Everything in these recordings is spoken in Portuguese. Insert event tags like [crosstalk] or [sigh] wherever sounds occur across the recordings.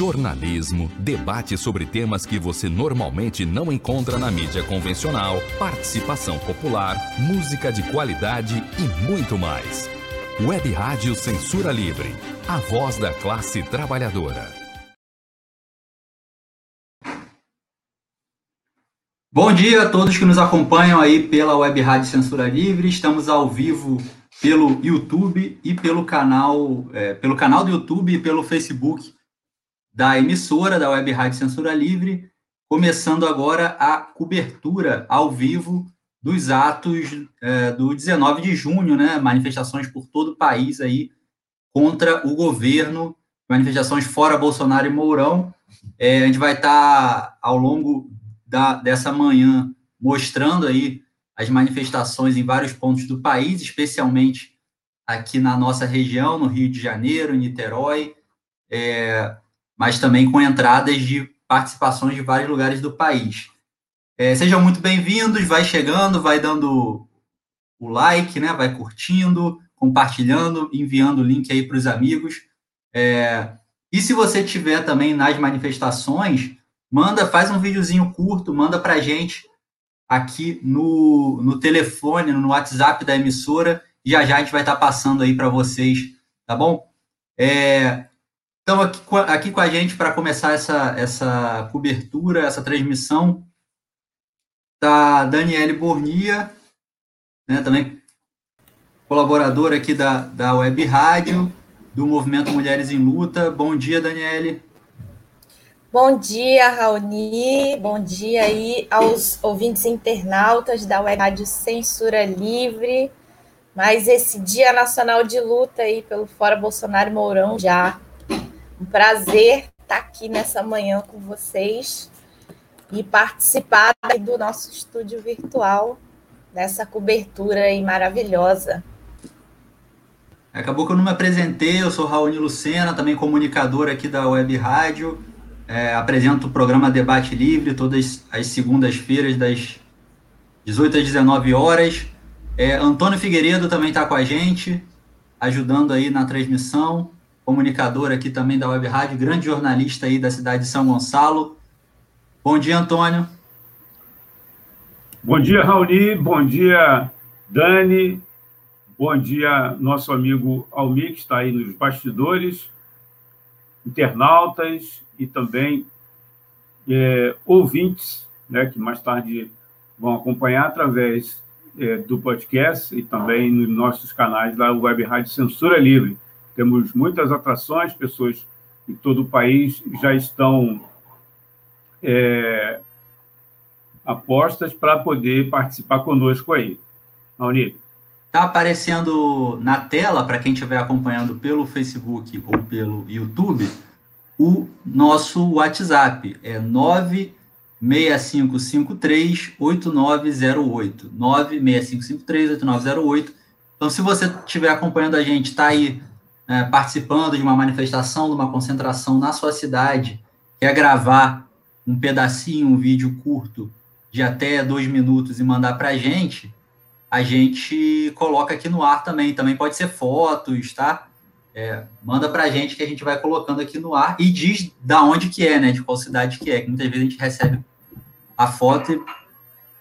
jornalismo, debate sobre temas que você normalmente não encontra na mídia convencional, participação popular, música de qualidade e muito mais. Web Rádio Censura Livre, a voz da classe trabalhadora. Bom dia a todos que nos acompanham aí pela Web Rádio Censura Livre. Estamos ao vivo pelo YouTube e pelo canal, é, pelo canal do YouTube e pelo Facebook da emissora da Web Rádio Censura Livre, começando agora a cobertura ao vivo dos atos é, do 19 de junho, né? Manifestações por todo o país aí contra o governo, manifestações fora Bolsonaro e Mourão. É, a gente vai estar tá, ao longo da, dessa manhã mostrando aí as manifestações em vários pontos do país, especialmente aqui na nossa região, no Rio de Janeiro, Niterói, é, mas também com entradas de participações de vários lugares do país. É, sejam muito bem-vindos, vai chegando, vai dando o like, né? Vai curtindo, compartilhando, enviando o link aí para os amigos. É, e se você tiver também nas manifestações, manda, faz um videozinho curto, manda para a gente aqui no, no telefone, no WhatsApp da emissora. Já já a gente vai estar tá passando aí para vocês, tá bom? É, então, aqui, aqui com a gente para começar essa, essa cobertura, essa transmissão, está Daniele Bornia, né, também colaboradora aqui da, da Web Rádio, do Movimento Mulheres em Luta. Bom dia, Daniele. Bom dia, Raoni. Bom dia aí aos ouvintes internautas da Web Rádio Censura Livre. Mais esse Dia Nacional de Luta aí pelo Fora Bolsonaro e Mourão já. Um prazer estar aqui nessa manhã com vocês e participar do nosso estúdio virtual dessa cobertura aí maravilhosa. Acabou que eu não me apresentei, eu sou Raoni Lucena, também comunicador aqui da Web Rádio é, apresento o programa Debate Livre todas as segundas-feiras, das 18 às 19 horas. É, Antônio Figueiredo também está com a gente, ajudando aí na transmissão, comunicador aqui também da Web Rádio, grande jornalista aí da cidade de São Gonçalo. Bom dia, Antônio. Bom dia, Raoni. Bom dia, Dani. Bom dia, nosso amigo Almir, que está aí nos bastidores, internautas e também é, ouvintes, né, que mais tarde vão acompanhar através é, do podcast e também nos nossos canais da Web Rádio Censura Livre. Temos muitas atrações, pessoas em todo o país já estão é, apostas para poder participar conosco aí. Raoni. Está aparecendo na tela, para quem estiver acompanhando pelo Facebook ou pelo YouTube, o nosso WhatsApp. É 96553-8908. 96553-8908. Então, se você estiver acompanhando a gente, está aí é, participando de uma manifestação, de uma concentração na sua cidade, quer gravar um pedacinho, um vídeo curto de até dois minutos e mandar para a gente, a gente coloca aqui no ar também. Também pode ser fotos, tá? É, manda para a gente que a gente vai colocando aqui no ar e diz da onde que é, né? De qual cidade que é. Que muitas vezes a gente recebe a foto e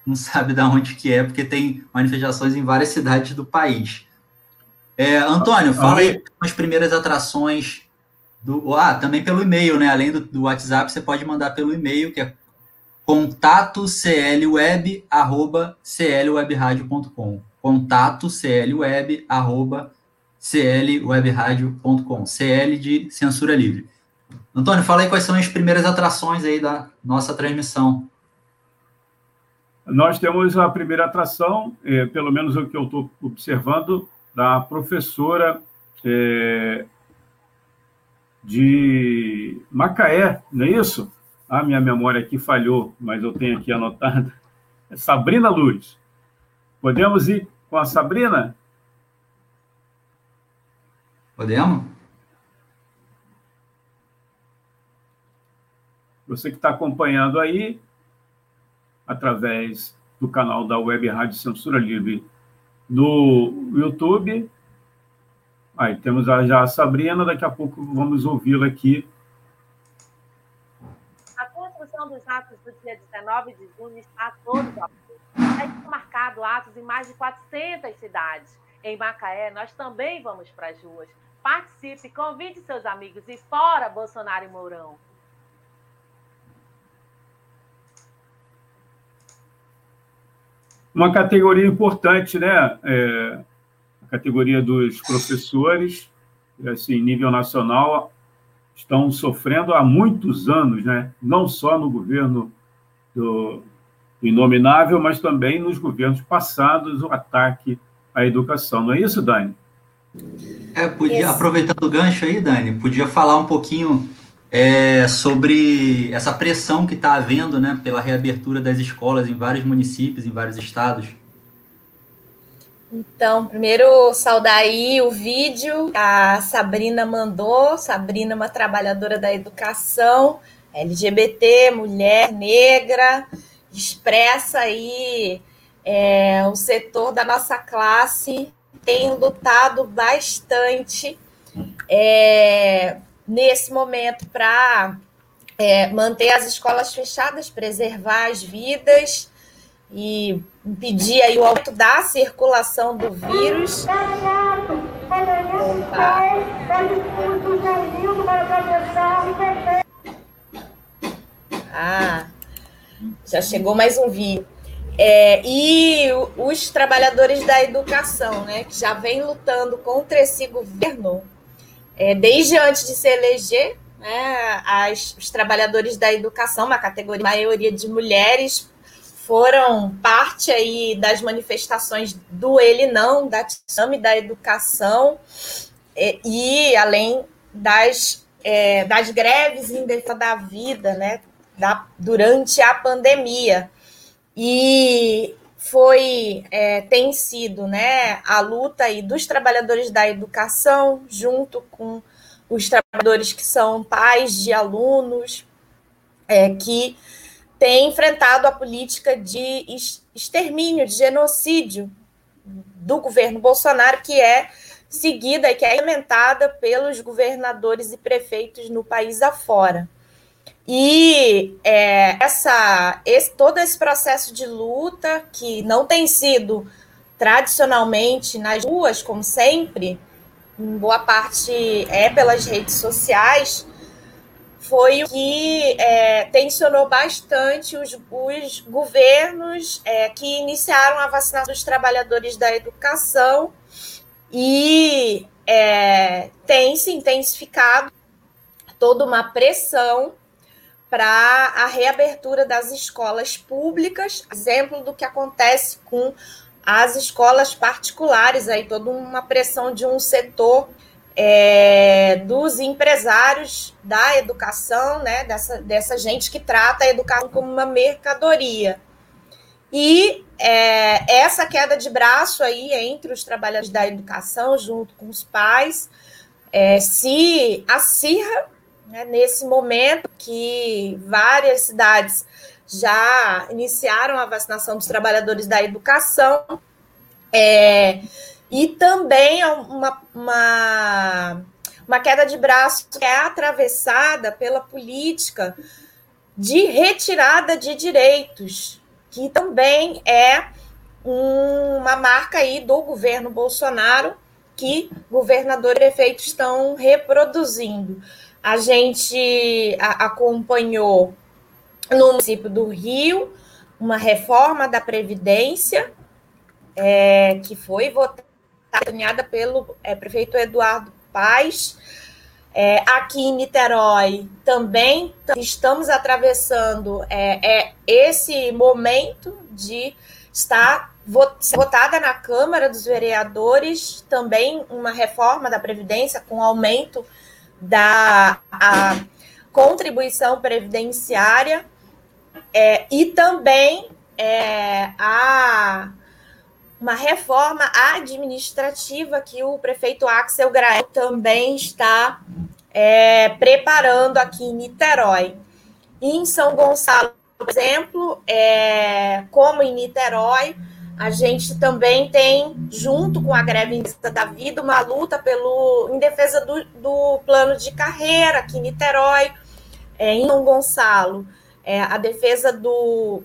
não sabe da onde que é, porque tem manifestações em várias cidades do país. É, Antônio, fala aí as primeiras atrações do. Ah, também pelo e-mail, né? Além do, do WhatsApp, você pode mandar pelo e-mail, que é contato. Contato clweb@ clwebradio.com. CL de censura livre. Antônio, fala aí quais são as primeiras atrações aí da nossa transmissão. Nós temos a primeira atração, é, pelo menos o que eu estou observando, da professora é, de Macaé, não é isso? A minha memória aqui falhou, mas eu tenho aqui anotado. É Sabrina Luz. Podemos ir com a Sabrina? Podemos? Você que está acompanhando aí, através do canal da Web Rádio Censura Livre no YouTube. Aí temos já a Sabrina, daqui a pouco vamos ouvi-la aqui repercussão dos atos do dia 19 de junho está a todo vapor. É marcado atos em mais de 400 cidades. Em Macaé, nós também vamos para as ruas. Participe, convide seus amigos e fora Bolsonaro e Mourão. Uma categoria importante, né? É, a categoria dos professores, assim, nível nacional, estão sofrendo há muitos anos, né? Não só no governo do Inominável, mas também nos governos passados, o ataque à educação. Não é isso, Dani? É, podia, aproveitando o gancho aí, Dani, podia falar um pouquinho é, sobre essa pressão que está havendo né, pela reabertura das escolas em vários municípios, em vários estados. Então, primeiro saudar aí o vídeo a Sabrina mandou. Sabrina, uma trabalhadora da educação, LGBT, mulher negra, expressa aí é, o setor da nossa classe tem lutado bastante é, nesse momento para é, manter as escolas fechadas, preservar as vidas e impedir aí o aumento da circulação do vírus. Ah, já chegou mais um vídeo. É, e os trabalhadores da educação, né, que já vem lutando contra esse governo é, desde antes de se eleger, né, as, os trabalhadores da educação, uma categoria, maioria de mulheres, foram parte aí das manifestações do Ele Não, da TSAME, da educação, e, e além das, é, das greves em defesa da vida, né, da, durante a pandemia. E foi é, tem sido né, a luta aí dos trabalhadores da educação, junto com os trabalhadores que são pais de alunos, é, que têm enfrentado a política de extermínio, de genocídio do governo Bolsonaro, que é seguida e que é implementada pelos governadores e prefeitos no país afora. E é, essa, esse, todo esse processo de luta, que não tem sido tradicionalmente nas ruas, como sempre, em boa parte é pelas redes sociais, foi o que é, tensionou bastante os, os governos é, que iniciaram a vacinação dos trabalhadores da educação e é, tem se intensificado toda uma pressão para a reabertura das escolas públicas, exemplo do que acontece com as escolas particulares, aí toda uma pressão de um setor é, dos empresários da educação, né, dessa, dessa gente que trata a educação como uma mercadoria. E é, essa queda de braço aí entre os trabalhadores da educação, junto com os pais, é, se acirra né, nesse momento que várias cidades já iniciaram a vacinação dos trabalhadores da educação, é, e também uma, uma, uma queda de braço que é atravessada pela política de retirada de direitos, que também é uma marca aí do governo Bolsonaro que governador e prefeito estão reproduzindo. A gente acompanhou no município do Rio uma reforma da Previdência é, que foi votada pelo é, prefeito Eduardo Paes. É, aqui em Niterói também estamos atravessando é, é esse momento de estar votada na Câmara dos Vereadores também uma reforma da Previdência com aumento da contribuição previdenciária é, e também é, a uma reforma administrativa que o prefeito Axel Grael também está é, preparando aqui em Niterói. Em São Gonçalo, por exemplo, é, como em Niterói, a gente também tem, junto com a greve da vida, uma luta pelo, em defesa do, do plano de carreira aqui em Niterói, é, em São Gonçalo. é, a defesa do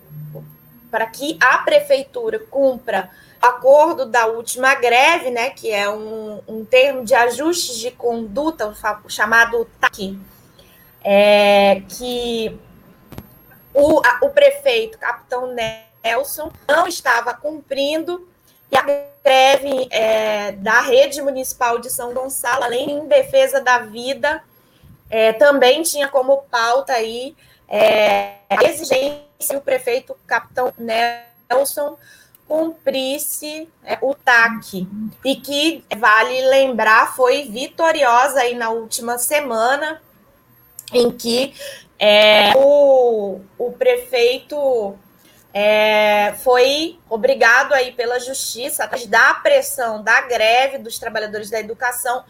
para que a prefeitura cumpra o acordo da última greve, né, que é um, um termo de ajustes de conduta, chamado TAC, é, que o, a, o prefeito, capitão Nelson, não estava cumprindo e a greve é, da rede municipal de São Gonçalo, além em defesa da vida, é, também tinha como pauta aí é, a exigência que o prefeito capitão Nelson cumprisse é, o TAC. E que vale lembrar foi vitoriosa aí na última semana em que é, o, o prefeito é, foi obrigado aí pela justiça, da pressão da greve dos trabalhadores da educação,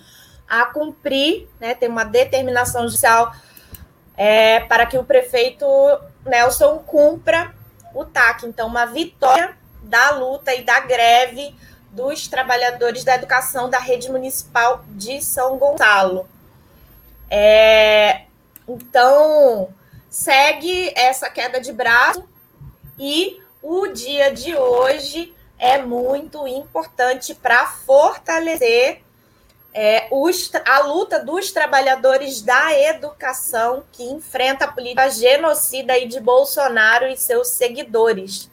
a cumprir, né, tem uma determinação judicial é, para que o prefeito Nelson cumpra o TAC. Então, uma vitória da luta e da greve dos trabalhadores da educação da rede municipal de São Gonçalo. É, então, segue essa queda de braço e o dia de hoje é muito importante para fortalecer é, os, a luta dos trabalhadores da educação que enfrenta a política genocida de Bolsonaro e seus seguidores.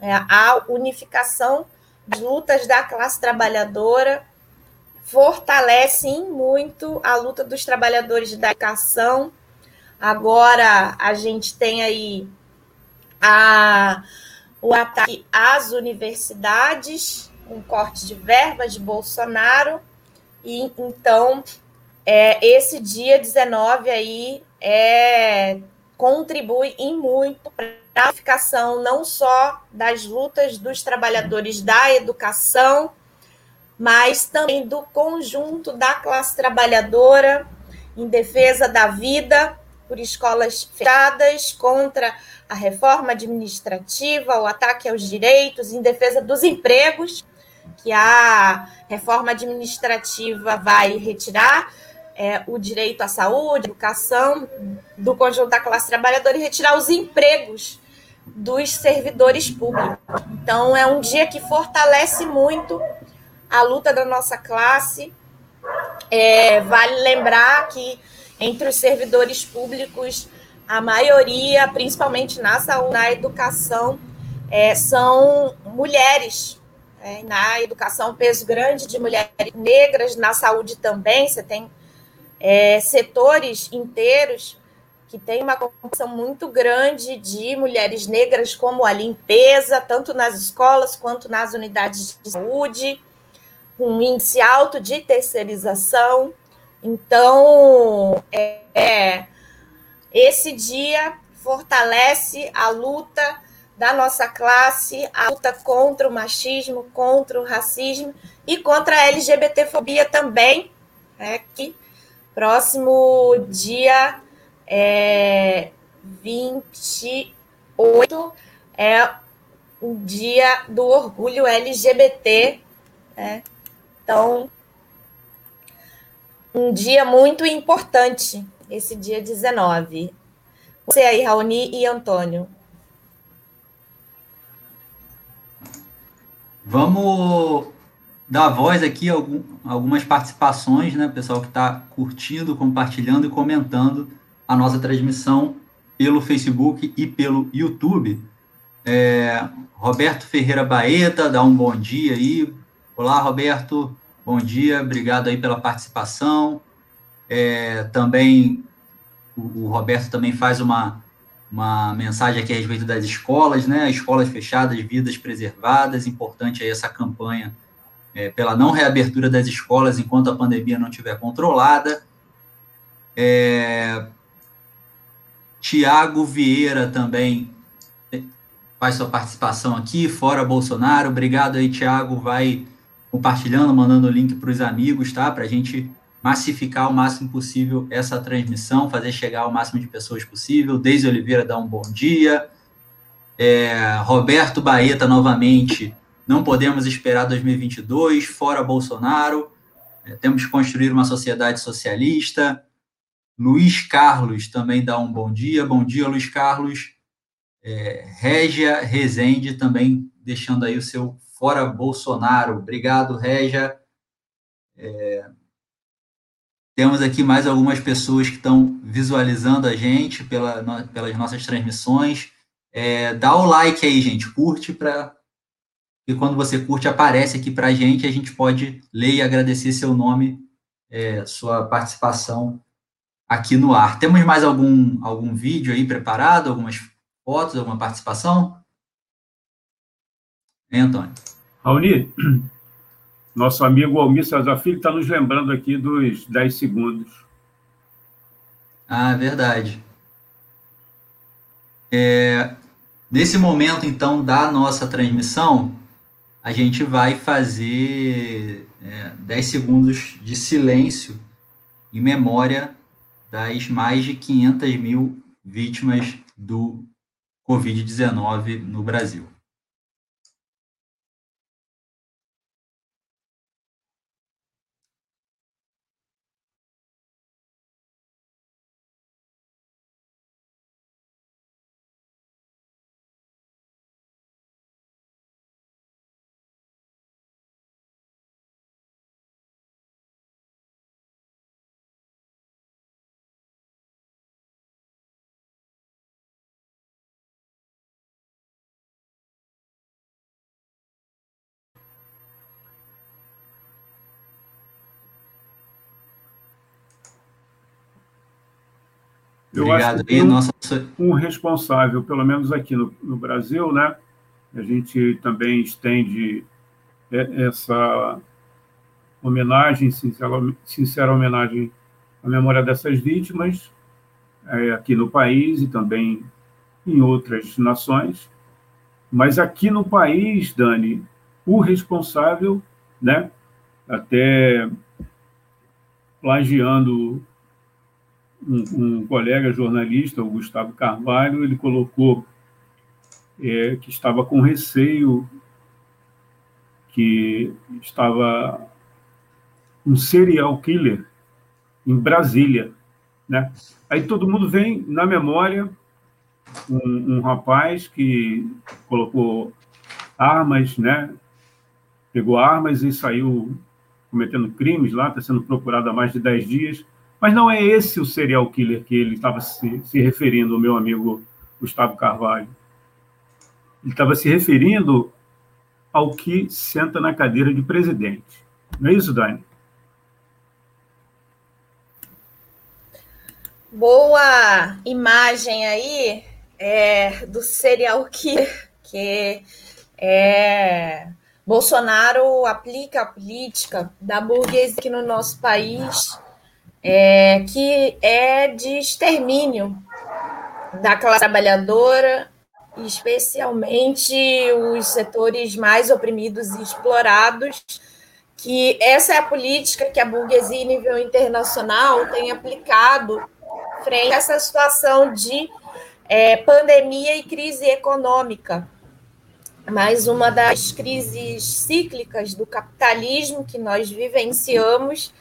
É, a unificação de lutas da classe trabalhadora fortalece muito a luta dos trabalhadores da educação. Agora a gente tem aí a, o ataque às universidades, um corte de verbas de Bolsonaro. E então, é, esse dia 19 aí é, contribui em muito para a unificação não só das lutas dos trabalhadores da educação, mas também do conjunto da classe trabalhadora em defesa da vida por escolas fechadas, contra a reforma administrativa, o ataque aos direitos, em defesa dos empregos que a reforma administrativa vai retirar é, o direito à saúde, educação do conjunto da classe trabalhadora e retirar os empregos dos servidores públicos. Então, é um dia que fortalece muito a luta da nossa classe. É, vale lembrar que entre os servidores públicos, a maioria, principalmente na saúde, na educação, é, são mulheres. É, na educação, peso grande de mulheres negras, na saúde também, você tem é, setores inteiros que tem uma composição muito grande de mulheres negras, como a limpeza, tanto nas escolas quanto nas unidades de saúde, um índice alto de terceirização. Então, é, é esse dia fortalece a luta da nossa classe, a luta contra o machismo, contra o racismo e contra a LGBTfobia também, né, que próximo dia é, 28 é o dia do orgulho LGBT, né? Então, um dia muito importante, esse dia 19. Você aí, Raoni e Antônio. Vamos dar voz aqui a algumas participações, né? Pessoal que está curtindo, compartilhando e comentando a nossa transmissão pelo Facebook e pelo YouTube. É, Roberto Ferreira Baeta, dá um bom dia aí. Olá, Roberto, bom dia, obrigado aí pela participação. É, também, o, o Roberto também faz uma uma mensagem aqui a respeito das escolas, né? Escolas fechadas, vidas preservadas. Importante aí essa campanha é, pela não reabertura das escolas enquanto a pandemia não estiver controlada. É, Tiago Vieira também faz sua participação aqui, fora Bolsonaro. Obrigado aí, Tiago. Vai compartilhando, mandando o link para os amigos, tá? Para a gente massificar o máximo possível essa transmissão, fazer chegar ao máximo de pessoas possível. Deise Oliveira dá um bom dia. É, Roberto Baeta, novamente, não podemos esperar 2022, fora Bolsonaro. É, temos que construir uma sociedade socialista. Luiz Carlos também dá um bom dia. Bom dia, Luiz Carlos. É, Régia Rezende também deixando aí o seu fora Bolsonaro. Obrigado, Régia. É, temos aqui mais algumas pessoas que estão visualizando a gente pela, no, pelas nossas transmissões. É, dá o like aí, gente. Curte para e quando você curte aparece aqui para a gente. A gente pode ler e agradecer seu nome, é, sua participação aqui no ar. Temos mais algum, algum vídeo aí preparado? Algumas fotos, alguma participação? Hein, Antônio? Raoni, nosso amigo Almir Cesar Filho está nos lembrando aqui dos 10 segundos. Ah, verdade. É, nesse momento, então, da nossa transmissão, a gente vai fazer é, 10 segundos de silêncio em memória das mais de 500 mil vítimas do Covid-19 no Brasil. Obrigado. acho que um, nossa... um responsável, pelo menos aqui no, no, Brasil, né? A gente também estende essa homenagem, sincera, sincera homenagem à memória dessas vítimas é, aqui no país e também em outras nações. Mas aqui no país, Dani, o responsável, né? Até plagiando um, um, colega jornalista, o Gustavo Carvalho, ele colocou é, que estava com receio que estava um serial killer em Brasília, né? Aí todo mundo vem na memória um, um rapaz que colocou armas, né? Pegou armas e saiu cometendo crimes lá, está sendo procurado há mais de 10 dias. Mas não é esse o serial killer que ele estava se, se referindo, o meu amigo Gustavo Carvalho. Ele estava se referindo ao que senta na cadeira de presidente. Não é isso, Dani? Boa imagem aí é, do serial killer, que é, Bolsonaro aplica a política da burguesia aqui no nosso país é, que é de extermínio da classe trabalhadora, especialmente os setores mais oprimidos e explorados, que essa é a política que a burguesia em nível internacional tem aplicado frente a essa situação de é, pandemia e crise econômica. Mais uma das crises cíclicas do capitalismo que nós vivenciamos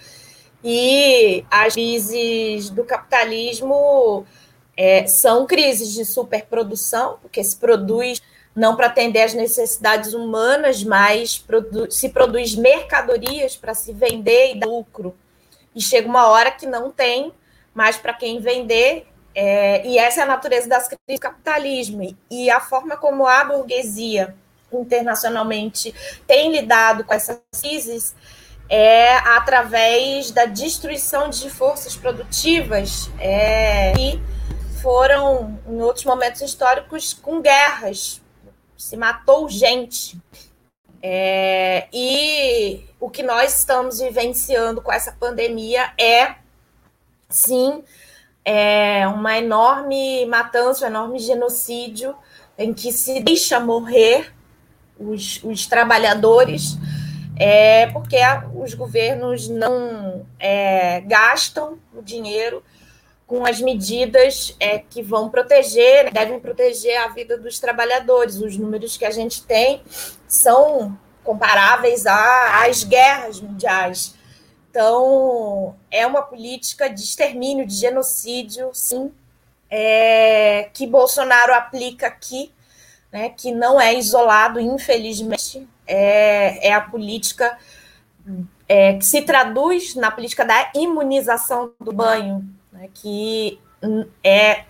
e as crises do capitalismo é, são crises de superprodução, porque se produz não para atender às necessidades humanas, mas produ se produz mercadorias para se vender e dar lucro. E chega uma hora que não tem mais para quem vender, é, e essa é a natureza das crises do capitalismo. E a forma como a burguesia internacionalmente tem lidado com essas crises é através da destruição de forças produtivas é, que foram, em outros momentos históricos, com guerras. Se matou gente. É, e o que nós estamos vivenciando com essa pandemia é, sim, é uma enorme matança, um enorme genocídio em que se deixa morrer os, os trabalhadores é porque a, os governos não é, gastam o dinheiro com as medidas é, que vão proteger, né, devem proteger a vida dos trabalhadores. Os números que a gente tem são comparáveis às guerras mundiais. Então, é uma política de extermínio, de genocídio, sim, é, que Bolsonaro aplica aqui, né, que não é isolado, infelizmente, é, é a política é, que se traduz na política da imunização do banho, né, que é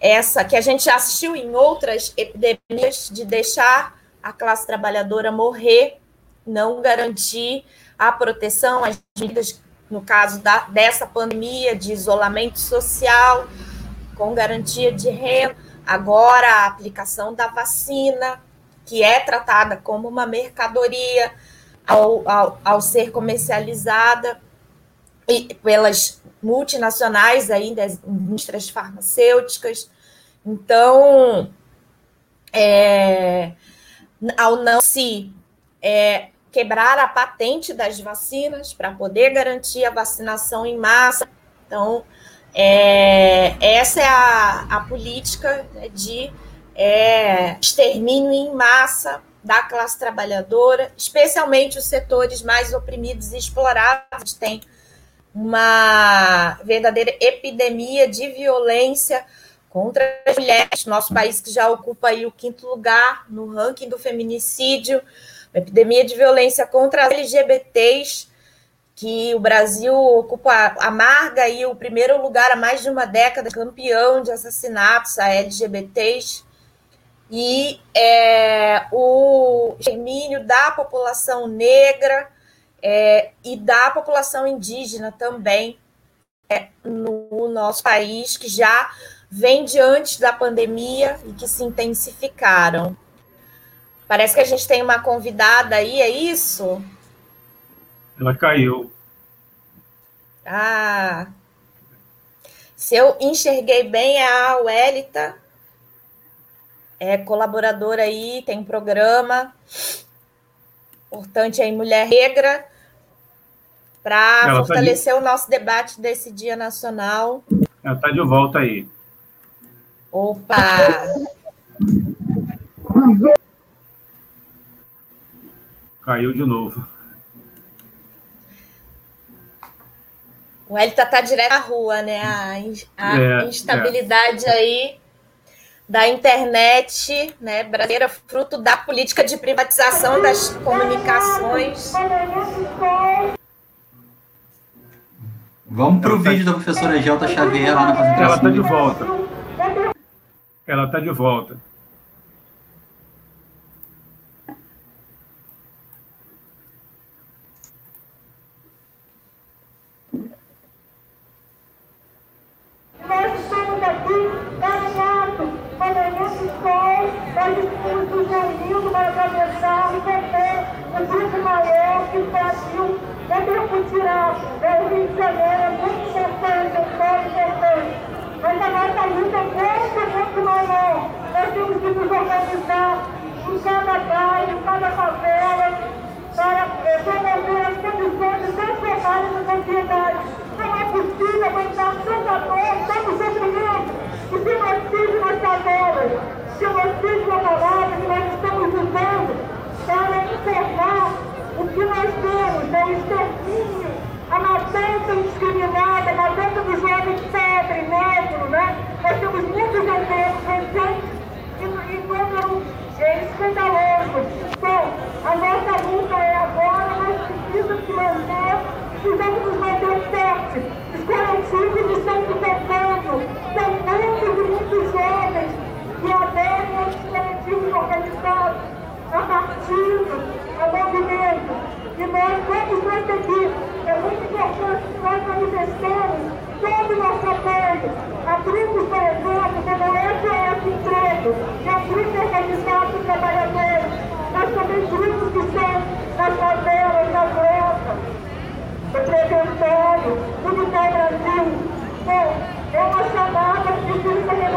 essa que a gente assistiu em outras epidemias de deixar a classe trabalhadora morrer, não garantir a proteção, as medidas, no caso da, dessa pandemia, de isolamento social, com garantia de renda, agora a aplicação da vacina, que é tratada como uma mercadoria ao, ao, ao ser comercializada e pelas multinacionais ainda, as indústrias farmacêuticas. Então, é, ao não se é, quebrar a patente das vacinas para poder garantir a vacinação em massa. Então, é, essa é a, a política né, de é, extermínio em massa da classe trabalhadora, especialmente os setores mais oprimidos e explorados. Tem uma verdadeira epidemia de violência contra as mulheres. Nosso país que já ocupa aí o quinto lugar no ranking do feminicídio, uma epidemia de violência contra as LGBTs, que o Brasil ocupa, amarga aí o primeiro lugar há mais de uma década, campeão de assassinatos a LGBTs, e é, o extermínio da população negra é, e da população indígena também é, no nosso país, que já vem de antes da pandemia e que se intensificaram. Parece que a gente tem uma convidada aí, é isso? Ela caiu. Ah. Se eu enxerguei bem, é a Welita. É colaboradora aí, tem um programa. Importante aí, Mulher Negra. Para tá fortalecer tá de... o nosso debate desse Dia Nacional. Ela está de volta aí. Opa! Caiu de novo. O Elita tá direto na rua, né? A, a é, instabilidade é. aí da internet né, brasileira, fruto da política de privatização das comunicações. Vamos para o vídeo da professora Gelta Xavier lá na concentração. Ela está de volta. Ela está de volta. Nós estamos aqui caminhando para esse sol, nós estamos nos reunindo para atravessar e defender o grupo maior que o Brasil devemos tirar do Rio de Janeiro. É muito importante, é muito importante. Mas a nossa luta é muito, muito maior. Nós temos que nos organizar em cada bairro, em cada favela, para promover as condições necessárias da sociedade não é possível aguentar tanta dor, tanto sofrimento, e se genocídio nas favelas, genocídio a palavra que nós estamos usando para informar o que nós temos, é o extermínio, a matança indiscriminada, a matança do jovem pobre, negro, né? Nós temos muitos exemplos recentes e, e número é, escandaloso. Então, a nossa luta é agora, mas precisa se manter Precisamos nos manter fortes. Os coletivos estão se tocando. São muitos jovens que aderem aos coletivos organizados, a partidos, a movimento. E nós vamos prosseguir. É muito importante que nós manifestemos todo o nosso apoio a grupos, por exemplo, como o SOS Emprego, que é um grupo organizado de trabalhadores, mas também grupos que estão nas favelas, nas roças representando tudo que é Brasil. Bom, é uma chamada que precisa ser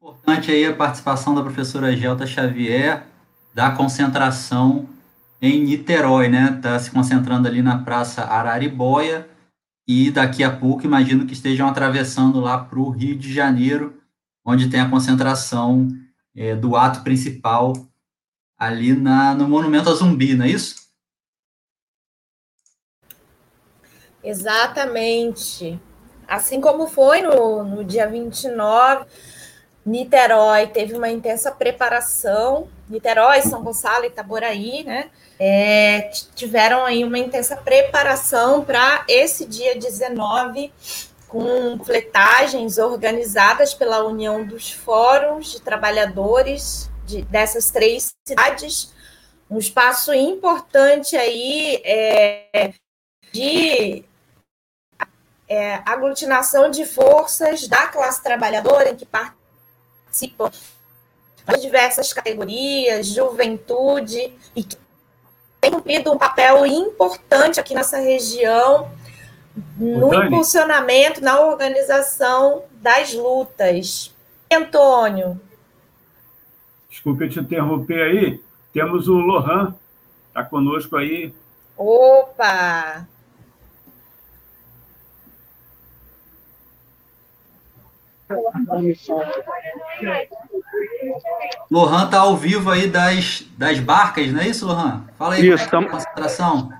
Importante aí a participação da professora Gelta Xavier da concentração em Niterói, né? Está se concentrando ali na Praça Araribóia e daqui a pouco imagino que estejam atravessando lá para o Rio de Janeiro, onde tem a concentração é, do ato principal ali na, no Monumento a Zumbi, não é isso? Exatamente. Assim como foi no, no dia 29, Niterói teve uma intensa preparação. Niterói, São Gonçalo e Itaboraí, né? É, tiveram aí uma intensa preparação para esse dia 19, com fletagens organizadas pela União dos Fóruns de Trabalhadores de, dessas três cidades. Um espaço importante aí é, de é, aglutinação de forças da classe trabalhadora em que participam de diversas categorias, juventude, e que tem cumprido um papel importante aqui nessa região no Dani, impulsionamento, na organização das lutas. Antônio. Desculpe te interromper aí. Temos o Lohan, está conosco aí. Opa! Lohan está ao vivo aí das, das barcas, não é isso, Lohan? Fala aí, isso, tamo... concentração.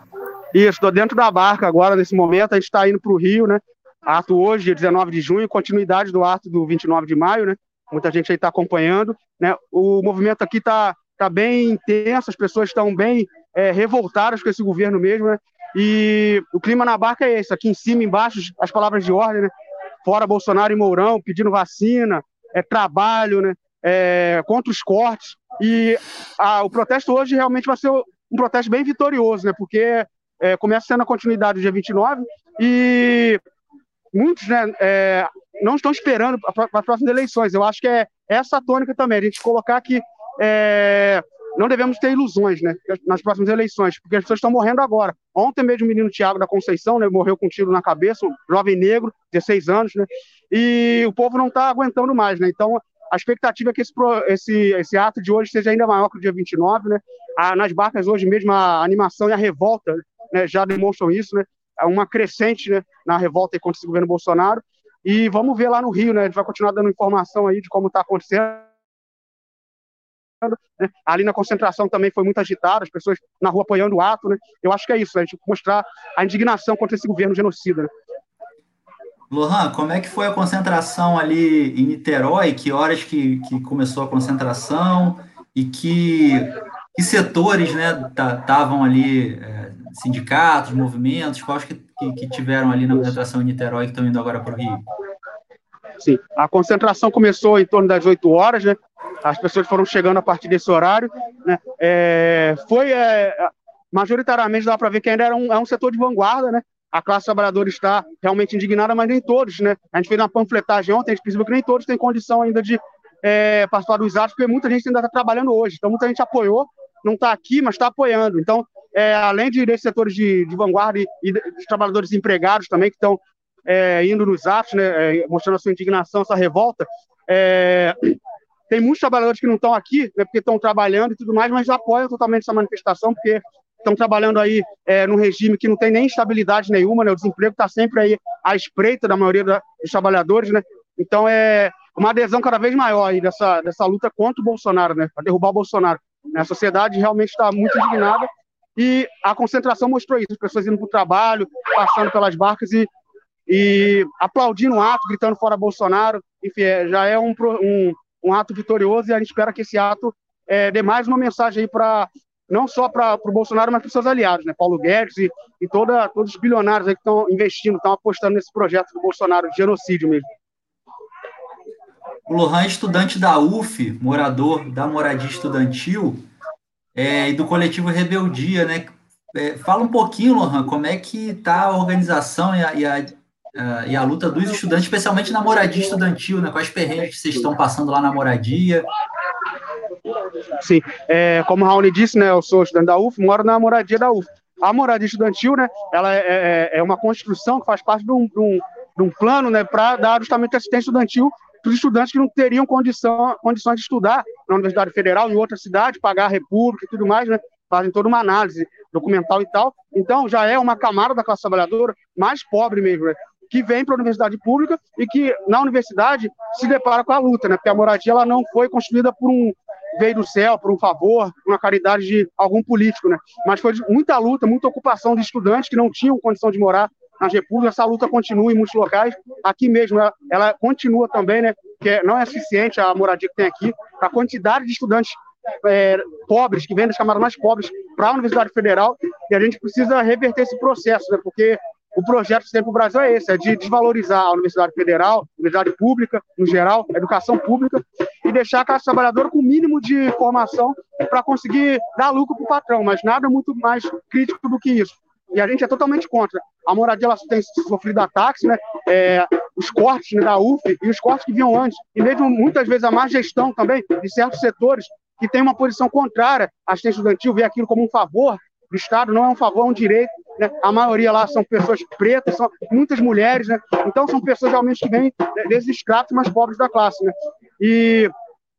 Isso, estou dentro da barca agora, nesse momento, a gente está indo para o Rio, né? Ato hoje, dia 19 de junho, continuidade do ato do 29 de maio, né? Muita gente aí está acompanhando, né? O movimento aqui está tá bem intenso, as pessoas estão bem é, revoltadas com esse governo mesmo, né? E o clima na barca é esse, aqui em cima, embaixo, as palavras de ordem, né? Fora Bolsonaro e Mourão, pedindo vacina, é, trabalho, né, é, contra os cortes. E a, o protesto hoje realmente vai ser um protesto bem vitorioso, né, porque é, começa sendo a continuidade do dia 29 e muitos né, é, não estão esperando para as próximas eleições. Eu acho que é essa a tônica também, a gente colocar que é, não devemos ter ilusões né, nas próximas eleições, porque as pessoas estão morrendo agora. Ontem mesmo o menino Tiago da Conceição né, morreu com um tiro na cabeça, um jovem negro, 16 anos, né, e o povo não está aguentando mais. Né, então, a expectativa é que esse, esse, esse ato de hoje seja ainda maior que o dia 29. Né, a, nas barcas hoje mesmo a animação e a revolta né, já demonstram isso, né, é uma crescente né, na revolta contra esse governo Bolsonaro. E vamos ver lá no Rio, né, a gente vai continuar dando informação aí de como está acontecendo né? Ali na concentração também foi muito agitado, as pessoas na rua apoiando o ato. Né? Eu acho que é isso, a gente mostrar a indignação contra esse governo genocida. Né? Lohan, como é que foi a concentração ali em Niterói? Que horas que, que começou a concentração? E que, que setores estavam né, ali, é, sindicatos, movimentos, quais que, que, que, tiveram ali na concentração em Niterói que estão indo agora para o Rio? Sim, a concentração começou em torno das 8 horas, né? As pessoas foram chegando a partir desse horário. Né? É, foi é, majoritariamente dá para ver que ainda era um, é um setor de vanguarda, né? A classe trabalhadora está realmente indignada, mas nem todos, né? A gente fez uma panfletagem ontem, a gente percebeu que nem todos têm condição ainda de é, participar dos atos, porque muita gente ainda está trabalhando hoje. Então, muita gente apoiou, não está aqui, mas está apoiando. Então, é, além de desses setores de, de vanguarda e, e dos trabalhadores empregados também, que estão é, indo nos atos, né, é, mostrando a sua indignação, essa revolta, é, tem muitos trabalhadores que não estão aqui, né, porque estão trabalhando e tudo mais, mas apoiam totalmente essa manifestação, porque estão trabalhando aí é, num regime que não tem nem estabilidade nenhuma, né, o desemprego está sempre aí à espreita da maioria dos trabalhadores, né, então é uma adesão cada vez maior aí dessa, dessa luta contra o Bolsonaro, né, para derrubar o Bolsonaro. Né, a sociedade realmente está muito indignada e a concentração mostrou isso, as pessoas indo para o trabalho, passando pelas barcas e, e aplaudindo o ato, gritando fora Bolsonaro, enfim, é, já é um, um um ato vitorioso e a gente espera que esse ato é, dê mais uma mensagem aí para não só para o Bolsonaro, mas para os seus aliados, né? Paulo Guedes e, e toda, todos os bilionários aí que estão investindo, estão apostando nesse projeto do Bolsonaro de genocídio mesmo. O Lohan, estudante da UF, morador da moradia estudantil é, e do coletivo Rebeldia, né? É, fala um pouquinho, Lohan, como é que está a organização e a, e a uh, e a luta dos estudantes, especialmente na moradia estudantil, né? Quais perrengues vocês estão passando lá na moradia? Sim, é, como o Raoni disse, né? Eu sou estudante da UF, moro na moradia da UF. A moradia estudantil, né? Ela é, é, é uma construção que faz parte de um, de um, de um plano, né? Para dar justamente assistência estudantil para os estudantes que não teriam condição, condições de estudar na Universidade Federal, em outra cidade, pagar a república e tudo mais, né? Fazem toda uma análise documental e tal. Então, já é uma camada da classe trabalhadora mais pobre mesmo, né? Que vem para a universidade pública e que na universidade se depara com a luta, né? Porque a moradia ela não foi construída por um veio do céu, por um favor, uma caridade de algum político, né? Mas foi muita luta, muita ocupação de estudantes que não tinham condição de morar nas repúblicas. Essa luta continua em muitos locais. Aqui mesmo ela, ela continua também, né? Que não é suficiente a moradia que tem aqui, a quantidade de estudantes é, pobres, que vêm das camadas mais pobres, para a Universidade Federal, e a gente precisa reverter esse processo, né, porque o projeto que tem para o Brasil é esse, é de desvalorizar a Universidade Federal, Universidade Pública, no geral, educação pública, e deixar a classe trabalhadora com o mínimo de formação para conseguir dar lucro para o patrão, mas nada muito mais crítico do que isso. E a gente é totalmente contra. A moradia ela tem sofrido ataques, né? É, os cortes né, da UF e os cortes que vinham antes, e mesmo muitas vezes a má gestão também de certos setores que tem uma posição contrária à assistência estudantil, vê aquilo como um favor do Estado, não é um favor, é um direito. Né? A maioria lá são pessoas pretas, são muitas mulheres, né? então são pessoas realmente que vêm né, desses estratos mais pobres da classe. Né? E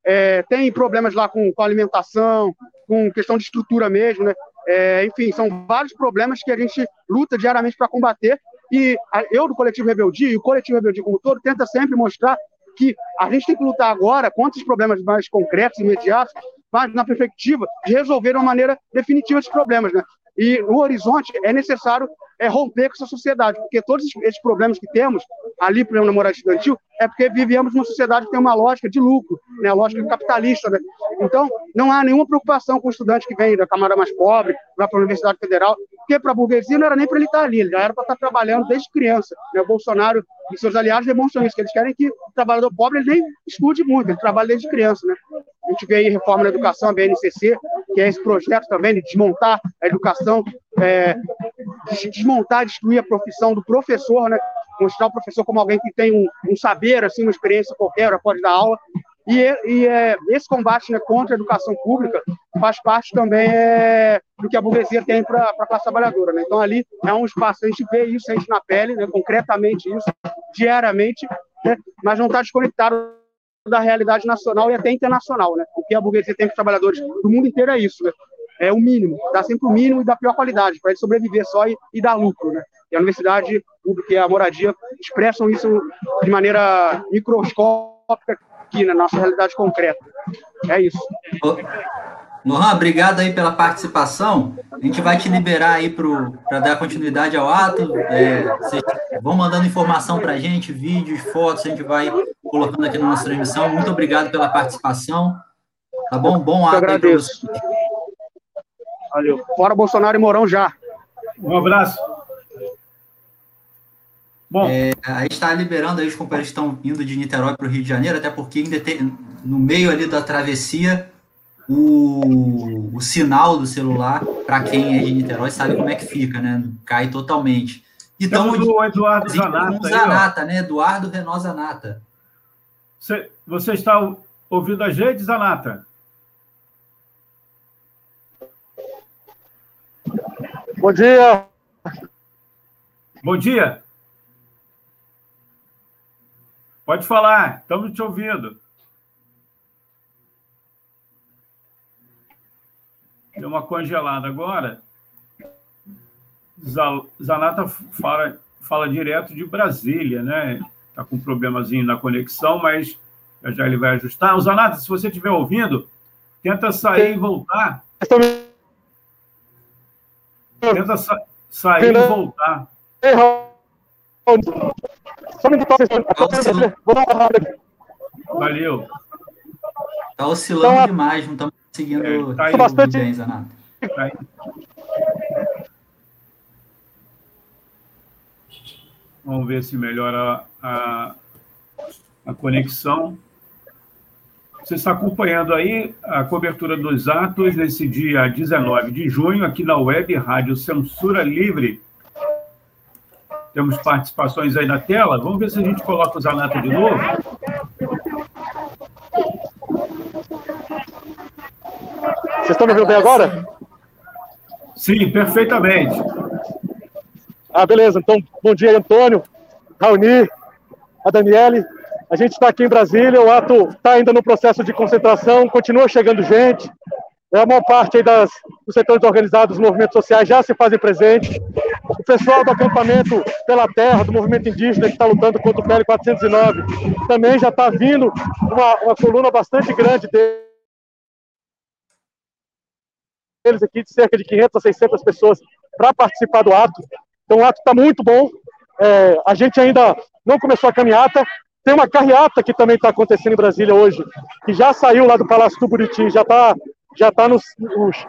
é, tem problemas lá com, com alimentação, com questão de estrutura mesmo, né? É, enfim, são vários problemas que a gente luta diariamente para combater. E eu, do Coletivo Rebeldia, e o Coletivo Rebeldia como todo, tenta sempre mostrar que a gente tem que lutar agora contra os problemas mais concretos, imediatos, mas na perspectiva de resolver de uma maneira definitiva esses problemas. Né? E no horizonte é necessário é, romper com essa sociedade, porque todos esses problemas que temos ali, por exemplo, na moradia estudantil, é porque vivemos numa sociedade que tem uma lógica de lucro, né, lógica capitalista. Né? Então, não há nenhuma preocupação com o estudante que vem da camada mais pobre, vai para a Universidade Federal, porque para a burguesia não era nem para ele estar ali, ele já era para estar trabalhando desde criança. Né? O Bolsonaro e seus aliados demonstram isso, que eles querem que o trabalhador pobre ele nem estude muito, ele trabalha desde criança. Né? A gente vê aí reforma da educação, a BNCC, que é esse projeto também de desmontar a educação, é, desmontar, destruir a profissão do professor, né? mostrar o professor como alguém que tem um, um saber, assim, uma experiência qualquer, pode dar aula. E, e é, esse combate né, contra a educação pública faz parte também é, do que a burguesia tem para a classe trabalhadora. Né? Então, ali é um espaço, a gente vê isso, a gente na pele, né, concretamente isso, diariamente, né, mas não está desconectado da realidade nacional e até internacional, né? O que a burguesia tem com os trabalhadores do mundo inteiro é isso, né? É o mínimo, dá sempre o mínimo e da pior qualidade, para ele sobreviver só e, e, dar lucro, né? E a universidade pública e a moradia expressam isso de maneira microscópica aqui na nossa realidade concreta. É isso. Lohan, obrigado aí pela participação. A gente vai te liberar aí para dar continuidade ao ato. É, vocês vão mandando informação para a gente, vídeos, fotos, a gente vai colocando aqui na nossa transmissão. Muito obrigado pela participação. Tá bom? Bom ato. Eu agradeço. Valeu. Fora Bolsonaro e Mourão já. Um abraço. Bom. É, a gente está liberando aí os companheiros que estão indo de Niterói para o Rio de Janeiro, até porque no meio ali da travessia o, o sinal do celular, para quem é de Niterói, sabe como é que fica, né? Cai totalmente. Então, o Eduardo Zanata. Zanata aí, né? Eduardo Renault Zanata. Você, você está ouvindo a gente, Zanata? Bom dia. Bom dia. Pode falar, estamos te ouvindo. Deu uma congelada agora. Zanata fala, fala direto de Brasília, né? Está com um problemazinho na conexão, mas já, já ele vai ajustar. O Zanata, se você estiver ouvindo, tenta sair e voltar. Tenta sa sair e voltar. Valeu. Está oscilando então, demais, não estamos seguindo é, tá bastante... bem, Zanato. Tá Vamos ver se melhora a, a conexão. Você está acompanhando aí a cobertura dos atos nesse dia 19 de junho, aqui na web Rádio Censura Livre. Temos participações aí na tela. Vamos ver se a gente coloca o Zanato de novo. Vocês estão me ouvindo bem agora? Sim, perfeitamente. Ah, beleza. Então, bom dia, Antônio, Raoni, a Daniele A gente está aqui em Brasília, o ato está ainda no processo de concentração, continua chegando gente. A maior parte das, dos setores organizados, dos movimentos sociais já se fazem presentes. O pessoal do acampamento pela terra, do movimento indígena que está lutando contra o PL 409, também já está vindo uma, uma coluna bastante grande deles aqui, de cerca de 500 a 600 pessoas, para participar do ato. Então, o ato está muito bom. É, a gente ainda não começou a caminhata. Tem uma carreata que também está acontecendo em Brasília hoje, que já saiu lá do Palácio do Buriti, já está já tá no,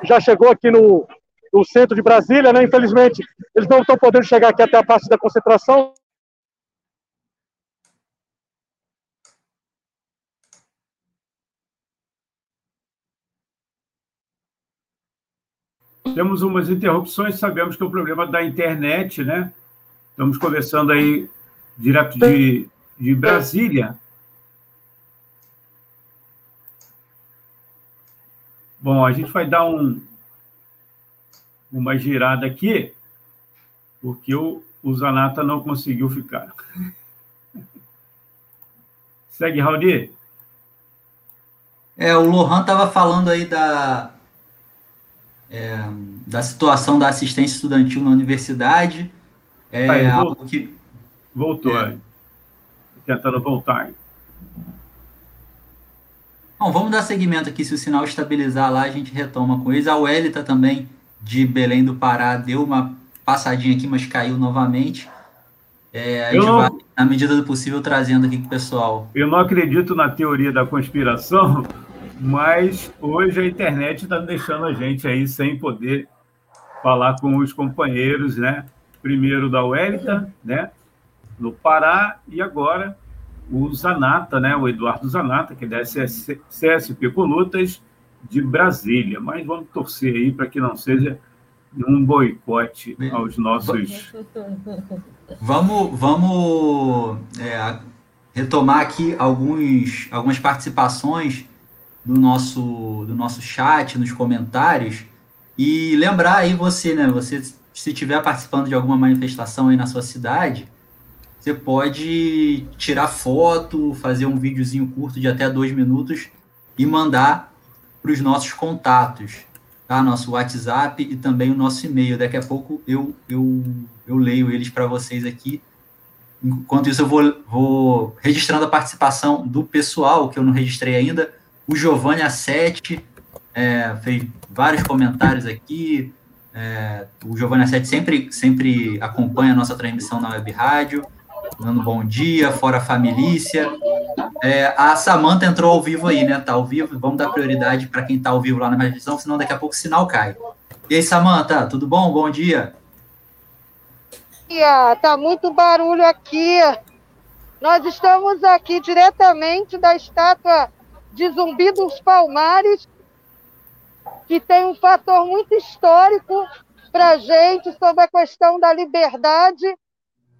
já chegou aqui no, no centro de Brasília, né? Infelizmente, eles não estão podendo chegar aqui até a parte da concentração. Temos umas interrupções, sabemos que é o problema da internet, né? Estamos conversando aí direto de, de Brasília. Bom, a gente vai dar um, uma girada aqui, porque o, o Zanata não conseguiu ficar. [laughs] Segue, Raul. É, o Lohan estava falando aí da, é, da situação da assistência estudantil na universidade. É Aí, algo voltou. que. Voltou, É. tentando voltar. Bom, vamos dar seguimento aqui. Se o sinal estabilizar lá, a gente retoma com eles. A Welita também, de Belém do Pará, deu uma passadinha aqui, mas caiu novamente. É, a gente não- vai, na medida do possível, trazendo aqui com o pessoal. Eu não acredito na teoria da conspiração, mas hoje a internet está deixando a gente aí sem poder falar com os companheiros, né? Primeiro da Wellington, né? No Pará, e agora o Zanata, né? O Eduardo Zanata, que é da CS CSP Colutas de Brasília. Mas vamos torcer aí para que não seja um boicote aos nossos. Vamos, vamos é, retomar aqui alguns, algumas participações do nosso, do nosso chat, nos comentários. E lembrar aí você, né? Você, se estiver participando de alguma manifestação aí na sua cidade, você pode tirar foto, fazer um videozinho curto de até dois minutos e mandar para os nossos contatos, tá? Nosso WhatsApp e também o nosso e-mail. Daqui a pouco eu, eu, eu leio eles para vocês aqui. Enquanto isso, eu vou, vou registrando a participação do pessoal, que eu não registrei ainda. O Giovanni A7 é, fez vários comentários aqui. É, o Giovanni A7 sempre, sempre acompanha a nossa transmissão na web rádio, dando bom dia, fora a família. É, a Samanta entrou ao vivo aí, né? Tá ao vivo. Vamos dar prioridade para quem tá ao vivo lá na transmissão, senão daqui a pouco o sinal cai. E aí, Samanta, tudo bom? Bom dia. dia, tá muito barulho aqui. Nós estamos aqui diretamente da estátua de Zumbi dos Palmares, que tem um fator muito histórico para a gente sobre a questão da liberdade.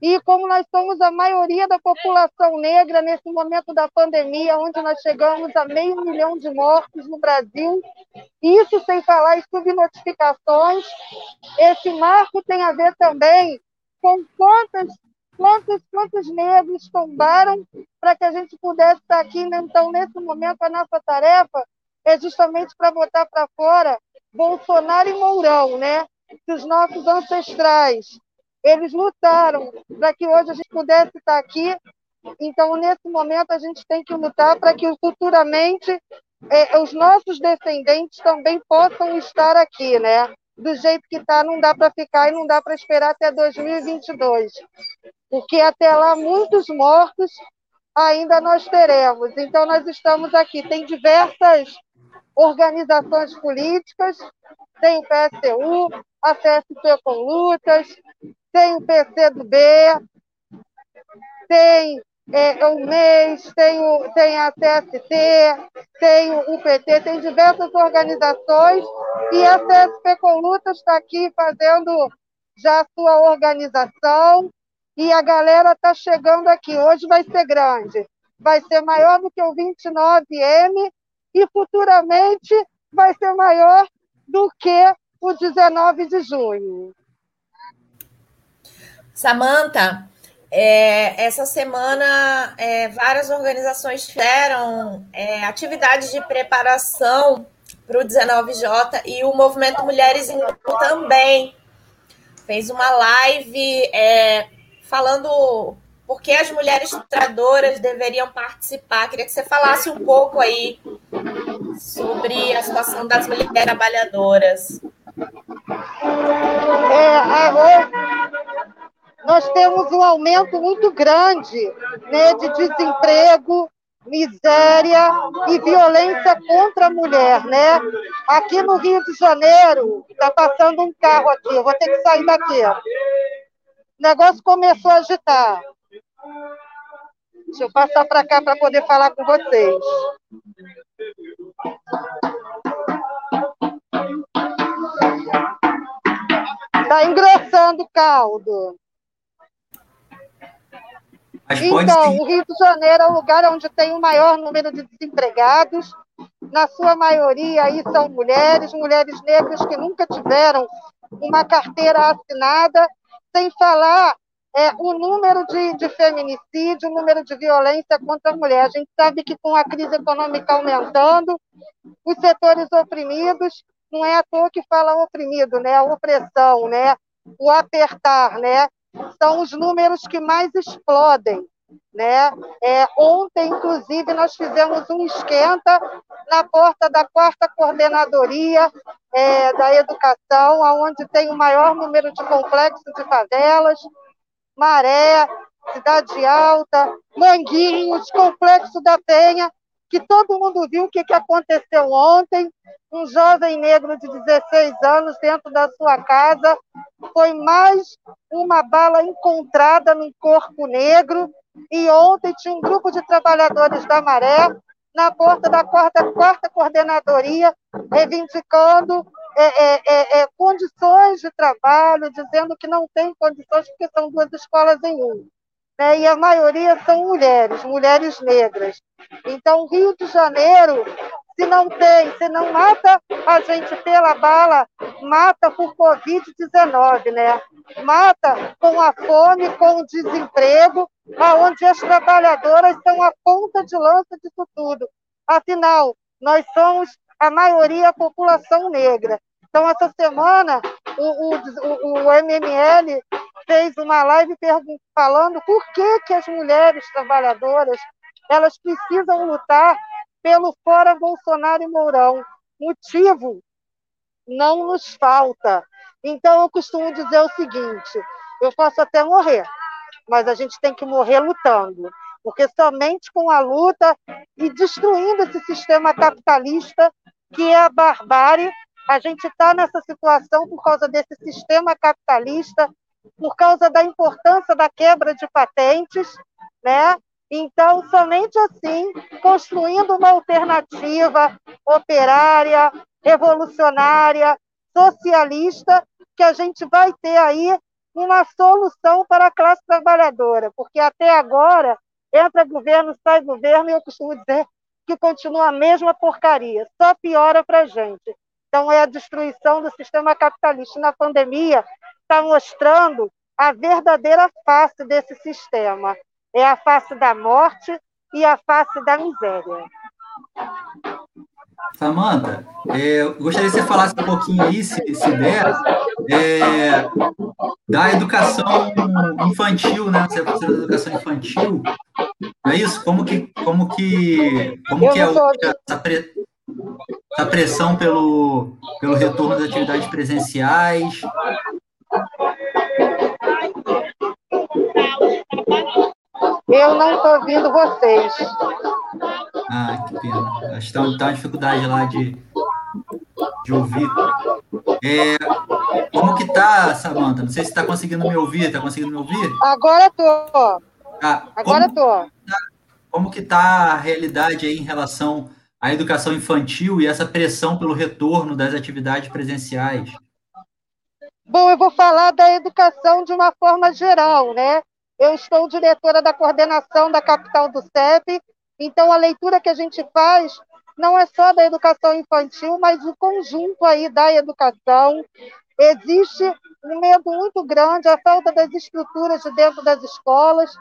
E como nós somos a maioria da população negra nesse momento da pandemia, onde nós chegamos a meio milhão de mortos no Brasil, isso sem falar em subnotificações, esse marco tem a ver também com quantas, quantos, quantos negros tombaram para que a gente pudesse estar aqui. Então, nesse momento, a nossa tarefa é justamente para botar para fora Bolsonaro e Mourão, né? Que os nossos ancestrais, eles lutaram para que hoje a gente pudesse estar aqui. Então, nesse momento, a gente tem que lutar para que futuramente eh, os nossos descendentes também possam estar aqui, né? do jeito que está, não dá para ficar e não dá para esperar até 2022. Porque até lá, muitos mortos ainda nós teremos. Então, nós estamos aqui. Tem diversas organizações políticas, tem o PSTU, a CSP com lutas, tem o PCdoB, tem é, o MES, tem, o, tem a CST, tem o, PT, tem diversas organizações e a CSP com Lutas está aqui fazendo já a sua organização e a galera está chegando aqui. Hoje vai ser grande, vai ser maior do que o 29M e futuramente vai ser maior do que o 19 de junho. Samanta, É, essa semana, é, várias organizações fizeram é, atividades de preparação para o 19J e o Movimento Mulheres em Luta também fez uma live é, falando por que as mulheres tradoras deveriam participar. Queria que você falasse um pouco aí sobre a situação das mulheres trabalhadoras. É, nós temos um aumento muito grande né, de desemprego, miséria e violência contra a mulher, né? Aqui no Rio de Janeiro, está passando um carro aqui, eu vou ter que sair daqui. O negócio começou a agitar. Deixa eu passar para cá para poder falar com vocês. Está engrossando o caldo. Então, o Rio de Janeiro é o lugar onde tem o maior número de desempregados. Na sua maioria aí são mulheres, mulheres negras que nunca tiveram uma carteira assinada, sem falar é, o número de, de feminicídio, o número de violência contra a mulher. A gente sabe que com a crise econômica aumentando, os setores oprimidos, não é à toa que fala oprimido, né? A opressão, né? O apertar, né? São os números que mais explodem. Né? É, ontem, inclusive, nós fizemos um esquenta na porta da quarta coordenadoria é, da educação, onde tem o maior número de complexos de favelas, Maré, Cidade Alta, Manguinhos, Complexo da Penha, que todo mundo viu o que, que aconteceu ontem. Um jovem negro de 16 anos dentro da sua casa foi mais uma bala encontrada num corpo negro. E ontem tinha um grupo de trabalhadores da Maré na porta da quarta, quarta coordenadoria, reivindicando é, é, é, é condições de trabalho, dizendo que não tem condições porque são duas escolas em uma né? e a maioria são mulheres, mulheres negras. Então, Rio de Janeiro, se não tem, se não mata a gente pela bala, mata por Covid-19, né? Mata com a fome, com o desemprego, aonde as trabalhadoras são a ponta de lança disso tudo. Afinal, nós somos a maioria a população negra. Então, essa semana, o, o, o MML fez uma live falando por que, que as mulheres trabalhadoras elas precisam lutar pelo fora Bolsonaro e Mourão. Motivo não nos falta. Então, eu costumo dizer o seguinte: eu posso até morrer, mas a gente tem que morrer lutando, porque somente com a luta e destruindo esse sistema capitalista que é a barbárie a gente está nessa situação por causa desse sistema capitalista, por causa da importância da quebra de patentes, né? Então, somente assim, construindo uma alternativa operária, revolucionária, socialista, que a gente vai ter aí uma solução para a classe trabalhadora, porque até agora entra governo, sai governo, e eu costumo dizer que continua a mesma porcaria, só piora para a gente. Então, é a destruição do sistema capitalista. Na pandemia, está mostrando a verdadeira face desse sistema. É a face da morte e a face da miséria. Samanta, é, eu gostaria que você falasse um pouquinho aí, se, se der, é, da educação infantil, né? Você é professora da educação infantil. É isso? Como que, como que, como que é o, essa, essa pressão pelo, pelo retorno das atividades presenciais? Eu não estou ouvindo vocês. Ah, que pena. Acho que está tá uma dificuldade lá de, de ouvir. É, como que tá, Samanta? Não sei se está conseguindo me ouvir. Está conseguindo me ouvir? Agora estou. Ah, Agora estou. Como que está a realidade aí em relação à educação infantil e essa pressão pelo retorno das atividades presenciais? Bom, eu vou falar da educação de uma forma geral, né? Eu estou diretora da coordenação da capital do CEP, então a leitura que a gente faz não é só da educação infantil, mas o conjunto aí da educação. Existe um medo muito grande, a falta das estruturas de dentro das escolas,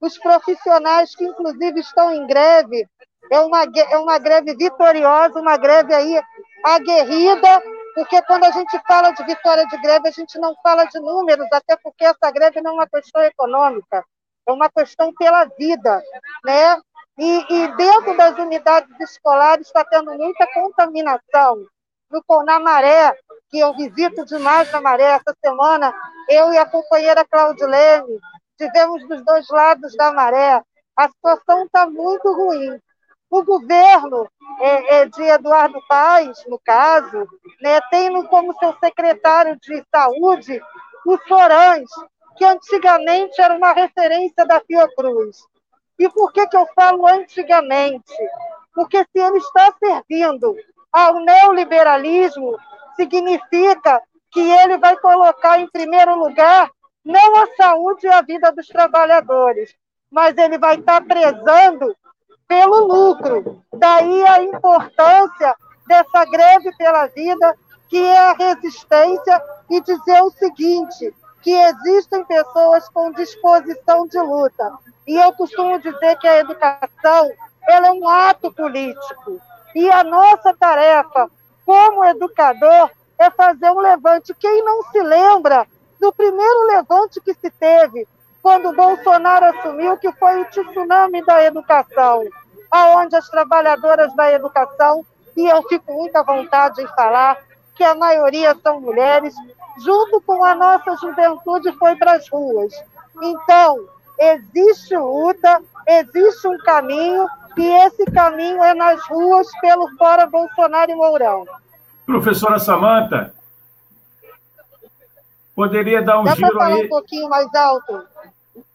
os profissionais que, inclusive, estão em greve, é uma, é uma greve vitoriosa, uma greve aí aguerrida, porque quando a gente fala de vitória de greve, a gente não fala de números, até porque essa greve não é uma questão econômica, é uma questão pela vida, né? E, e dentro das unidades escolares está tendo muita contaminação. No, na Maré, que eu visito demais na Maré, essa semana, eu e a companheira Claudilene tivemos dos dois lados da Maré. A situação está muito ruim. O governo é, é, de Eduardo Paes, no caso, né, tem como seu secretário de saúde o Sorães, que antigamente era uma referência da Fiocruz. E por que, que eu falo antigamente? Porque se ele está servindo ao neoliberalismo, significa que ele vai colocar em primeiro lugar não a saúde e a vida dos trabalhadores, mas ele vai estar prezando pelo lucro. Daí a importância dessa greve pela vida, que é a resistência, e dizer o seguinte: que existem pessoas com disposição de luta. E eu costumo dizer que a educação ela é um ato político. E a nossa tarefa, como educador, é fazer um levante. Quem não se lembra do primeiro levante que se teve quando Bolsonaro assumiu, que foi o tsunami da educação, aonde as trabalhadoras da educação, e eu fico muito à vontade em falar, que a maioria são mulheres, junto com a nossa juventude foi para as ruas. Então, existe luta, existe um caminho, e esse caminho é nas ruas pelo Fora Bolsonaro e Mourão. Professora Samanta, Poderia dar um Dá giro falar aí. um pouquinho mais alto?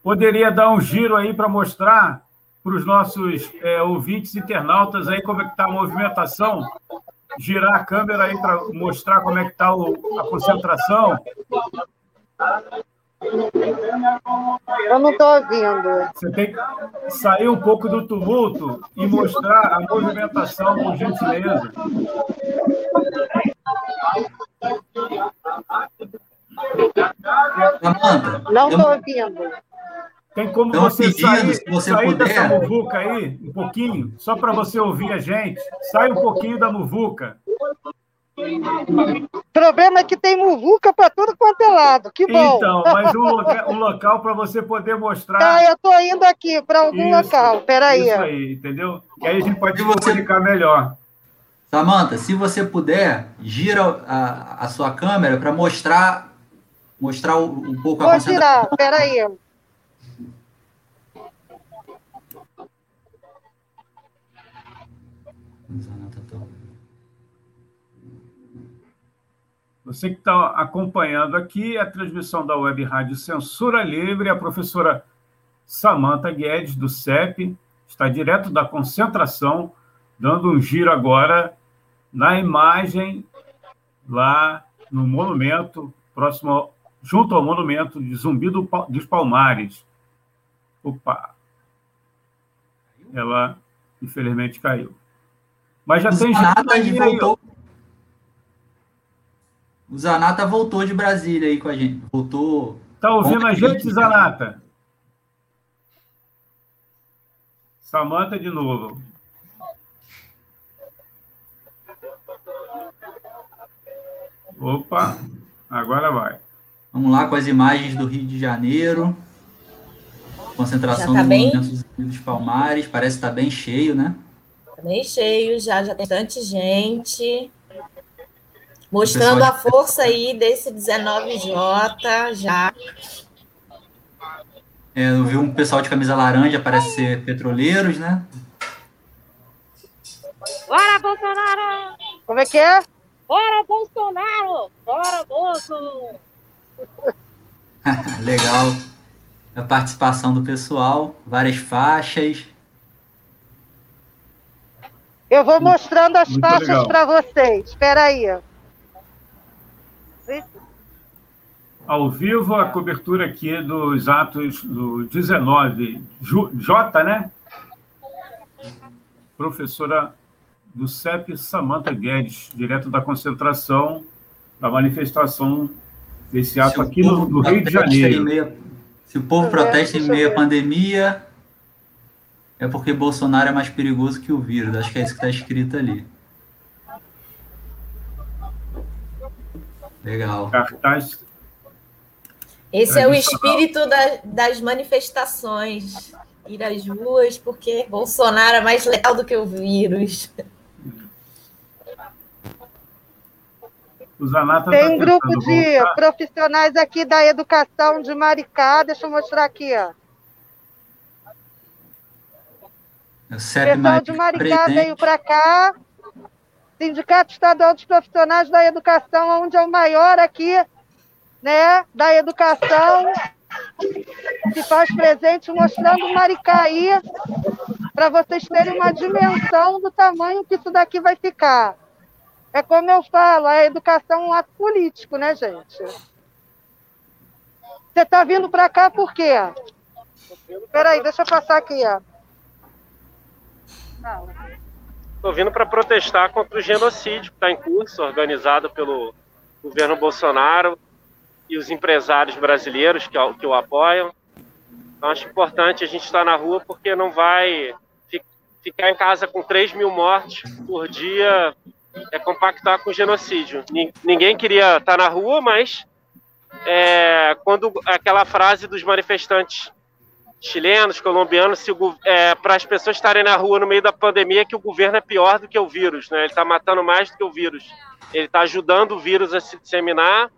Poderia dar um giro aí para mostrar para os nossos é, ouvintes internautas aí como é que está a movimentação? Girar a câmera aí para mostrar como é que está a concentração. Eu não estou ouvindo. Você tem que sair um pouco do tumulto e mostrar a movimentação, por gentileza. Samanta, Não estou ouvindo. Tem como Estão você pedindo, sair, se você sair puder. dessa muvuca aí, um pouquinho, só para você ouvir a gente. Sai um pouquinho da muvuca. O problema é que tem muvuca para tudo quanto é lado. Que bom. Então, mas um, [laughs] loca- um local para você poder mostrar. Tá, eu estou indo aqui para algum Isso, local. Peraí. Isso aí, entendeu? E aí a gente pode E você- comunicar melhor. Samanta, se você puder, gira a, a sua câmera para mostrar mostrar um pouco a Vou tirar. Peraí. Você que está acompanhando aqui a transmissão da Web Rádio Censura Livre, a professora Samanta Guedes, do CEP, está direto da concentração, dando um giro agora na imagem lá no monumento, próximo, junto ao monumento de Zumbi do dos Palmares. Opa! Ela, infelizmente, caiu. Mas já tem gente aí, voltou. O Zanata voltou de Brasília aí com a gente. Voltou. Tá ouvindo a gente, Zanata? Samanta de novo. Opa, agora vai. Vamos lá com as imagens do Rio de Janeiro. Concentração tá do bem? Dos Palmares. Parece estar bem cheio, né? Tá bem cheio já, já tem bastante gente. Mostrando a força aí desse 19J já. É, eu vi um pessoal de camisa laranja, parece ser petroleiros, né? Bora, Bolsonaro! Como é que é? Bora, Bolsonaro! Bora, Bolso! [laughs] Legal. A participação do pessoal, várias faixas. Eu vou mostrando as Muito faixas para vocês. Espera aí. Ao vivo, a cobertura aqui dos atos do 19. Ju- J, né? Professora do CEP, Samanta Guedes, direto da concentração, da manifestação desse ato aqui no, no Rio de Janeiro. Meia, se o povo protesta em meio à pandemia, é porque Bolsonaro é mais perigoso que o vírus. Acho que é isso que está escrito ali. Legal. Cartaz. Esse é o espírito da, das manifestações. Ir às ruas, porque Bolsonaro é mais letal do que o vírus. Tem um grupo de voltar. profissionais aqui da educação de Maricá. Deixa eu mostrar aqui, ó. O pessoal de Maricá veio para cá. Sindicato Estadual dos Profissionais da Educação, onde é o maior aqui, né, da educação, se faz presente mostrando Maricá aí, para vocês terem uma dimensão do tamanho que isso daqui vai ficar. É como eu falo, a educação é um ato político, né, gente? Você está vindo para cá por quê? Peraí, deixa eu passar aqui, ó. Estou vindo para protestar contra o genocídio que está em curso, organizado pelo governo Bolsonaro e os empresários brasileiros que, que o apoiam. Então, acho importante a gente estar na rua porque não vai ficar em casa com 3 mil mortes por dia é compactar com genocídio. Ninguém queria estar na rua, mas é, quando aquela frase dos manifestantes chilenos, colombianos, é, para as pessoas estarem na rua no meio da pandemia, que o governo é pior do que o vírus, né? Ele está matando mais do que o vírus. Ele está ajudando o vírus a se disseminar.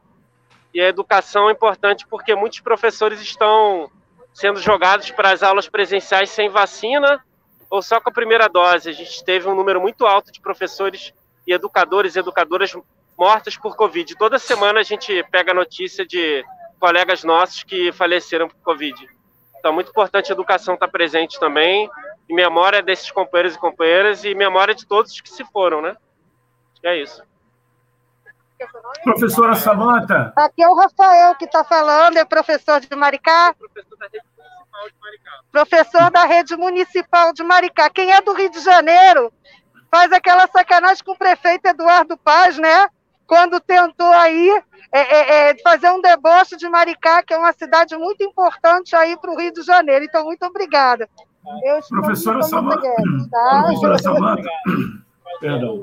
E a educação é importante porque muitos professores estão sendo jogados para as aulas presenciais sem vacina ou só com a primeira dose. A gente teve um número muito alto de professores e educadores e educadoras mortas por Covid. Toda semana a gente pega notícia de colegas nossos que faleceram por Covid. Então, é muito importante a educação estar presente também, e memória desses companheiros e companheiras, e memória de todos que se foram, né? É isso. Professora Samanta. Aqui é o Rafael que está falando, é professor de Maricá. Professor da Rede Municipal de Maricá. Professor da Rede Municipal de Maricá. Quem é do Rio de Janeiro faz aquela sacanagem com o prefeito Eduardo Paz, né? Quando tentou aí é, é, é, fazer um deboche de Maricá, que é uma cidade muito importante aí para o Rio de Janeiro. Então, muito obrigada. Eu Professora Samanta. Tá? Professora Samanta. [laughs] Perdão.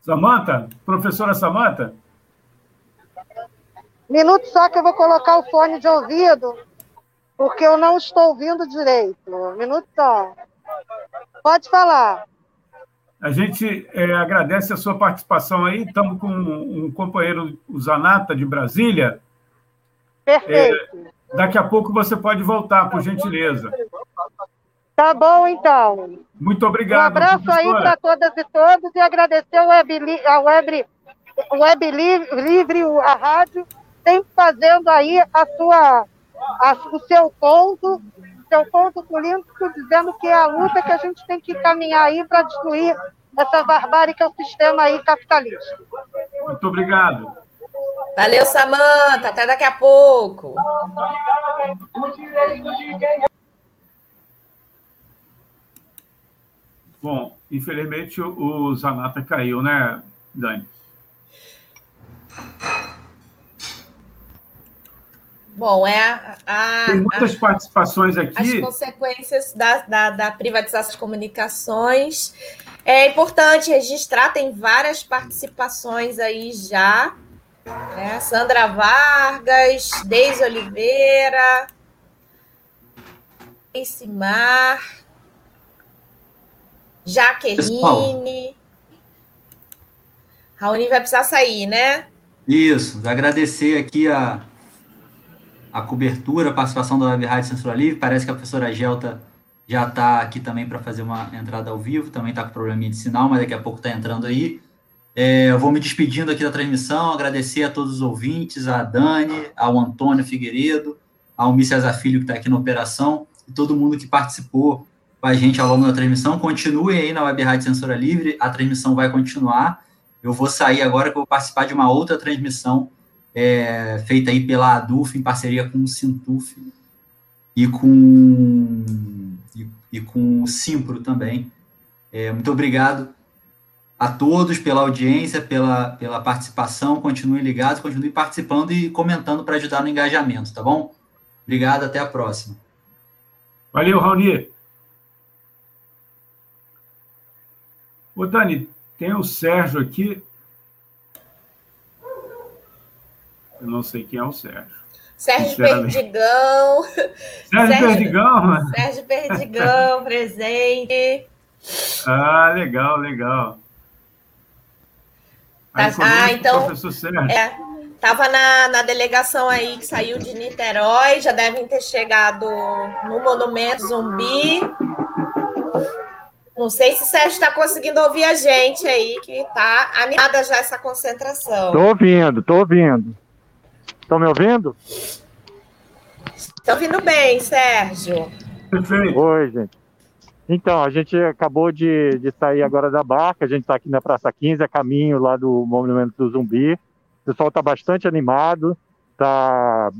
Samanta, professora Samanta. Minuto só que eu vou colocar o fone de ouvido, porque eu não estou ouvindo direito. Minuto só. Pode falar. A gente é, agradece a sua participação aí. Estamos com um companheiro, o Zanata, de Brasília. Perfeito. É, daqui a pouco você pode voltar, por gentileza. Tá bom, então. Muito obrigado. Um abraço professora. aí para todas e todos e agradecer ao Web, a Web, Web Livre, a rádio, sempre fazendo aí a sua, a, o seu ponto seu ponto político dizendo que é a luta que a gente tem que caminhar aí para destruir essa barbárie que é o sistema aí capitalista. Muito obrigado. Valeu, Samanta. Até daqui a pouco. Bom, infelizmente o Zanata caiu, né, Dani? Bom, é a, a, Tem muitas a, participações aqui. As consequências da, da, da, privatização das comunicações. É importante registrar, tem várias participações aí já. Né? Sandra Vargas, Deise Oliveira, Encimar, Jaqueline. Raoni vai precisar sair, né? Isso, agradecer aqui a, a cobertura, a participação da Web Rádio Censura Livre. Parece que a professora Gelta já está aqui também para fazer uma entrada ao vivo, também está com probleminha de sinal, mas daqui a pouco está entrando aí. É, eu vou me despedindo aqui da transmissão, agradecer a todos os ouvintes, a Dani, ao Antônio Figueiredo, ao Miss Filho, que está aqui na operação, e todo mundo que participou com a gente ao longo da transmissão. Continuem aí na Web Rádio Censura Livre, a transmissão vai continuar. Eu vou sair agora que eu vou participar de uma outra transmissão é, feita aí pela ADUF em parceria com o Sintuf e com, e, e com o Simpro também. É, muito obrigado a todos pela audiência, pela, pela participação. Continuem ligados, continuem participando e comentando para ajudar no engajamento, tá bom? Obrigado, até a próxima. Valeu, Raoni. Ô, Dani, tem o Sérgio aqui. Eu não sei quem é o Sérgio. Sérgio Perdigão. Sérgio, Sérgio Perdigão? Sérgio Perdigão, [laughs] presente. Ah, legal, legal. Tá, ah, então. Professor Sérgio. É, tava na, na delegação aí que saiu de Niterói, já devem ter chegado no Monumento Zumbi. Não sei se o Sérgio está conseguindo ouvir a gente aí, que está animada já essa concentração. Estou ouvindo, estou ouvindo. Estão me ouvindo? Estão ouvindo bem, Sérgio. Perfeito. Oi, gente. Então, a gente acabou de, de sair agora da barca, a gente está aqui na Praça 15, a caminho lá do Monumento do Zumbi. O pessoal está bastante animado, tá...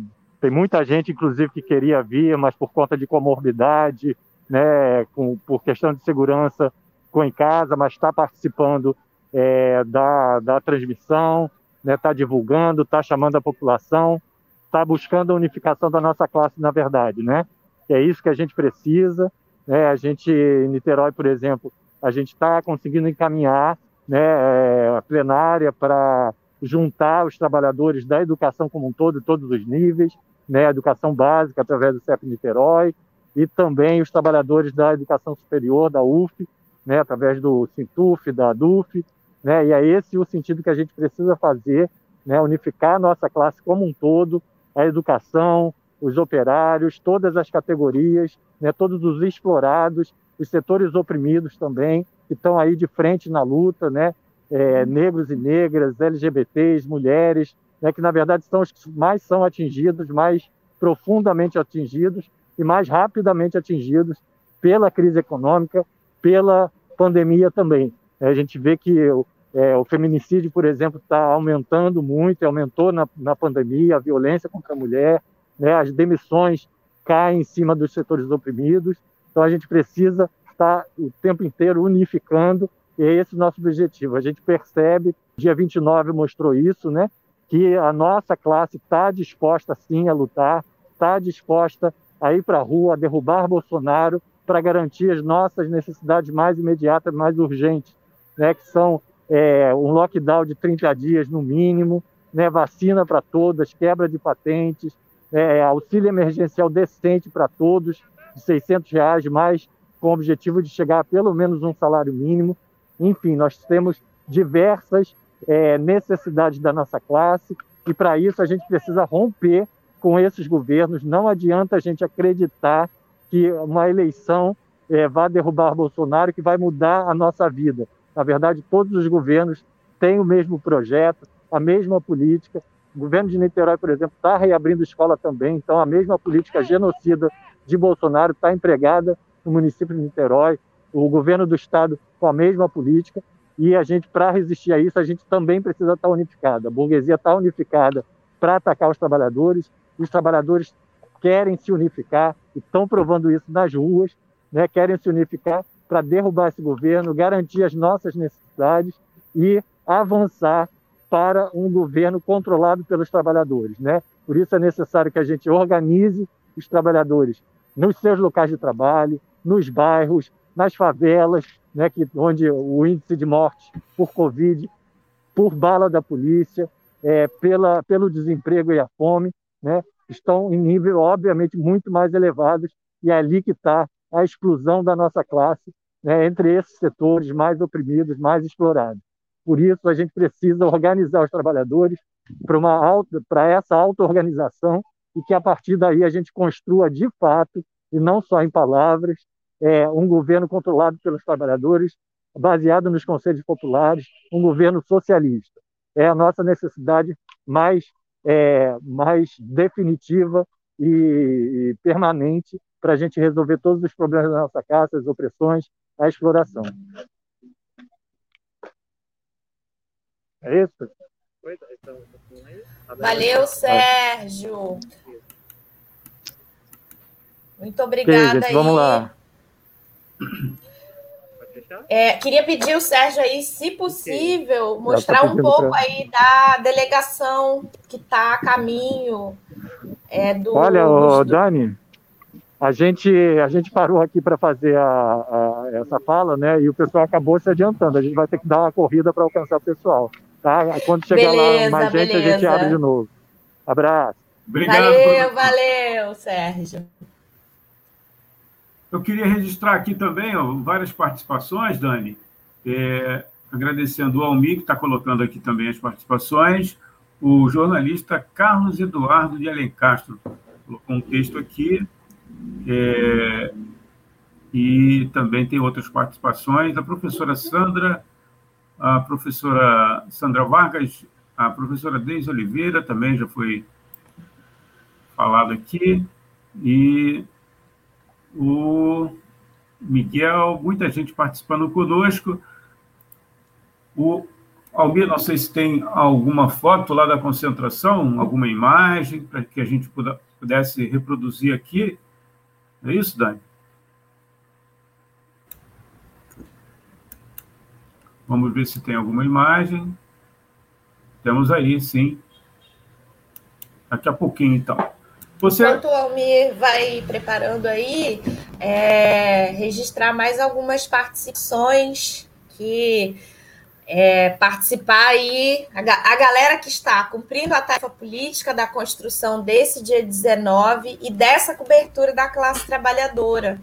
tem muita gente, inclusive, que queria vir, mas por conta de comorbidade, né, com, por questão de segurança, ficou em casa, mas está participando é, da, da transmissão, está né, tá divulgando, está chamando a população, está buscando a unificação da nossa classe, na verdade, né? É isso que a gente precisa. Né? A gente, em Niterói, por exemplo, a gente está conseguindo encaminhar né, é, a plenária para juntar os trabalhadores da educação como um todo, todos os níveis, né, educação básica através do CEP Niterói, e também os trabalhadores da educação superior, da UF, né, através do Sintuf, da DUF, né, e é esse o sentido que a gente precisa fazer, né, unificar a nossa classe como um todo, a educação, os operários, todas as categorias, né, todos os explorados, os setores oprimidos também, que estão aí de frente na luta, né, é, negros e negras, LGBTs, mulheres, né, que na verdade são os que mais são atingidos, mais profundamente atingidos, e mais rapidamente atingidos pela crise econômica, pela pandemia também. É, a gente vê que é, o feminicídio, por exemplo, está aumentando muito, aumentou na, na pandemia, a violência contra a mulher, né, as demissões caem em cima dos setores oprimidos. Então a gente precisa estar o tempo inteiro unificando, e é esse o nosso objetivo. A gente percebe, dia 29 mostrou isso, né, que a nossa classe está disposta sim a lutar, está disposta a ir para a rua, a derrubar Bolsonaro para garantir as nossas necessidades mais imediatas, mais urgentes, né, que são é, um lockdown de 30 dias no mínimo, né, vacina para todas, quebra de patentes, é, auxílio emergencial decente para todos, de 600 reais, mais com o objetivo de chegar a pelo menos um salário mínimo. Enfim, nós temos diversas é, necessidades da nossa classe e para isso a gente precisa romper com esses governos. Não adianta a gente acreditar que uma eleição é, vai derrubar Bolsonaro, que vai mudar a nossa vida. Na verdade, todos os governos têm o mesmo projeto, a mesma política. O governo de Niterói, por exemplo, está reabrindo escola também, então a mesma política genocida de Bolsonaro está empregada no município de Niterói, o governo do estado com a mesma política, e a gente, para resistir a isso, a gente também precisa estar unificada. A burguesia está unificada para atacar os trabalhadores, os trabalhadores querem se unificar e estão provando isso nas ruas, né? querem se unificar para derrubar esse governo, garantir as nossas necessidades e avançar para um governo controlado pelos trabalhadores. Né? Por isso é necessário que a gente organize os trabalhadores nos seus locais de trabalho, nos bairros, nas favelas, né, que, onde o índice de morte por Covid, por bala da polícia, é, pela, pelo desemprego e a fome, né, estão em nível, obviamente, muito mais elevados, e é ali que está a exclusão da nossa classe, né, entre esses setores mais oprimidos, mais explorados. Por isso, a gente precisa organizar os trabalhadores para essa auto-organização e que, a partir daí, a gente construa de fato, e não só em palavras, é, um governo controlado pelos trabalhadores, baseado nos conselhos populares, um governo socialista. É a nossa necessidade mais é, mais definitiva e, e permanente para a gente resolver todos os problemas da nossa casa, as opressões, a exploração. É isso? Valeu, Sérgio. Muito obrigada. Okay, gente, vamos lá. É, queria pedir o Sérgio aí, se possível, mostrar um pouco aí da delegação que está a caminho é, do. Olha, do... Dani, a gente, a gente parou aqui para fazer a, a, essa fala, né? E o pessoal acabou se adiantando. A gente vai ter que dar uma corrida para alcançar o pessoal. Tá? Quando chegar beleza, lá mais gente, beleza. a gente abre de novo. Abraço. Obrigado. Valeu, valeu, Sérgio. Eu queria registrar aqui também ó, várias participações, Dani, é, agradecendo o Almir, que está colocando aqui também as participações, o jornalista Carlos Eduardo de Alencastro colocou um texto aqui, é, e também tem outras participações, a professora Sandra, a professora Sandra Vargas, a professora Deise Oliveira também já foi falado aqui, e o Miguel, muita gente participando conosco. O Almir, não sei se tem alguma foto lá da concentração, alguma imagem para que a gente pudesse reproduzir aqui. É isso, Dani? Vamos ver se tem alguma imagem. Temos aí, sim. Daqui a pouquinho, então. Você... Enquanto o Almir vai preparando aí, é, registrar mais algumas participações que é, participar aí, a, a, galera que está cumprindo a tarefa política da construção desse dia 19 e dessa cobertura da classe trabalhadora.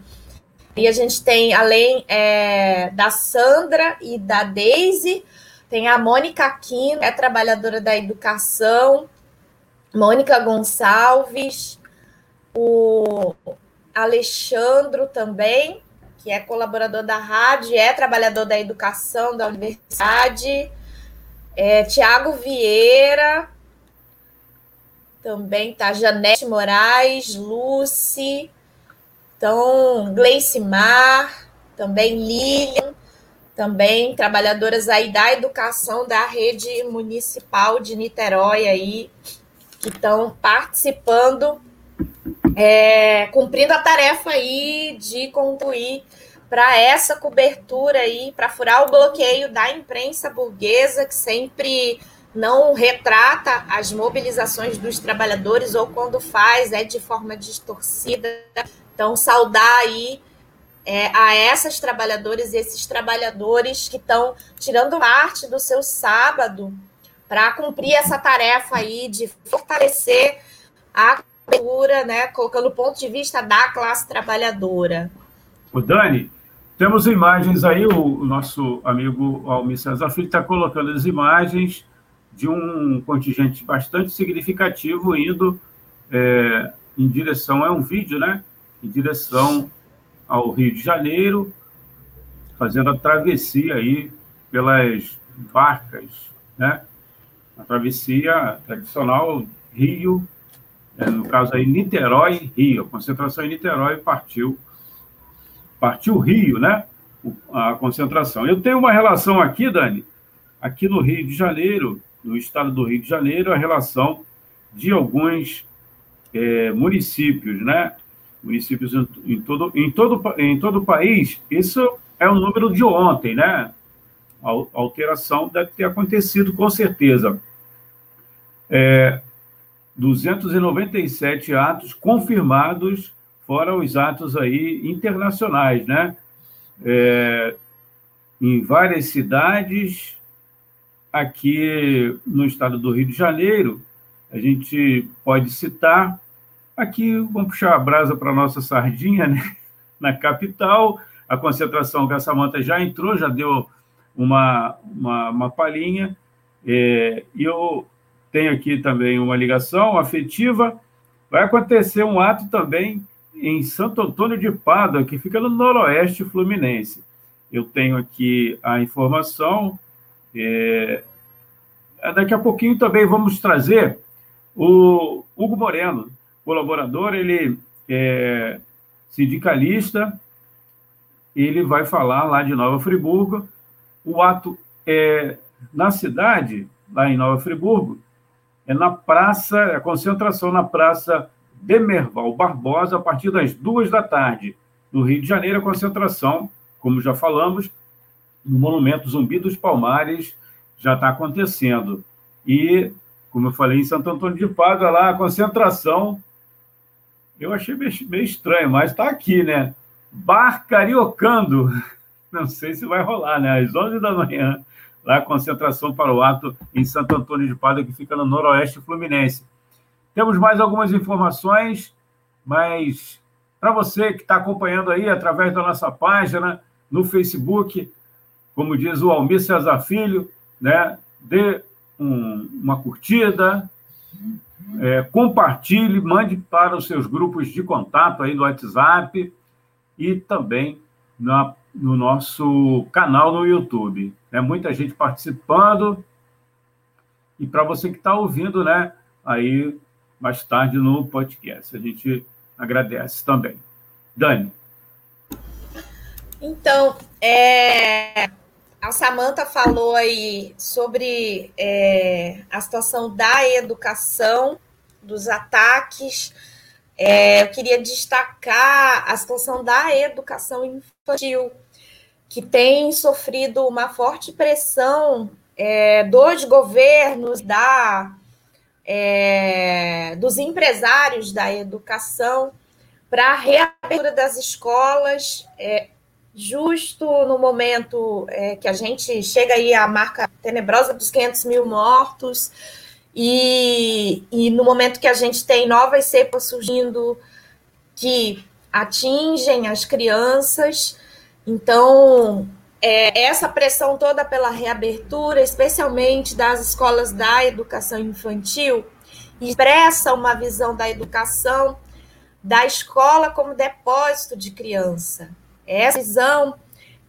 E a gente tem, além é, da Sandra e da Daisy, tem a Mônica Aquino, é trabalhadora da educação, Mônica Gonçalves, o Alexandro também, que é colaborador da rádio, é trabalhador da educação da universidade, é, Tiago Vieira, também tá Janete Moraes, Lucy, então Gleice Mar, também Lilian, também trabalhadoras aí da educação da rede municipal de Niterói aí, que estão participando, é, cumprindo a tarefa aí de concluir para essa cobertura aí, para furar o bloqueio da imprensa burguesa, que sempre não retrata as mobilizações dos trabalhadores, ou quando faz, é de forma distorcida. Então, saudar aí é, a essas trabalhadoras e esses trabalhadores que estão tirando parte do seu sábado para cumprir essa tarefa aí de fortalecer a cultura, né, colocando o ponto de vista da classe trabalhadora. O Dani, temos imagens aí, o, nosso amigo Almir César Filho está colocando as imagens de um contingente bastante significativo indo é, em direção, é um vídeo, né, em direção ao Rio de Janeiro, fazendo a travessia aí pelas barcas, né, a travessia tradicional Rio, é, no caso aí Niterói, Rio, concentração em Niterói partiu, partiu Rio, né? A concentração. Eu tenho uma relação aqui, Dani, aqui no Rio de Janeiro, no estado do Rio de Janeiro, a relação de alguns é, municípios, né? Municípios em, todo, em, todo, em todo o país. Isso é o número de ontem, né? A alteração deve ter acontecido com certeza é, 297 atos confirmados, fora os atos aí internacionais, né? É, em várias cidades, aqui no estado do Rio de Janeiro, a gente pode citar, aqui vamos puxar a brasa para a nossa sardinha, né? [laughs] na capital, a concentração Caçamanta já entrou, já deu uma, uma, uma palhinha, é, e eu tem aqui também uma ligação afetiva. Vai acontecer um ato também em Santo Antônio de Pádua, que fica no noroeste fluminense. Eu tenho aqui a informação. É... Daqui a pouquinho também vamos trazer o Hugo Moreno, colaborador, ele é sindicalista, ele vai falar lá de Nova Friburgo. O ato é na cidade, lá em Nova Friburgo, é na praça, a concentração na praça Demerval Barbosa, a partir das duas da tarde. No Rio de Janeiro, a concentração, como já falamos, no Monumento Zumbi dos Palmares já está acontecendo. E, como eu falei, em Santo Antônio de Pádua, lá a concentração, eu achei meio estranho, mas está aqui, né? Bar Cariocando. [laughs] Não sei se vai rolar, né? Às 11 da manhã, lá concentração para o ato em Santo Antônio de Pádua, que fica no noroeste fluminense. Temos mais algumas informações, mas para você que está acompanhando aí através da nossa página no Facebook, como diz o Almir Cesar Filho, né? dê um, uma curtida, é, compartilhe, mande para os seus grupos de contato aí no WhatsApp e também na, no nosso canal no YouTube. É muita gente participando. E para você que está ouvindo, né, aí mais tarde no podcast. A gente agradece também. Dani. Então, é, a Samanta falou aí sobre é, a situação da educação, dos ataques. É, eu queria destacar a situação da educação infantil, que tem sofrido uma forte pressão é, dos governos, da, é, dos empresários da educação, para a reabertura das escolas. É, justo no momento é, que a gente chega aí à marca tenebrosa dos 500 mil mortos, e, e no momento que a gente tem novas cepas surgindo que atingem as crianças, então é, essa pressão toda pela reabertura, especialmente das escolas da educação infantil, expressa uma visão da educação da escola como depósito de criança. Essa visão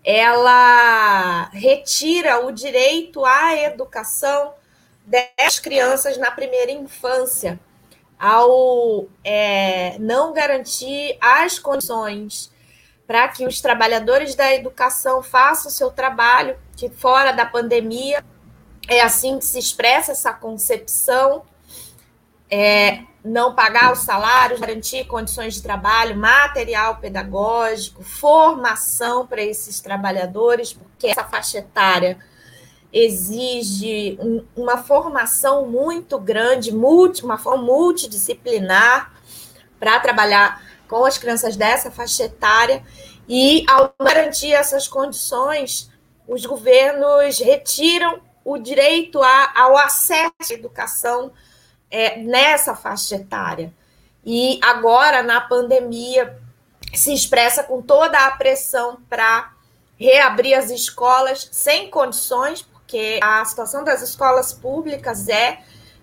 ela retira o direito à educação das crianças na primeira infância, ao é, não garantir as condições para que os trabalhadores da educação façam o seu trabalho, que fora da pandemia é assim que se expressa essa concepção. É, não pagar os salários, garantir condições de trabalho, material pedagógico, formação para esses trabalhadores, porque essa faixa etária exige um, uma formação muito grande, multi, uma forma multidisciplinar para trabalhar com as crianças dessa faixa etária e ao garantir essas condições, os governos retiram o direito a, ao acesso à educação é, nessa faixa etária. E agora, na pandemia, se expressa com toda a pressão para reabrir as escolas sem condições, porque a situação das escolas públicas é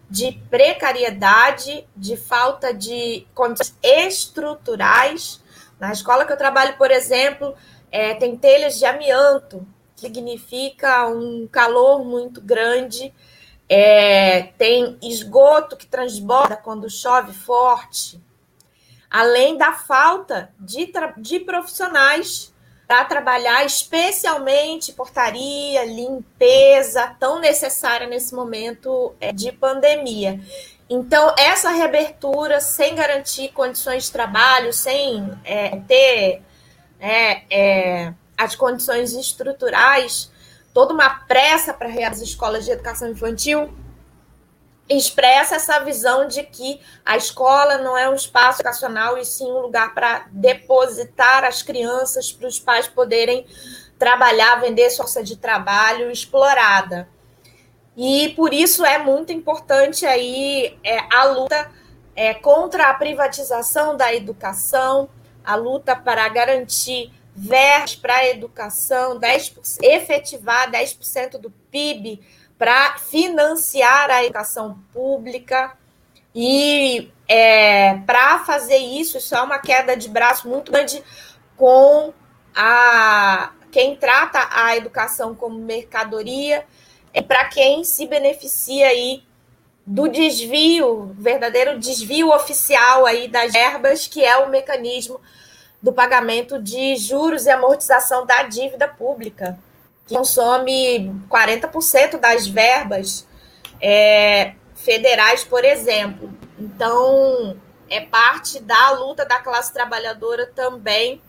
de precariedade, de falta de condições estruturais. Na escola que eu trabalho, por exemplo, é, tem telhas de amianto, significa um calor muito grande é, tem esgoto que transborda quando chove forte, além da falta de, de profissionais para trabalhar, especialmente portaria, limpeza, tão necessária nesse momento é, de pandemia. Então, essa reabertura, sem garantir condições de trabalho, sem é, ter é, é as condições estruturais, toda uma pressa para as escolas de educação infantil, expressa essa visão de que a escola não é um espaço educacional e sim um lugar para depositar as crianças para os pais poderem trabalhar, vender força de trabalho explorada. E por isso é muito importante aí é, a luta é, contra a privatização da educação, a luta para garantir verbas para a educação, 10%, efetivar 10% do PIB para financiar a educação pública. E é, para fazer isso, isso é uma queda de braço muito grande com a quem trata a educação como mercadoria e para quem se beneficia aí do desvio, verdadeiro desvio oficial aí das verbas, que é o mecanismo do pagamento de juros e amortização da dívida pública, que consome 40% das verbas é, federais, por exemplo. Então, é parte da luta da classe trabalhadora também,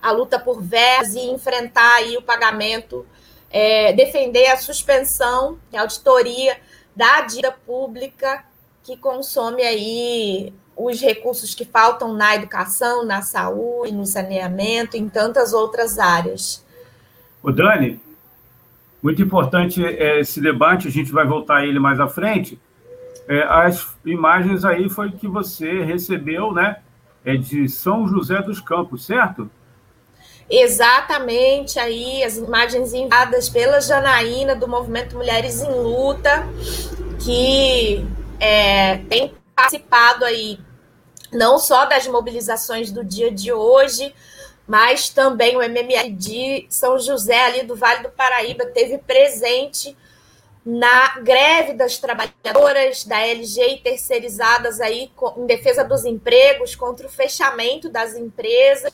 a luta por verbas e enfrentar aí o pagamento é, defender a suspensão, a auditoria da dívida pública que consome aí os recursos que faltam na educação, na saúde, no saneamento, em tantas outras áreas. O Dani, muito importante é, esse debate, a gente vai voltar a ele mais à frente. É, as imagens aí foi que você recebeu, né? É de São José dos Campos, certo? Exatamente, aí as imagens enviadas pela Janaína do Movimento Mulheres em Luta, que é, tem participado aí não só das mobilizações do dia de hoje, mas também o MML de São José, ali do Vale do Paraíba, teve presente na greve das trabalhadoras da LG e terceirizadas aí em defesa dos empregos, contra o fechamento das empresas,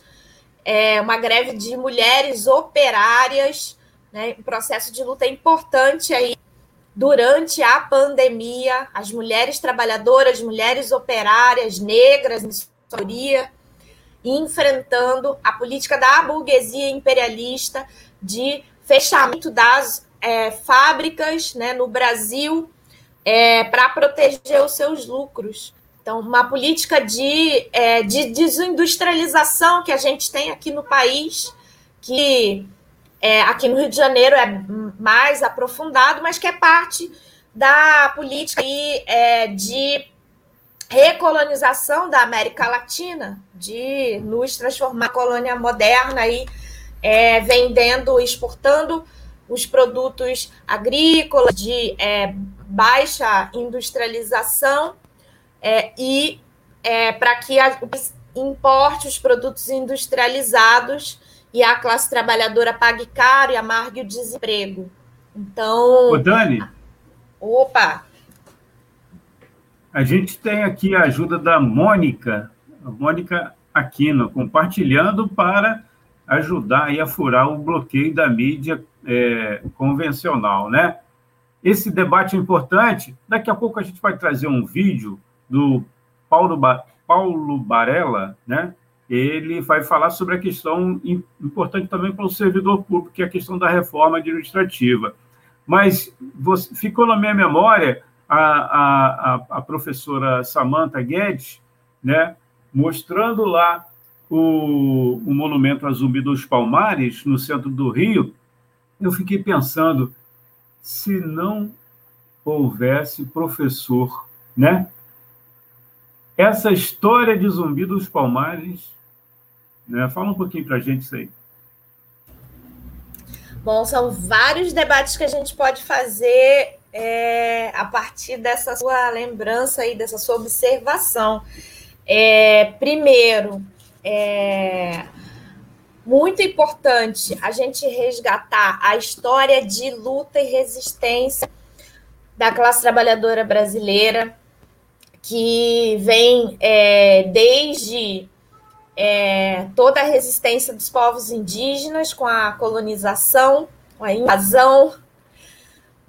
é uma greve de mulheres operárias, né, um processo de luta importante aí durante a pandemia, as mulheres trabalhadoras, mulheres operárias, negras, em maioria, enfrentando a política da burguesia imperialista de fechamento das é, fábricas né, no Brasil é, para proteger os seus lucros. Então, uma política de, é, de desindustrialização que a gente tem aqui no país, que é, aqui no Rio de Janeiro é mais aprofundado, mas que é parte da política aí, é, de recolonização da América Latina, de nos transformar em colônia moderna e é, vendendo, exportando os produtos agrícolas de é, baixa industrialização é, e é, para que a, importe os produtos industrializados e a classe trabalhadora pague caro e amargue o desemprego. Então. Ô, Dani. Opa! A gente tem aqui a ajuda da Mônica, Mônica Aquino, compartilhando para ajudar a furar o bloqueio da mídia é, convencional, né? Esse debate é importante. Daqui a pouco a gente vai trazer um vídeo do Paulo, ba Paulo Barella, né? Ele vai falar sobre a questão importante também para o servidor público, que é a questão da reforma administrativa. Mas você, ficou na minha memória a, a, a professora Samantha Guedes, né, mostrando lá o, o monumento a Zumbi dos Palmares, no centro do Rio, eu fiquei pensando, se não houvesse professor, né? Essa história de Zumbi dos Palmares, né? Fala um pouquinho para a gente isso aí. Bom, são vários debates que a gente pode fazer é, a partir dessa sua lembrança e dessa sua observação. É, primeiro, é muito importante a gente resgatar a história de luta e resistência da classe trabalhadora brasileira, que vem é, desde é, toda a resistência dos povos indígenas com a colonização, com a invasão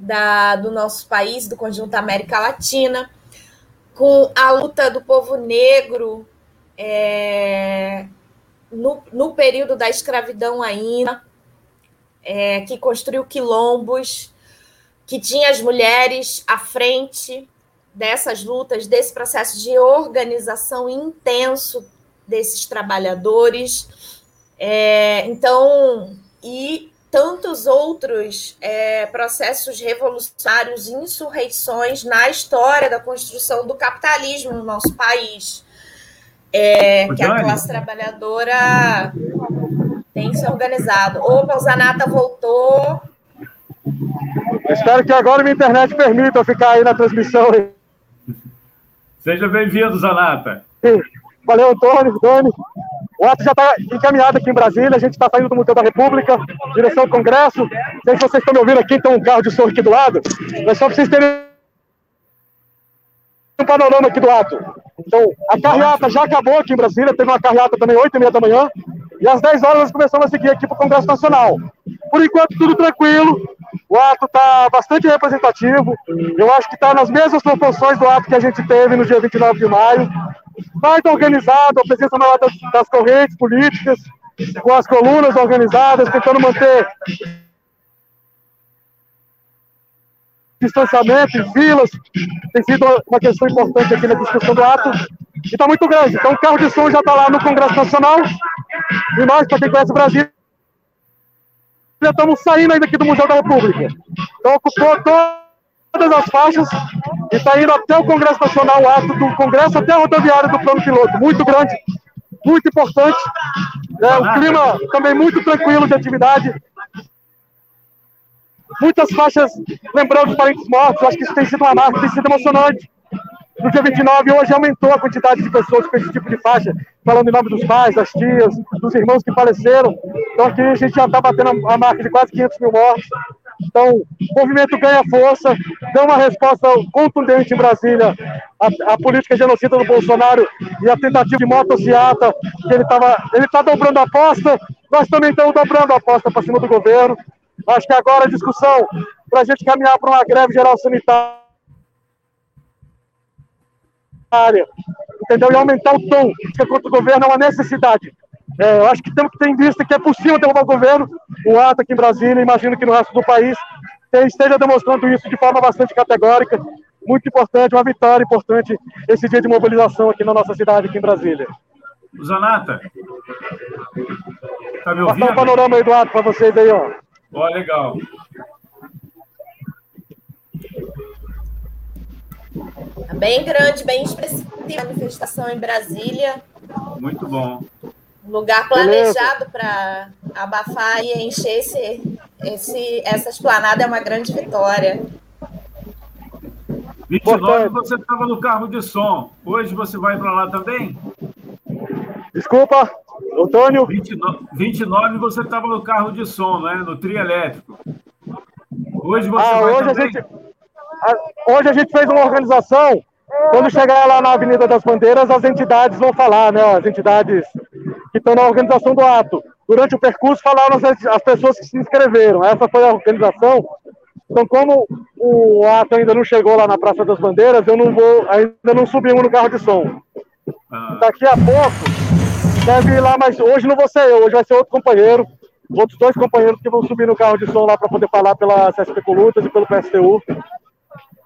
da, do nosso país, do conjunto América Latina, com a luta do povo negro é, no, no, período da escravidão ainda, é, que construiu quilombos, que tinha as mulheres à frente dessas lutas, desse processo de organização intenso desses trabalhadores. É, então, e tantos outros é, processos revolucionários, insurreições na história da construção do capitalismo no nosso país. É, que a classe trabalhadora tem se organizado. Opa, o Zanata voltou. espero que agora minha internet permita eu ficar aí na transmissão. Seja bem-vindo, Zanata. Valeu, Antônio, Dani. O ato já está encaminhado aqui em Brasília, a gente está saindo do Museu da República, direção do Congresso. Sei se vocês estão me ouvindo aqui, tem um carro de som aqui do lado, mas só para vocês terem um panorama aqui do ato. Então, a carreata já acabou aqui em Brasília, teve uma carreata também 8 e meia da manhã, e às 10 horas nós começamos a seguir aqui para o Congresso Nacional. Por enquanto, tudo tranquilo, o ato está bastante representativo, eu acho que está nas mesmas proporções do ato que a gente teve no dia 29 de maio, mais organizado, a presença maior das, das correntes políticas, com as colunas organizadas, tentando manter distanciamento em filas, tem sido uma questão importante aqui na discussão do ato, e está muito grande. Então, o carro de som já está lá no Congresso Nacional, e nós, para quem conhece o Brasil, já estamos saindo ainda aqui do Museu da República. Então, ocupou todas as faixas e está indo até o Congresso Nacional, o ato do Congresso até a rodoviária do plano piloto. Muito grande, muito importante. É, o clima também muito tranquilo de atividade. Muitas faixas lembrando os parentes mortos. Acho que isso tem sido uma marca, tem sido emocionante. No dia 29, hoje aumentou a quantidade de pessoas com esse tipo de faixa, falando em nome dos pais, das tias, dos irmãos que faleceram. Então aqui a gente já está batendo a marca de quase 500 mil mortos. Então, o movimento ganha força, deu uma resposta contundente em Brasília à, política genocida do Bolsonaro e a tentativa de motociata, que ele estava ele está dobrando a aposta, nós também estamos dobrando a aposta para cima do governo. Acho que agora a discussão para a gente caminhar para uma greve geral sanitária entendeu? E aumentar o tom que contra o governo é uma necessidade. É, eu acho que temos que ter em vista que é possível derrubar o governo. O ato aqui em Brasília, imagino que no resto do país, esteja demonstrando isso de forma bastante categórica. Muito importante, uma vitória importante esse dia de mobilização aqui na nossa cidade, aqui em Brasília. Zanata, tá me ouvindo? Passar um panorama, Eduardo, para vocês aí, ó. Ó, legal. Bem grande, bem expressiva a manifestação em Brasília. Muito bom. Lugar planejado para abafar e encher esse, esse, essa esplanada é uma grande vitória. 29 você estava no carro de som. Hoje você vai para lá também? Desculpa, Antônio. 29, 29 você estava no carro de som, né? No trio elétrico. Hoje você ah, vai hoje também? A gente, hoje a gente fez uma organização. Quando chegar lá na Avenida das Bandeiras, as entidades vão falar, né? As entidades que estão na organização do ato. Durante o percurso, falaram as, as pessoas que se inscreveram. Essa foi a organização. Então, como o ato ainda não chegou lá na Praça das Bandeiras, eu não vou, ainda não subimos no carro de som. Ah. Daqui a pouco, deve ir lá, mas hoje não vou ser eu, hoje vai ser outro companheiro, outros dois companheiros que vão subir no carro de som lá para poder falar pela CSP Colutas e pelo PSTU.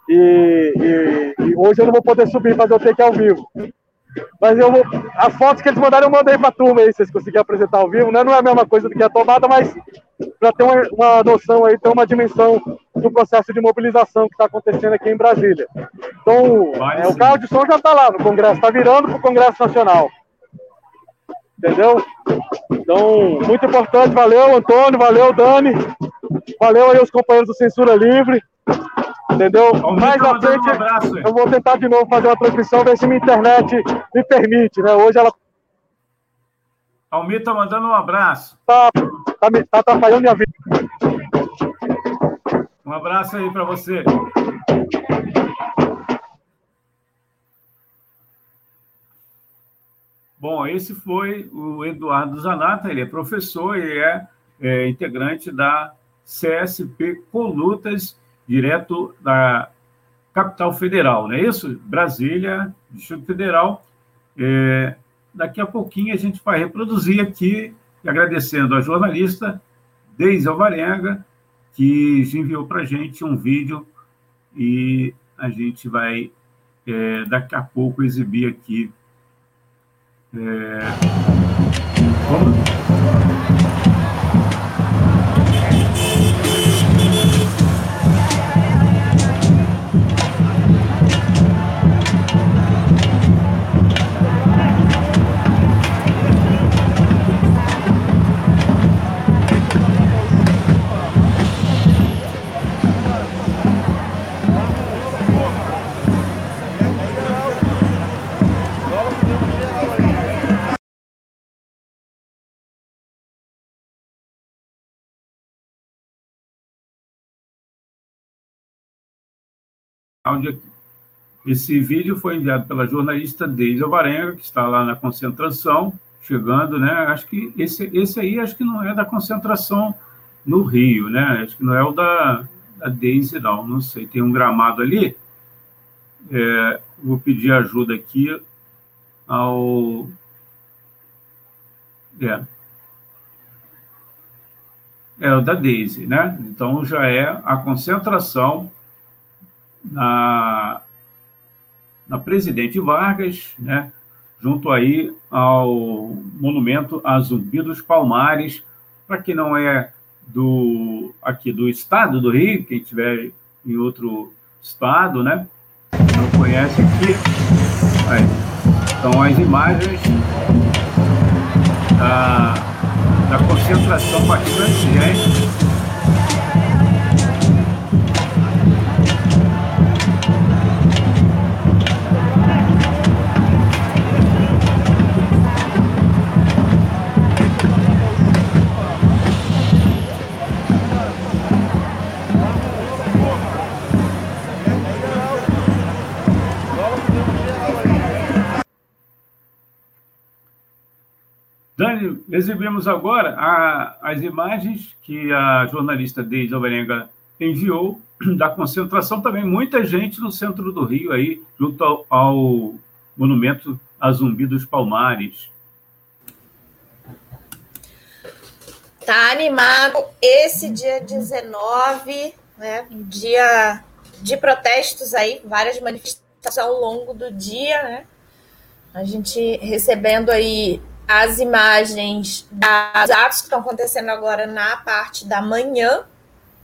E, e, e, hoje eu não vou poder subir, mas eu tenho que ir ao vivo. Mas eu vou, as fotos que eles mandaram eu mandei para a turma aí, vocês conseguiram apresentar ao vivo, né? Não é a mesma coisa do que a tomada, mas para ter uma, uma, noção aí, ter uma dimensão do processo de mobilização que está acontecendo aqui em Brasília. Então, é, o carro de som já está lá no Congresso, está virando para o Congresso Nacional. Entendeu? Então, muito importante, valeu Antônio, valeu Dani, valeu aí os companheiros do Censura Livre. Entendeu? Mais à frente, um eu vou tentar de novo fazer uma transmissão, ver se minha internet me permite, né? Hoje ela. Almir tá mandando um abraço. Tá, tá, tá atrapalhando minha vida. Um abraço aí para você. Bom, esse foi o Eduardo Zanata, ele é professor e é, é integrante da CSP Colutas direto da capital federal, não é isso? Brasília, Distrito Federal. É, daqui a pouquinho a gente vai reproduzir aqui, agradecendo a jornalista Deise Alvarenga, que enviou para a gente um vídeo e a gente vai é, daqui a pouco exibir aqui. É, Esse vídeo foi enviado pela jornalista Deise Alvarenga, que está lá na concentração, chegando, né? Acho que esse, esse aí acho que não é da concentração no Rio, né? Acho que não é o da, da Deise, não. Não sei, tem um gramado ali. É, vou pedir ajuda aqui ao. É. É o da Daisy, né? Então já é a concentração na, na Presidente Vargas, né, junto aí ao monumento a Zumbi dos Palmares, para quem não é do aqui do estado do Rio, quem estiver em outro estado, né, não conhece aqui, aí, então as imagens da, da concentração bastante Dani, exibimos agora a, as imagens que a jornalista Deise Alvarenga enviou [clears throat] da concentração também, muita gente no centro do Rio aí, junto ao, ao monumento a Zumbi dos Palmares. Tá animado esse dia 19, né? Dia de protestos aí, várias manifestações ao longo do dia, né? A gente recebendo aí as imagens dos atos que estão acontecendo agora na parte da manhã.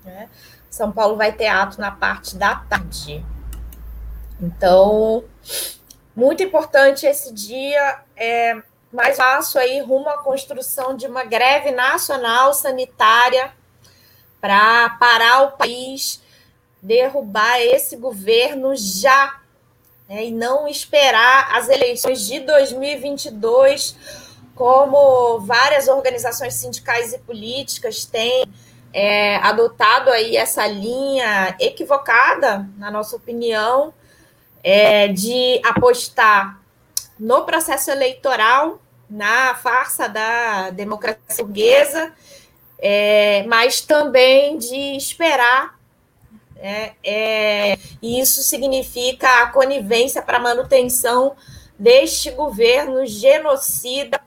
Né? São Paulo vai ter ato na parte da tarde. Então, muito importante esse dia. É mais passo aí rumo à construção de uma greve nacional sanitária para parar o país, derrubar esse governo já né, e não esperar as eleições de 2022 como várias organizações sindicais e políticas têm é, adotado aí essa linha equivocada, na nossa opinião, é, de apostar no processo eleitoral, na farsa da democracia burguesa, é, mas também de esperar. É, é, e isso significa a conivência para a manutenção deste governo genocida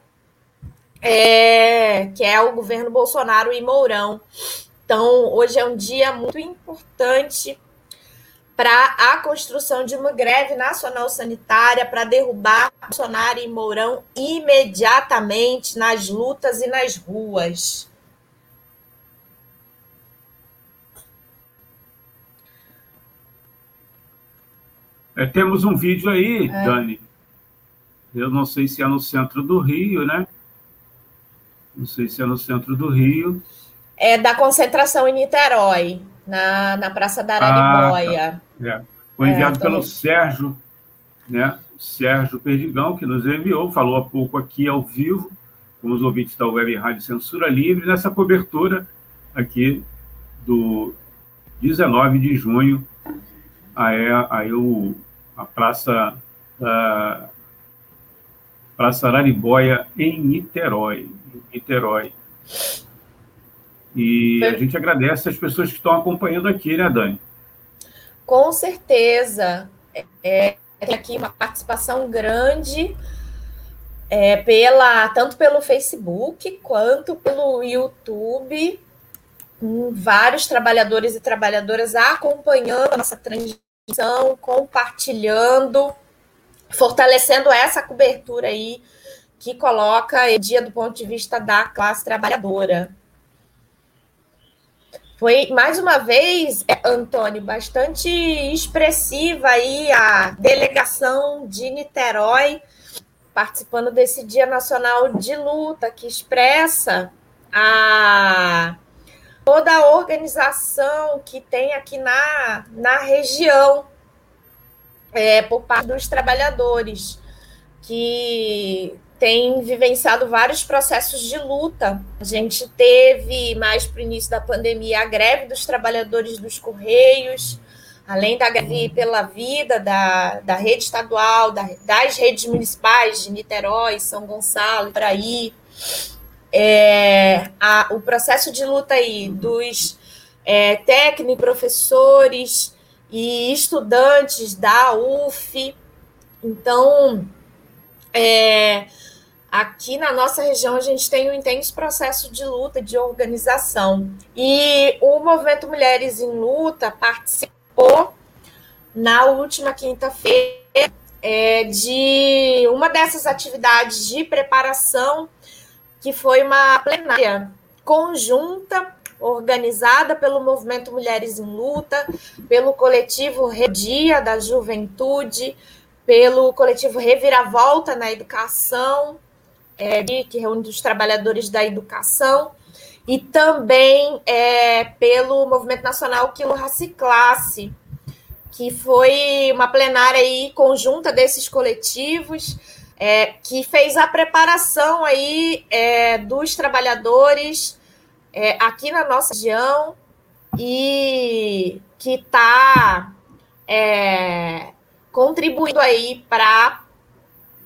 é, que é o governo Bolsonaro e Mourão. Então, hoje é um dia muito importante para a construção de uma greve nacional sanitária para derrubar Bolsonaro e Mourão imediatamente nas lutas e nas ruas. É, temos um vídeo aí, é. Dani. Eu não sei se é no centro do Rio, né? Não sei se é no centro do Rio. É da concentração em Niterói, na, na Praça da Araribóia. Ah, tá. é. Foi enviado é, pelo Sérgio, né? Sérgio Perdigão, que nos enviou, falou há pouco aqui ao vivo, com os ouvintes da Web Rádio Censura Livre, nessa cobertura aqui do 19 de junho, aí, aí o, a Praça da Praça Araribóia, em Niterói. Niterói. E a gente agradece as pessoas que estão acompanhando aqui, né, Dani? Com certeza. É, tem aqui uma participação grande, é, pela, tanto pelo Facebook quanto pelo YouTube, com vários trabalhadores e trabalhadoras acompanhando a nossa transmissão, compartilhando, fortalecendo essa cobertura aí que coloca o dia do ponto de vista da classe trabalhadora. Foi, mais uma vez, é, Antônio, bastante expressiva aí a delegação de Niterói participando desse Dia Nacional de Luta, que expressa a toda a organização que tem aqui na, na região é, por parte dos trabalhadores, que tem vivenciado vários processos de luta. A gente teve, mais para o início da pandemia, a greve dos trabalhadores dos Correios, além da greve pela vida da, da rede estadual, da, das redes municipais de Niterói, São Gonçalo, por aí. É, a, o processo de luta aí dos é, técnicos, professores e estudantes da UF. Então, é, Aqui na nossa região, a gente tem um intenso processo de luta, de organização. E o Movimento Mulheres em Luta participou na última quinta-feira, é, de uma dessas atividades de preparação, que foi uma plenária conjunta, organizada pelo Movimento Mulheres em Luta, pelo coletivo Redia da Juventude, pelo coletivo Reviravolta na Educação, é, que reúne os trabalhadores da educação, e também é, pelo Movimento Nacional Quilo Raci Classe, que foi uma plenária aí conjunta desses coletivos, é, que fez a preparação aí é, dos trabalhadores é, aqui na nossa região e que está é, contribuindo aí para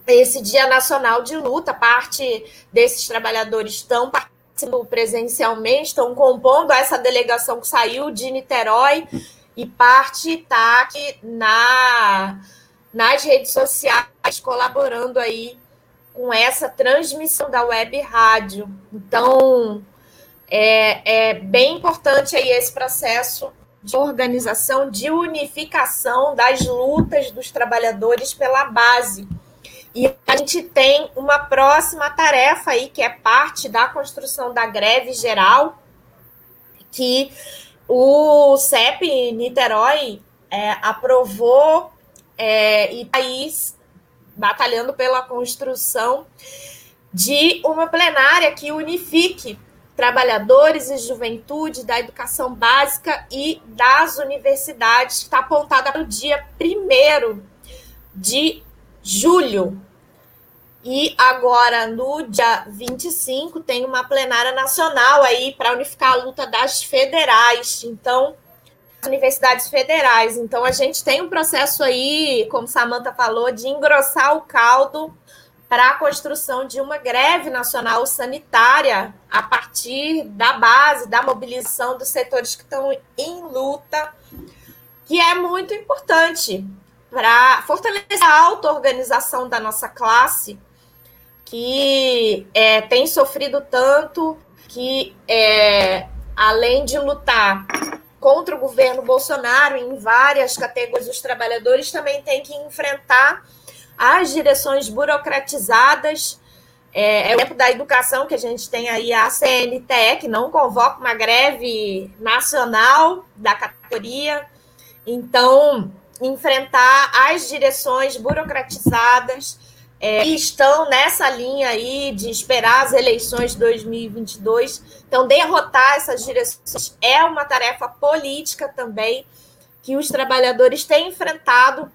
esse Dia Nacional de Luta. Parte desses trabalhadores estão participando presencialmente, estão compondo essa delegação que saiu de Niterói e parte está aqui na, nas redes sociais colaborando aí com essa transmissão da web rádio. Então, é, é bem importante aí esse processo de organização, de unificação das lutas dos trabalhadores pela base. E a gente tem uma próxima tarefa aí, que é parte da construção da greve geral, que o CEP Niterói é, aprovou é, e aí batalhando pela construção de uma plenária que unifique trabalhadores e juventude da educação básica e das universidades, que está apontada para o dia 1 de julho. E agora, no dia 25, tem uma plenária nacional aí para unificar a luta das federais. Então, universidades federais. Então, a gente tem um processo aí, como Samanta falou, de engrossar o caldo para a construção de uma greve nacional sanitária a partir da base, da mobilização dos setores que estão em luta, que é muito importante para fortalecer a auto-organização da nossa classe que é, tem sofrido tanto que, é, além de lutar contra o governo Bolsonaro em várias categorias, os trabalhadores também têm que enfrentar as direções burocratizadas. É, é o tempo da educação que a gente tem aí a CNTE, que não convoca uma greve nacional da categoria. Então, enfrentar as direções burocratizadas é, estão nessa linha aí de esperar as eleições de 2022. Então, derrotar essas direções é uma tarefa política também que os trabalhadores têm enfrentado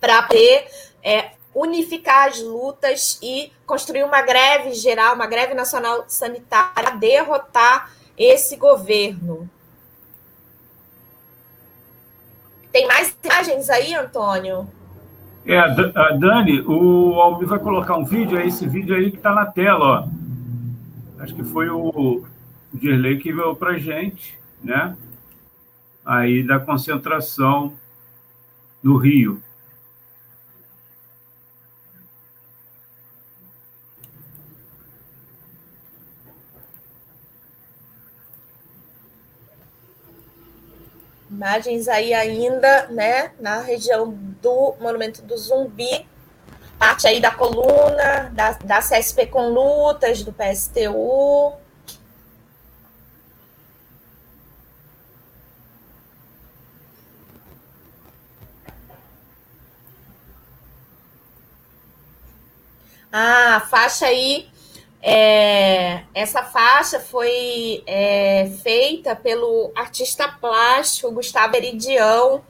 para poder é, unificar as lutas e construir uma greve geral, uma greve nacional sanitária, derrotar esse governo. Tem mais imagens aí, Antônio? É, a Dani, o Almir vai colocar um vídeo, é esse vídeo aí que está na tela, ó. Acho que foi o Dirley que veio para gente, né? Aí da concentração no Rio. Imagens aí ainda, né, na região do Monumento do Zumbi, parte aí da coluna, da, da CSP com lutas, do PSTU. Ah, faixa aí é, essa faixa foi é, feita pelo artista plástico Gustavo Eridião,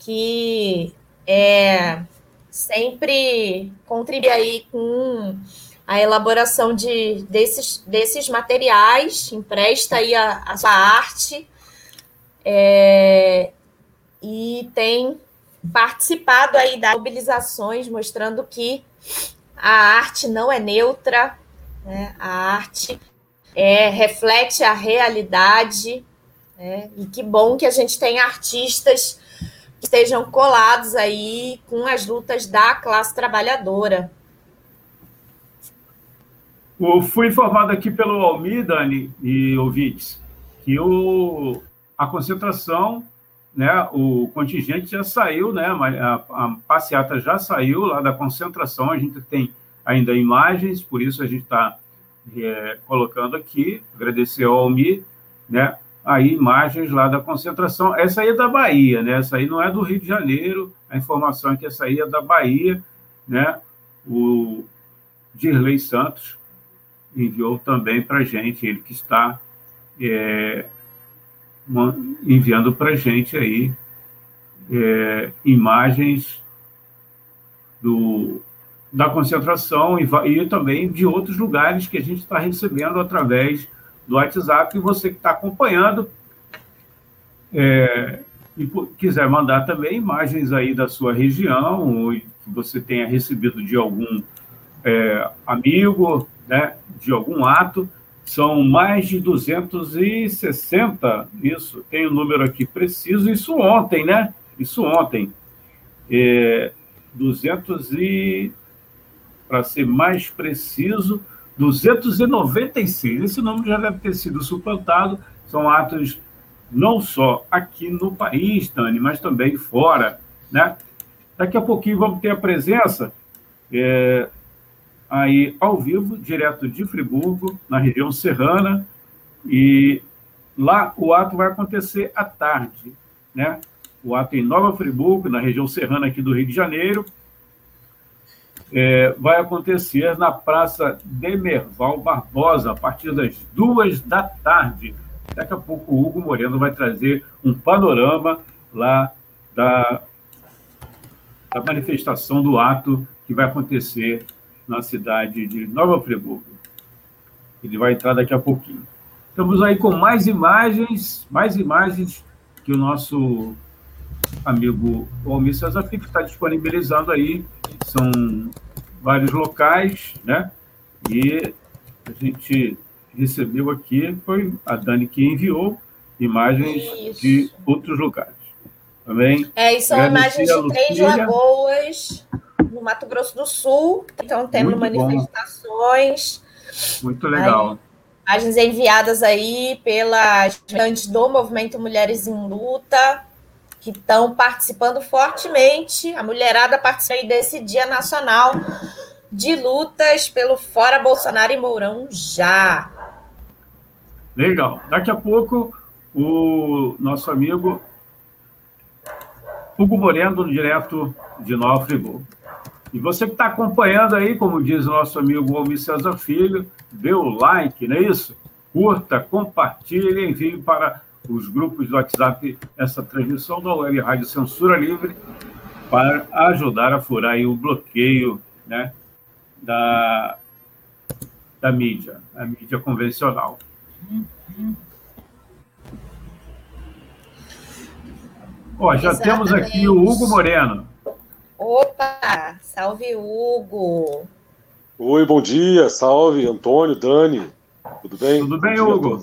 que é, sempre contribui aí com a elaboração de, desses, desses materiais, empresta aí a, a sua arte é, e tem participado aí das mobilizações, mostrando que a arte não é neutra, né? a arte é, reflete a realidade, né? e que bom que a gente tem artistas que estejam colados aí com as lutas da classe trabalhadora. Eu fui informado aqui pelo Almir, Dani e ouvintes, que o, a concentração né, o contingente já saiu, né, a, a passeata já saiu lá da concentração, a gente tem ainda imagens, por isso a gente está é, colocando aqui, agradecer ao Almi, né, aí imagens lá da concentração. Essa aí é da Bahia, né, essa aí não é do Rio de Janeiro, a informação é que essa aí é da Bahia, né, o Dirley Santos enviou também para a gente, ele que está é, enviando para a gente aí é, imagens do, da concentração e, e, também de outros lugares que a gente está recebendo através do WhatsApp. E você que está acompanhando é, e quiser mandar também imagens aí da sua região, ou que você tenha recebido de algum é, amigo, né, de algum ato, são mais de 260, isso, tem o um número aqui preciso, isso ontem, né? Isso ontem. É, 200 e, para ser mais preciso, 296. Esse número já deve ter sido suplantado. São atos não só aqui no país, Tani, mas também fora, né? Daqui a pouquinho vamos ter a presença é, aí ao vivo, direto de Friburgo, na região serrana, e lá o ato vai acontecer à tarde, né? O ato em Nova Friburgo, na região serrana aqui do Rio de Janeiro, é, vai acontecer na Praça Demerval Barbosa, a partir das duas da tarde. Daqui a pouco o Hugo Moreno vai trazer um panorama lá da, da manifestação do ato que vai acontecer na cidade de Nova Friburgo. Ele vai entrar daqui a pouquinho. Estamos aí com mais imagens, mais imagens que o nosso amigo Almir César Fico está disponibilizando aí. São vários locais, né? E a gente recebeu aqui, foi a Dani que enviou imagens Isso. de outros lugares. Também. É, e são imagens de Três Lagoas, no Mato Grosso do Sul, estão tendo Muito manifestações. Bom. Muito legal. Aí, imagens enviadas aí pelas estudantes do Movimento Mulheres em Luta, que estão participando fortemente. A mulherada participa desse Dia Nacional de Lutas pelo Fora Bolsonaro e Mourão já. Legal. Daqui a pouco, o nosso amigo Hugo Moreno, direto de Nova Friburgo. E você que está acompanhando aí, como diz o nosso amigo Almir César Filho, dê o like, não é isso? Curta, compartilhe, envie para os grupos do WhatsApp essa transmissão da Web Rádio Censura Livre para ajudar a furar o bloqueio né, da, da mídia, a mídia convencional. Ó, já Exatamente. temos aqui o Hugo Moreno. Opa, salve Hugo. Oi, bom dia, salve Antônio, Dani. Tudo bem? Tudo bem, Hugo?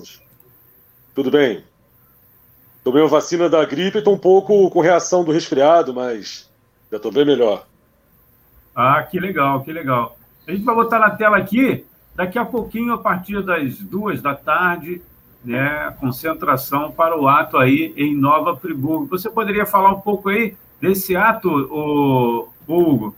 Tudo bem. Tomei uma vacina da gripe e estou um pouco com reação do resfriado, mas já estou bem melhor. Ah, que legal, que legal. A gente vai botar na tela aqui, daqui a pouquinho, a partir das duas da tarde, né, concentração para o ato aí em Nova Friburgo. Você poderia falar um pouco aí desse ato, o, Hugo?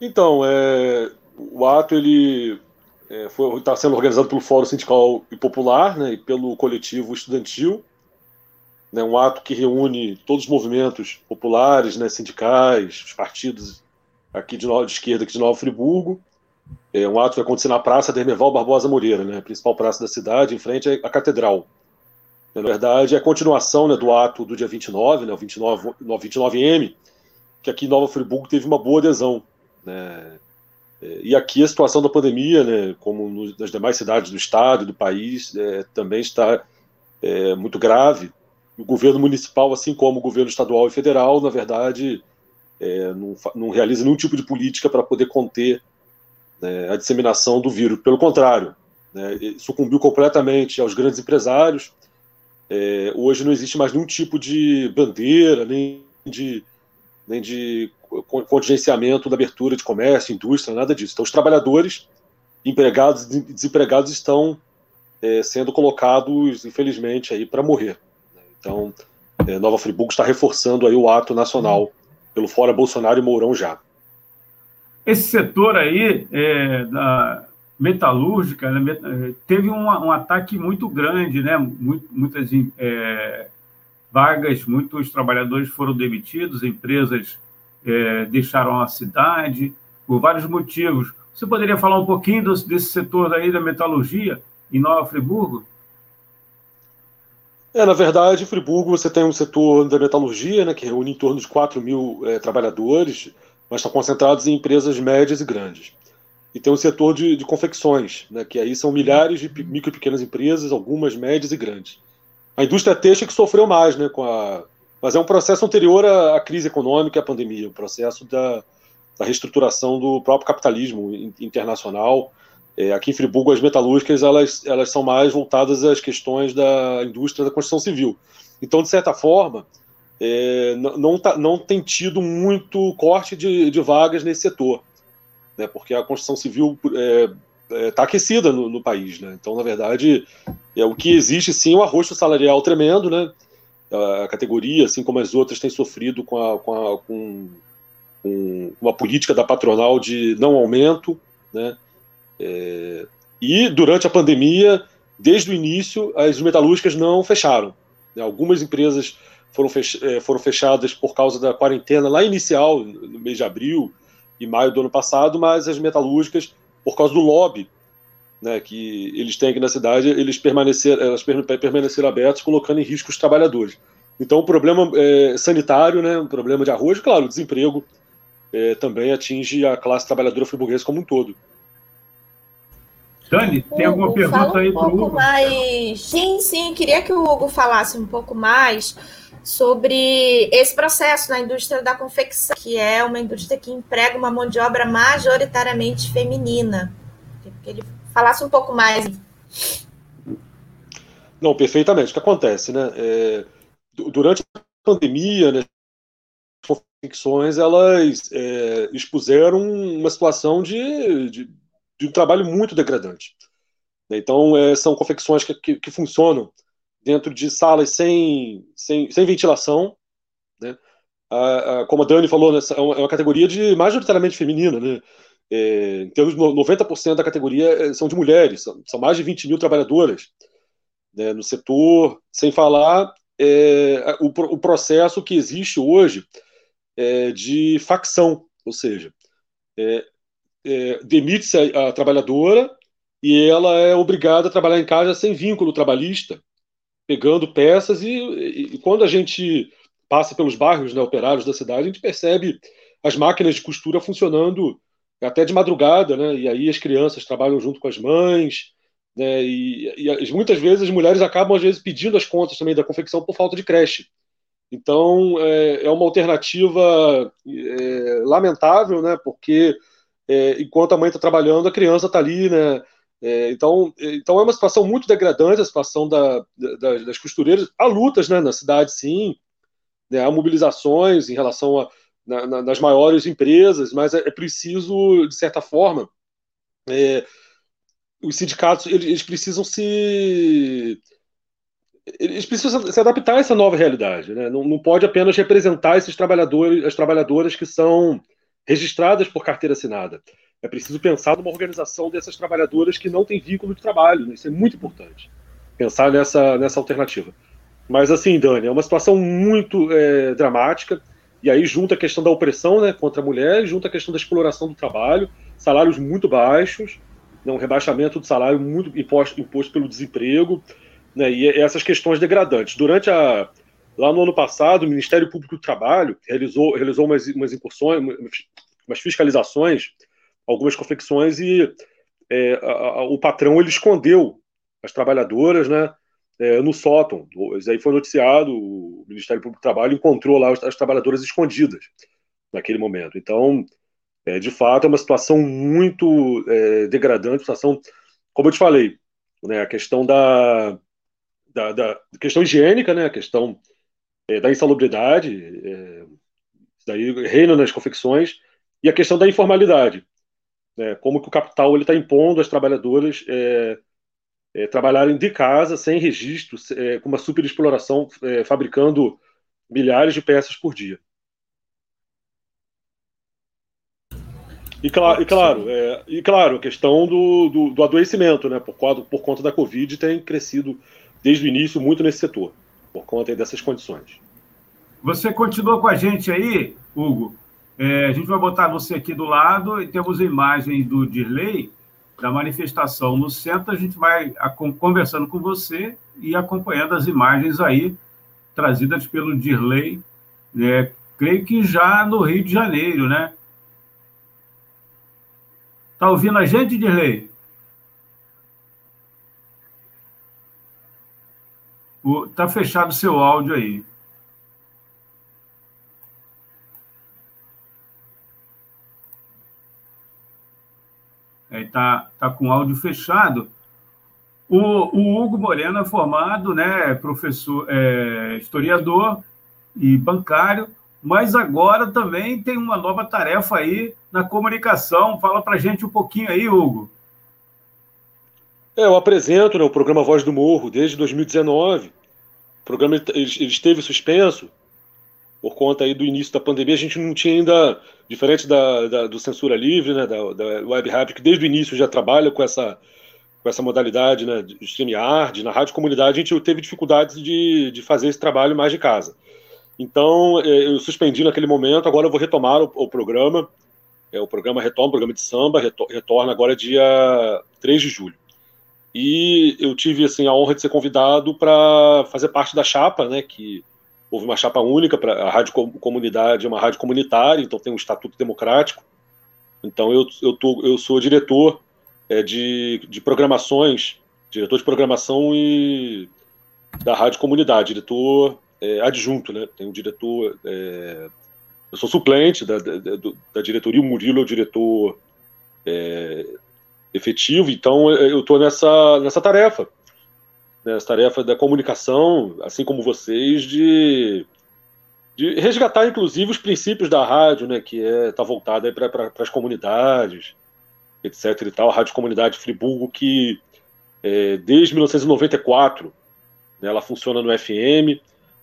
Então, é, o ato ele é, está sendo organizado pelo Fórum Sindical e Popular né, e pelo coletivo estudantil. Né, um ato que reúne todos os movimentos populares, né, sindicais, os partidos aqui de, de esquerda aqui de Nova Friburgo. É um ato que vai acontecer na Praça Dermeval Barbosa Moreira, né, a principal praça da cidade, em frente à Catedral. Na verdade, é a continuação né, do ato do dia 29, né, o 29, 29M, que aqui em Nova Friburgo teve uma boa adesão. Né? É, e aqui a situação da pandemia, né, como nas demais cidades do estado e do país, é, também está é, muito grave. O governo municipal, assim como o governo estadual e federal, na verdade, é, não, não, realiza nenhum tipo de política para poder conter né, a disseminação do vírus. Pelo contrário, né, sucumbiu completamente aos grandes empresários, é, hoje não existe mais nenhum tipo de bandeira, nem de, nem de contingenciamento da abertura de comércio, indústria, nada disso. Então, os trabalhadores, empregados e desempregados estão é, sendo colocados, infelizmente, aí para morrer. Então, é, Nova Friburgo está reforçando aí o ato nacional pelo Fora Bolsonaro e Mourão já. Esse setor aí é, da metalúrgica né, é, teve um, um, ataque muito grande, né? muitas é, vagas, muitos trabalhadores foram demitidos, empresas é, deixaram a cidade por vários motivos. Você poderia falar um pouquinho desse setor aí da metalurgia em Nova Friburgo? É, na verdade, Friburgo você tem um setor da metalurgia, né, que reúne em torno de 4 mil é, trabalhadores, mas estão concentrados em empresas médias e grandes. E tem um setor de, de confecções, né, que aí são milhares de micro e pequenas empresas, algumas médias e grandes. A indústria têxtil que sofreu mais, né, com a... mas é um processo anterior à, à crise econômica e à pandemia, o um processo da, da reestruturação do próprio capitalismo internacional, é, aqui em Friburgo, as metalúrgicas elas, elas são mais voltadas às questões da indústria da construção civil. Então, de certa forma, é, não, tá, não tem tido muito corte de, de vagas nesse setor, né, porque a construção civil está é, é tá aquecida no, no, país. Né? Então, na verdade, é, o que existe sim é um arroxo salarial tremendo. Né? A categoria, assim como as outras, tem sofrido com, a, com, a, com, com uma política da patronal de não aumento. Né? É, e durante a pandemia, desde o início, as metalúrgicas não fecharam. Né? Algumas empresas foram, é, foram fechadas por causa da quarentena lá inicial, no mês de abril e maio do ano passado, mas as metalúrgicas, por causa do lobby né, que eles têm aqui na cidade, eles permaneceram, elas permaneceram abertas, colocando em risco os trabalhadores. Então, o problema é, sanitário, né, um problema de arroz, claro, o desemprego é, também atinge a classe trabalhadora friburguesa como um todo. Dani, tem alguma Hugo, pergunta aí um para o Hugo? Mais... Sim, sim, queria que o Hugo falasse um pouco mais sobre esse processo na indústria da confecção, que é uma indústria que emprega uma mão de obra majoritariamente feminina. Que ele falasse um pouco mais. Não, perfeitamente. O que acontece, né? É, durante a pandemia, né, as confecções elas é, expuseram uma situação de, de de um trabalho muito degradante. Então, é, são confecções que, que, que, funcionam dentro de salas sem, sem, sem ventilação. Né? A, a, como a Dani falou, né, é, uma, é uma categoria de majoritariamente feminina. Né? É, em termos de 90% da categoria é, são de mulheres, são, são mais de 20 mil trabalhadoras né, no setor, sem falar é, o, o, processo que existe hoje é, de facção, ou seja, é, demite-se a, a, trabalhadora e ela é obrigada a trabalhar em casa sem vínculo trabalhista, pegando peças e, e, quando a gente passa pelos bairros né, operários da cidade, a gente percebe as máquinas de costura funcionando até de madrugada, né? E aí as crianças trabalham junto com as mães, né? E, e, muitas vezes as mulheres acabam às vezes pedindo as contas também da confecção por falta de creche. Então é, é uma alternativa é, lamentável, né? Porque é, enquanto a mãe está trabalhando, a criança está ali, né? É, então, então é uma situação muito degradante a situação da, da, das costureiras. Há lutas né, na cidade, sim, né, há mobilizações em relação a na, na, nas maiores empresas, mas é, é preciso, de certa forma, é, os sindicatos eles, eles, precisam se eles precisam se adaptar a essa nova realidade, né? não, não pode apenas representar esses trabalhadores, as trabalhadoras que são registradas por carteira assinada. É preciso pensar numa organização dessas trabalhadoras que não tem vínculo de trabalho. Né? Isso é muito importante. Pensar nessa, nessa alternativa. Mas assim, Dani, é uma situação muito é, dramática. E aí junta a questão da opressão né, contra a mulher, junta a questão da exploração do trabalho, salários muito baixos, né, um rebaixamento do salário muito imposto, imposto pelo desemprego, né, e essas questões degradantes. Durante a, Lá no ano passado, o Ministério Público do Trabalho realizou, realizou umas, umas incursões, umas fiscalizações, algumas confecções, e é, a, a, o patrão ele escondeu as trabalhadoras né, é, no sótão. Isso aí foi noticiado, o Ministério Público do Trabalho encontrou lá as, as trabalhadoras escondidas naquele momento. Então, é, de fato, é uma situação muito é, degradante, situação, como eu te falei, né, a questão da, da, da questão higiênica, né, a questão é, da insalubridade, é, daí reina nas confecções, e a questão da informalidade. Né, como que o capital está impondo às trabalhadoras é, é, trabalharem de casa, sem registro, é, com uma superexploração, é, fabricando milhares de peças por dia. E, cl e claro, é, e claro, a questão do, do, do, adoecimento, né, por, por conta da Covid, tem crescido desde o início muito nesse setor, por conta dessas condições. Você continua com a gente aí, Hugo? É, a gente vai botar você aqui do lado e temos imagens do Dirley, da manifestação no centro. A gente vai conversando com você e acompanhando as imagens aí trazidas pelo Dirley, né? creio que já no Rio de Janeiro, né? Tá ouvindo a gente, Dirley? O, tá fechado o seu áudio aí. Está tá com áudio fechado. O, o, Hugo Moreno é formado, né, professor, é, historiador e bancário, mas agora também tem uma nova tarefa aí na comunicação. Fala para gente um pouquinho aí, Hugo. É, eu apresento né, o programa Voz do Morro desde 2019. O programa ele, ele esteve suspenso por conta aí do início da pandemia. A gente não tinha ainda, diferente da, da do Censura Livre, né, da, da Web Rádio, que desde o início já trabalha com essa, com essa modalidade né, de StreamYard, na Rádio Comunidade, a gente teve dificuldades de, de fazer esse trabalho mais de casa. Então, é, eu suspendi naquele momento, agora eu vou retomar o, o programa. É, o programa retoma, o programa de samba, retorna agora dia 3 de julho. E eu tive assim a honra de ser convidado para fazer parte da chapa, né? Que houve uma chapa única para a rádio comunidade, é uma rádio comunitária, então tem um estatuto democrático. Então eu eu, tô, eu sou diretor é, de, de programações, diretor de programação e da rádio comunidade, diretor é, adjunto, né? Tem um diretor, é, eu sou suplente da, da, da diretoria, o Murilo é o diretor é, efetivo, então eu estou nessa, nessa tarefa, nessa tarefa da comunicação, assim como vocês, de, de resgatar, inclusive, os princípios da rádio, né, que está é, tá voltada para pra, as comunidades, etc. e tal. A Rádio Comunidade Friburgo, que é, desde 1994 né, ela funciona no FM.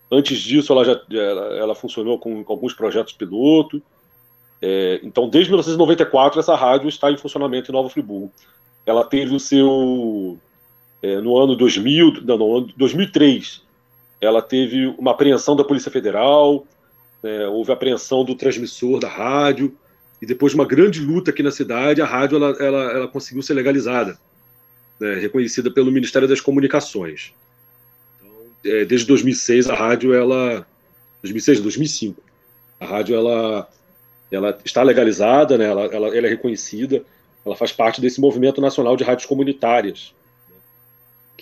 Antes disso, ela já ela, ela funcionou com, com, alguns projetos piloto. É, então, desde 1994, essa rádio está em funcionamento em Nova Friburgo. Ela teve o seu. É, no ano 2000, não, no ano 2003, ela teve uma apreensão da Polícia Federal, é, houve apreensão do transmissor da rádio, e depois de uma grande luta aqui na cidade, a rádio ela, ela, ela conseguiu ser legalizada, né, reconhecida pelo Ministério das Comunicações. Então, é, desde 2006, a rádio, ela. 2006, 2005, a rádio ela ela está legalizada, né? ela, ela, ela é reconhecida, ela faz parte desse movimento nacional de rádios comunitárias,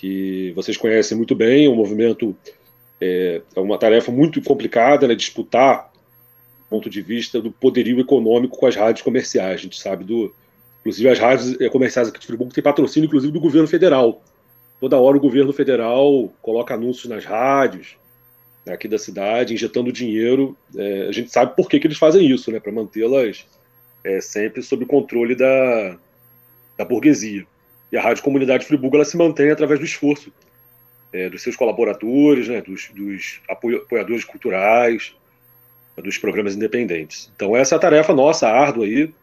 que vocês conhecem muito bem, um movimento é, é uma tarefa muito complicada, né, disputar ponto de vista do poderio econômico com as rádios comerciais. A gente sabe do, inclusive as rádios é, comerciais aqui de Friburgo têm patrocínio, inclusive do governo federal. Toda hora o governo federal coloca anúncios nas rádios, aqui da cidade, injetando dinheiro. É, a gente sabe por que, que eles fazem isso, né? Para mantê-las é, sempre sob o controle da, da burguesia. E a Rádio Comunidade Friburgo ela se mantém através do esforço é, dos seus colaboradores, né, dos, dos apoiadores culturais, dos programas independentes. Então essa é a tarefa nossa, árdua aí.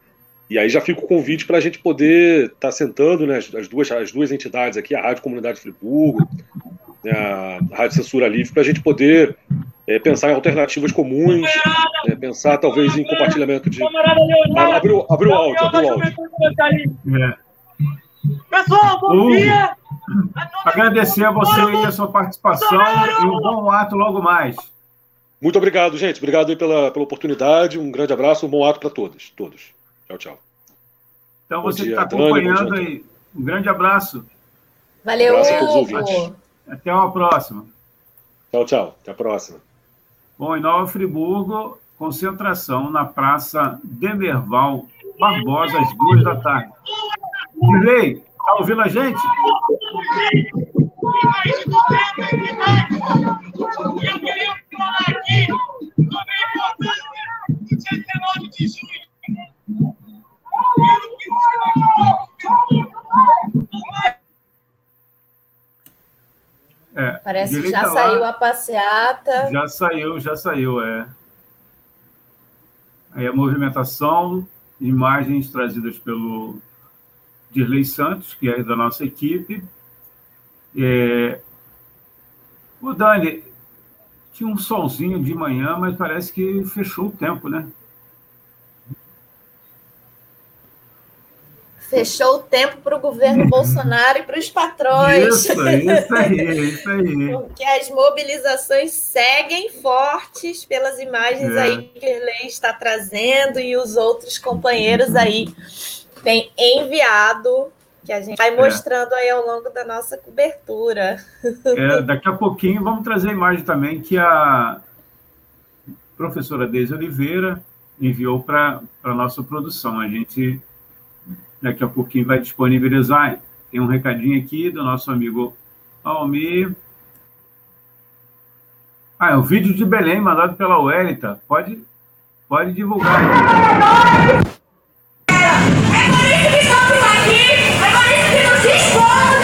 E aí já fica o convite para a gente poder estar tá sentando, né, as duas, as duas entidades aqui, a Rádio Comunidade Friburgo, né, a Rádio Censura Livre, para a gente poder é, pensar em alternativas comuns, é, pensar talvez em compartilhamento de. Ah, abriu, abriu o áudio, abriu o áudio. Pessoal, bom dia! Agradecer a você e a sua participação e um bom ato logo mais. Muito obrigado, gente. Obrigado aí pela, pela oportunidade. Um grande abraço, um bom ato para todos. Todos. Tchau, tchau. Então, bom você que está acompanhando aí, um grande abraço. Valeu, um abraço até uma próxima. Tchau, tchau. Até a próxima. Bom, em Nova Friburgo, concentração na Praça Demerval Barbosa, às duas da tarde. Direi, está ouvindo a gente? Eu queria falar aqui sobre a importância do dia 19 de junho. É, Parece que já tá lá. saiu a passeata. Já saiu, já saiu, é. Aí a movimentação, imagens trazidas pelo Dirley Santos, que é da nossa equipe. É... O Dani, tinha um solzinho de manhã, mas parece que fechou o tempo, né? Fechou o tempo para o governo [laughs] Bolsonaro e para os patrões. Isso, isso aí, isso aí. [laughs] Porque as mobilizações seguem fortes pelas imagens É. aí que ele está trazendo e os outros companheiros aí têm enviado, que a gente vai mostrando aí ao longo da nossa cobertura. É, daqui a pouquinho vamos trazer a imagem também que a professora Deise Oliveira enviou para a nossa produção. A gente daqui a pouquinho vai disponibilizar. Tem um recadinho aqui do nosso amigo Almir. Ah, é um vídeo de Belém mandado pela Welita. Pode, pode divulgar. Bora,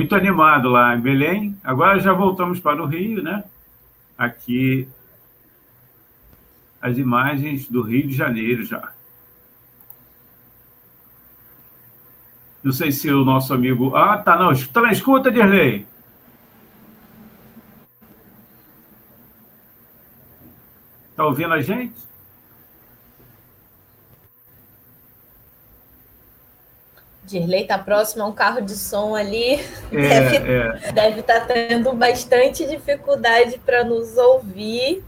Muito animado lá em Belém. Agora já voltamos para o Rio, né? Aqui as imagens do Rio de Janeiro já. Não sei se o nosso amigo. Ah, tá, não. Está na escuta, Dirley. Está ouvindo a gente? Dirley está próximo a um carro de som ali. É, [laughs] deve, é. deve estar tendo bastante dificuldade para nos ouvir.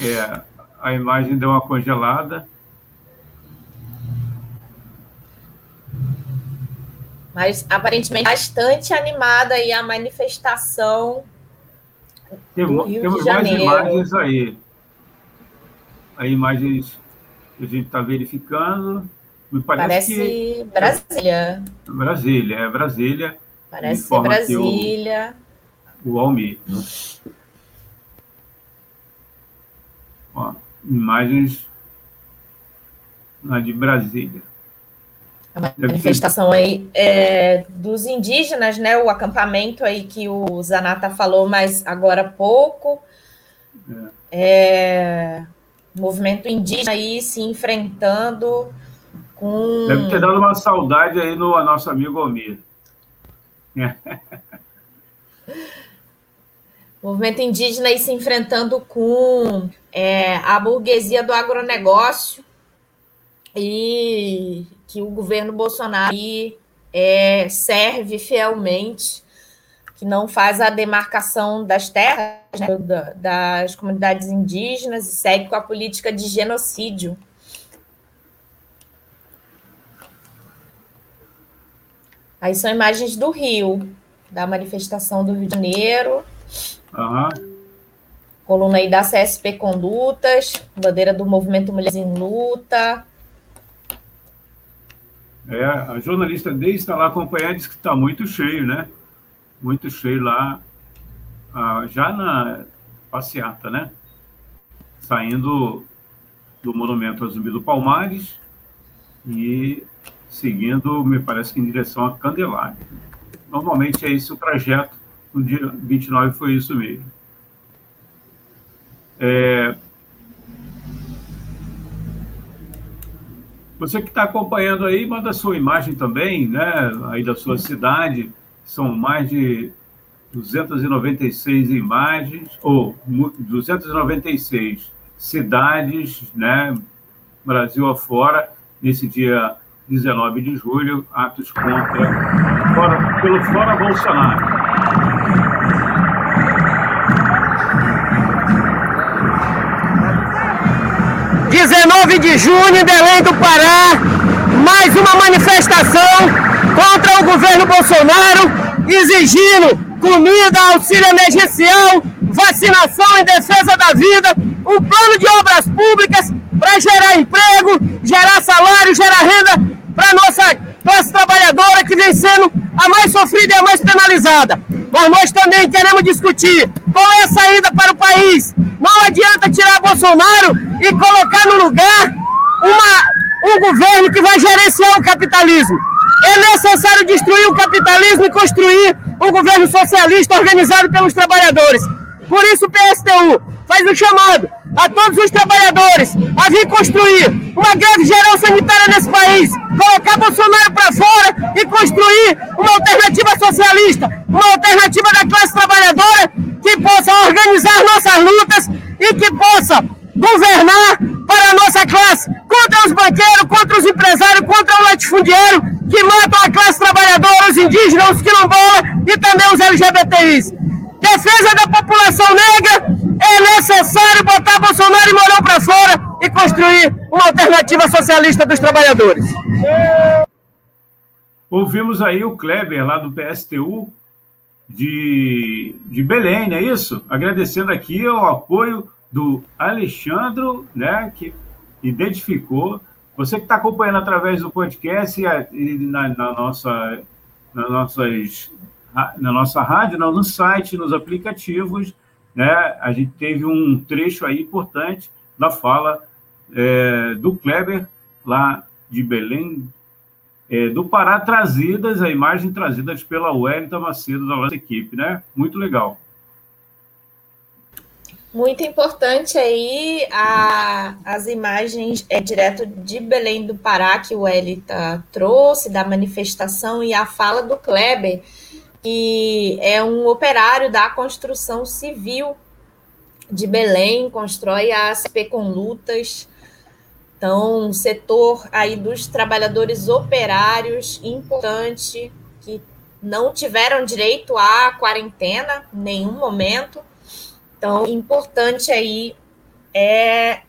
É, a imagem deu uma congelada. Mas aparentemente bastante animada aí a manifestação Tem, do Rio temos de mais Janeiro. imagens aí. Aí imagens que a gente está verificando. Me parece, Parece Brasília. Brasília, é Brasília. Parece aqui o- Brasília. O Almir. Ó, imagens lá de Brasília. É ser- manifestação aí é, dos indígenas, né? O acampamento aí que o Zanata falou mais agora há pouco. É, movimento indígena aí se enfrentando com. Deve ter dado uma saudade aí no nosso amigo Almir. [laughs] Movimento indígena aí se enfrentando com é, a burguesia do agronegócio e que o governo Bolsonaro aí, é, serve fielmente, que não faz a demarcação das terras né, da- das comunidades indígenas e segue com a política de genocídio. Aí são imagens do Rio, da manifestação do Rio de Janeiro. Aham. Coluna aí da CSP Condutas, bandeira do Movimento Mulheres em Luta. É, a jornalista Deise está lá acompanhando, diz que está muito cheio, né? Muito cheio lá, ah, já na passeata, né? Saindo do Monumento ao Zumbi do Palmares e seguindo, me parece que em direção a Candelária. Normalmente é esse o trajeto, no dia 29 foi isso mesmo. É... Você que está acompanhando aí, manda sua imagem também, né? Aí da sua cidade. São mais de 296 imagens, ou 296 cidades, né? Brasil afora, nesse dia 19 de julho, atos contra, fora, pelo Fora Bolsonaro. 19 de junho, em Belém do Pará, mais uma manifestação contra o governo Bolsonaro, exigindo comida, auxílio emergencial, vacinação em defesa da vida, um plano de obras públicas para gerar emprego, gerar salário, gerar renda para nossa classe trabalhadora que vem sendo a mais sofrida e a mais penalizada. Mas nós também queremos discutir qual é a saída para o país. Não adianta tirar Bolsonaro e colocar no lugar uma, um governo que vai gerenciar o capitalismo. É necessário destruir o capitalismo e construir um governo socialista organizado pelos trabalhadores. Por isso o PSTU faz um chamado a todos os trabalhadores a vir construir uma greve geral sanitária nesse país, colocar Bolsonaro para fora e construir uma alternativa socialista, uma alternativa da classe trabalhadora que possa organizar nossas lutas e que possa governar para a nossa classe, contra os banqueiros, contra os empresários, contra o latifundieiro que matam a classe trabalhadora, os indígenas, os quilombolas e também os LGBTIs. Defesa da população negra, é necessário botar Bolsonaro e Mourão para fora e construir uma alternativa socialista dos trabalhadores. Ouvimos aí o Kleber, lá do PSTU, de, de Belém, não é isso? Agradecendo aqui o apoio do Alexandro, né, que identificou. Você que está acompanhando através do podcast e na, na nossa, na, nossas, na nossa rádio, no site, nos aplicativos, né, a gente teve um trecho aí importante da fala é, do Kleber, lá de Belém, é, do Pará, trazidas, a imagem trazidas pela Wellington Macedo, da nossa equipe, né? Muito legal. Muito importante aí a, as imagens é, direto de Belém do Pará que o Elita trouxe, da manifestação, e a fala do Kleber, que é um operário da construção civil de Belém, constrói a ASP com lutas. Então, setor aí dos trabalhadores operários, importante, que não tiveram direito à quarentena em nenhum momento. Então, importante aí é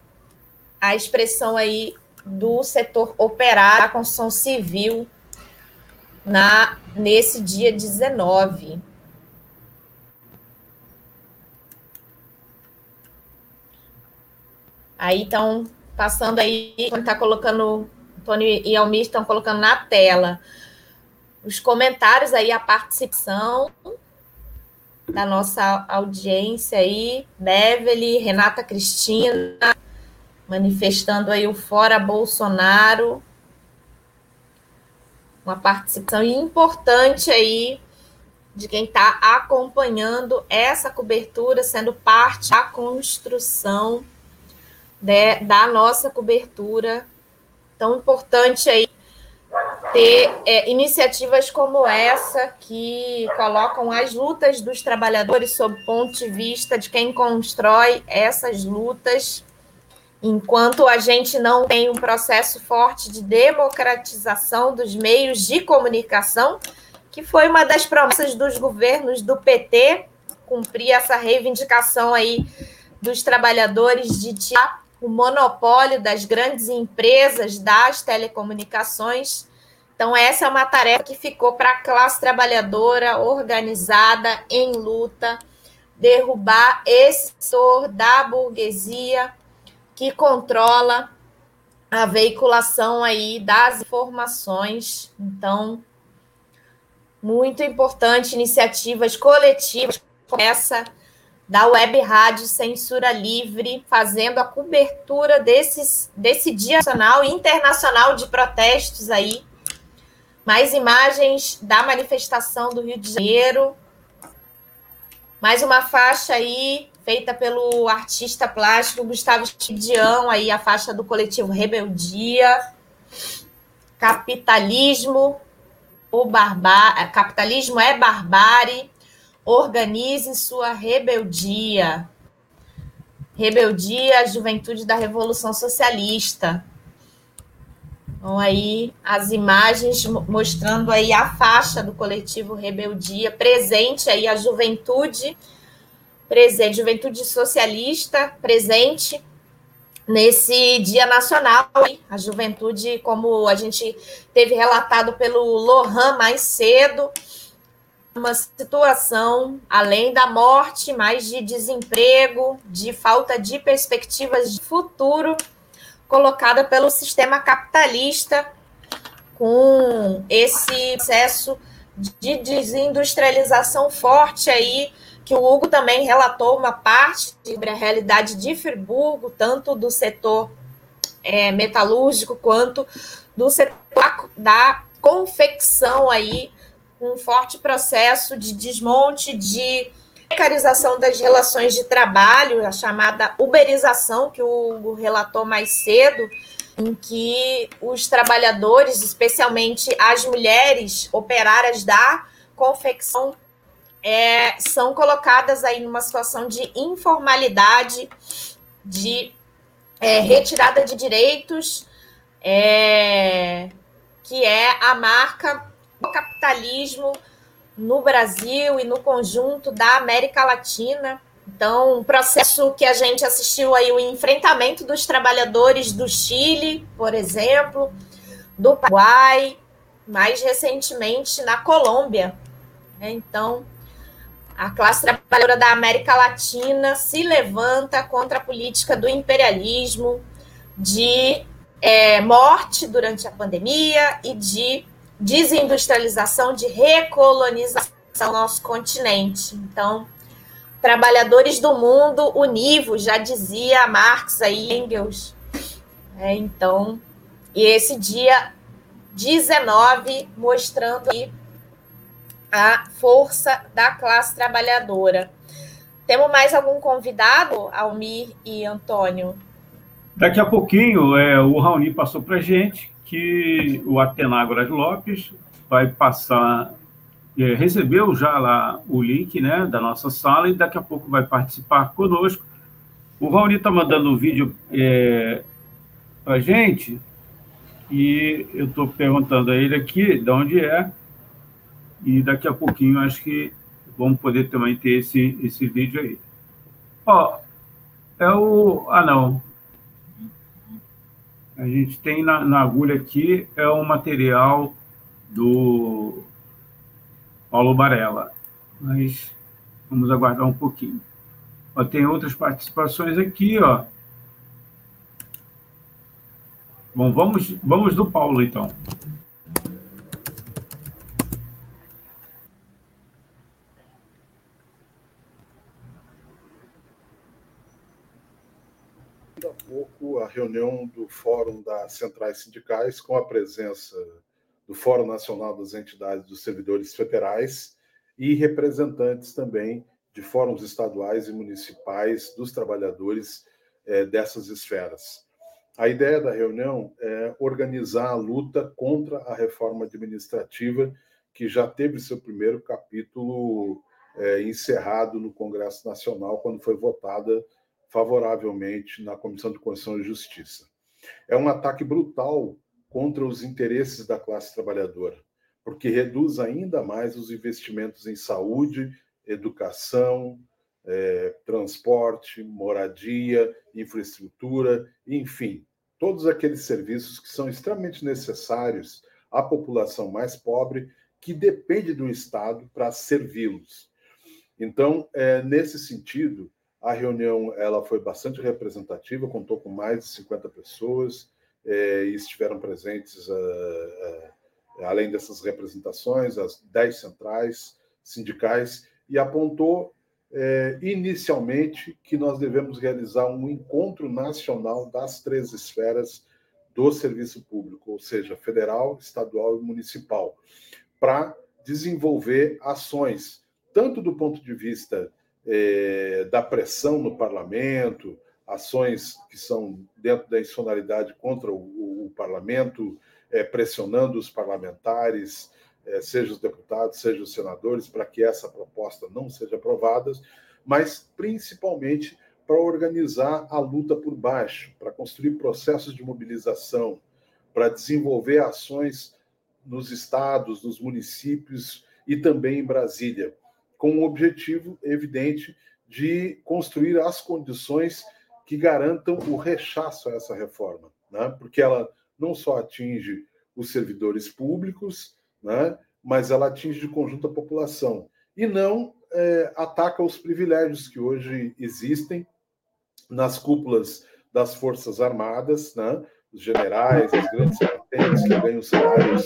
a expressão aí do setor operário, da construção civil, na nesse dia 19. Aí estão passando aí, está colocando, Tony e Almir estão colocando na tela os comentários aí, a participação da nossa audiência aí, Beverly, Renata Cristina, manifestando aí o Fora Bolsonaro, uma participação importante aí de quem está acompanhando essa cobertura, sendo parte da construção de, da nossa cobertura. Tão importante aí ter é, iniciativas como essa que colocam as lutas dos trabalhadores sob o ponto de vista de quem constrói essas lutas enquanto a gente não tem um processo forte de democratização dos meios de comunicação, que foi uma das promessas dos governos do PT, cumprir essa reivindicação aí dos trabalhadores de tirar o monopólio das grandes empresas das telecomunicações. Então, essa é uma tarefa que ficou para a classe trabalhadora organizada em luta, derrubar esse setor da burguesia que controla a veiculação aí das informações. Então, muito importante iniciativas coletivas como essa da Web Rádio Censura Livre, fazendo a cobertura desses, desse Dia Nacional e Internacional de Protestos aí Mais imagens da manifestação do Rio de Janeiro. Mais uma faixa aí feita pelo artista plástico Gustavo Chidião, aí a faixa do coletivo Rebeldia. Capitalismo, o barbá... Capitalismo é barbárie. Organize sua rebeldia. Rebeldia, Juventude da Revolução Socialista. Então, aí as imagens mostrando aí a faixa do coletivo Rebeldia, presente aí a juventude, presente, juventude socialista, presente nesse Dia Nacional. A juventude, como a gente teve relatado pelo Lohan mais cedo, uma situação além da morte, mais de desemprego, de falta de perspectivas de futuro colocada pelo sistema capitalista com esse processo de desindustrialização forte aí, que o Hugo também relatou uma parte sobre a realidade de Friburgo, tanto do setor é, metalúrgico quanto do setor da confecção aí, um forte processo de desmonte de precarização das relações de trabalho, a chamada uberização, que o Hugo relatou mais cedo, em que os trabalhadores, especialmente as mulheres operárias da confecção, é, são colocadas aí numa situação de informalidade, de é, retirada de direitos, é, que é a marca do capitalismo no Brasil e no conjunto da América Latina. Então, um processo que a gente assistiu aí o enfrentamento dos trabalhadores do Chile, por exemplo, do Paraguai, mais recentemente na Colômbia. Então, a classe trabalhadora da América Latina se levanta contra a política do imperialismo, de é, morte durante a pandemia e de desindustrialização, de recolonização do nosso continente. Então, trabalhadores do mundo univos, já dizia Marx aí, Engels. É, então, e esse dia 19 mostrando aí a força da classe trabalhadora. Temos mais algum convidado, Almir e Antônio? Daqui a pouquinho, é, o Raoni passou para gente que o Atenágoras Lopes vai passar, é, recebeu já lá o link né, da nossa sala e daqui a pouco vai participar conosco. O Raoni está mandando um vídeo é, para gente e eu estou perguntando a ele aqui de onde é e daqui a pouquinho acho que vamos poder também ter esse, esse vídeo aí. Ó, é o... Ah, não. A gente tem na, na agulha aqui é o material do Paulo Barella, mas vamos aguardar um pouquinho. Ó, tem outras participações aqui, ó. Bom, vamos, vamos do Paulo, então. A reunião do Fórum das Centrais Sindicais, com a presença do Fórum Nacional das Entidades dos Servidores Federais e representantes também de fóruns estaduais e municipais dos trabalhadores é, dessas esferas. A ideia da reunião é organizar a luta contra a reforma administrativa, que já teve seu primeiro capítulo é, encerrado no Congresso Nacional, quando foi votada favoravelmente na Comissão de Constituição e Justiça. É um ataque brutal contra os interesses da classe trabalhadora, porque reduz ainda mais os investimentos em saúde, educação, é, transporte, moradia, infraestrutura, enfim, todos aqueles serviços que são extremamente necessários à população mais pobre que depende do Estado para servi-los. Então, é, nesse sentido, a reunião ela foi bastante representativa, contou com mais de 50 pessoas é, e estiveram presentes, é, é, além dessas representações, as 10 centrais sindicais, e apontou inicialmente que nós devemos realizar um encontro nacional das três esferas do serviço público, ou seja, federal, estadual e municipal, para desenvolver ações, tanto do ponto de vista é, da pressão no parlamento, ações que são dentro da institucionalidade contra o, o parlamento, é, pressionando os parlamentares, é, seja os deputados, seja os senadores, para que essa proposta não seja aprovada, mas principalmente para organizar a luta por baixo, para construir processos de mobilização, para desenvolver ações nos estados, nos municípios e também em Brasília, com o objetivo evidente de construir as condições que garantam o rechaço a essa reforma, né? porque ela não só atinge os servidores públicos, né? mas ela atinge de conjunto a população e não é, ataca os privilégios que hoje existem nas cúpulas das Forças Armadas, né? os generais, as grandes patentes que ganham salários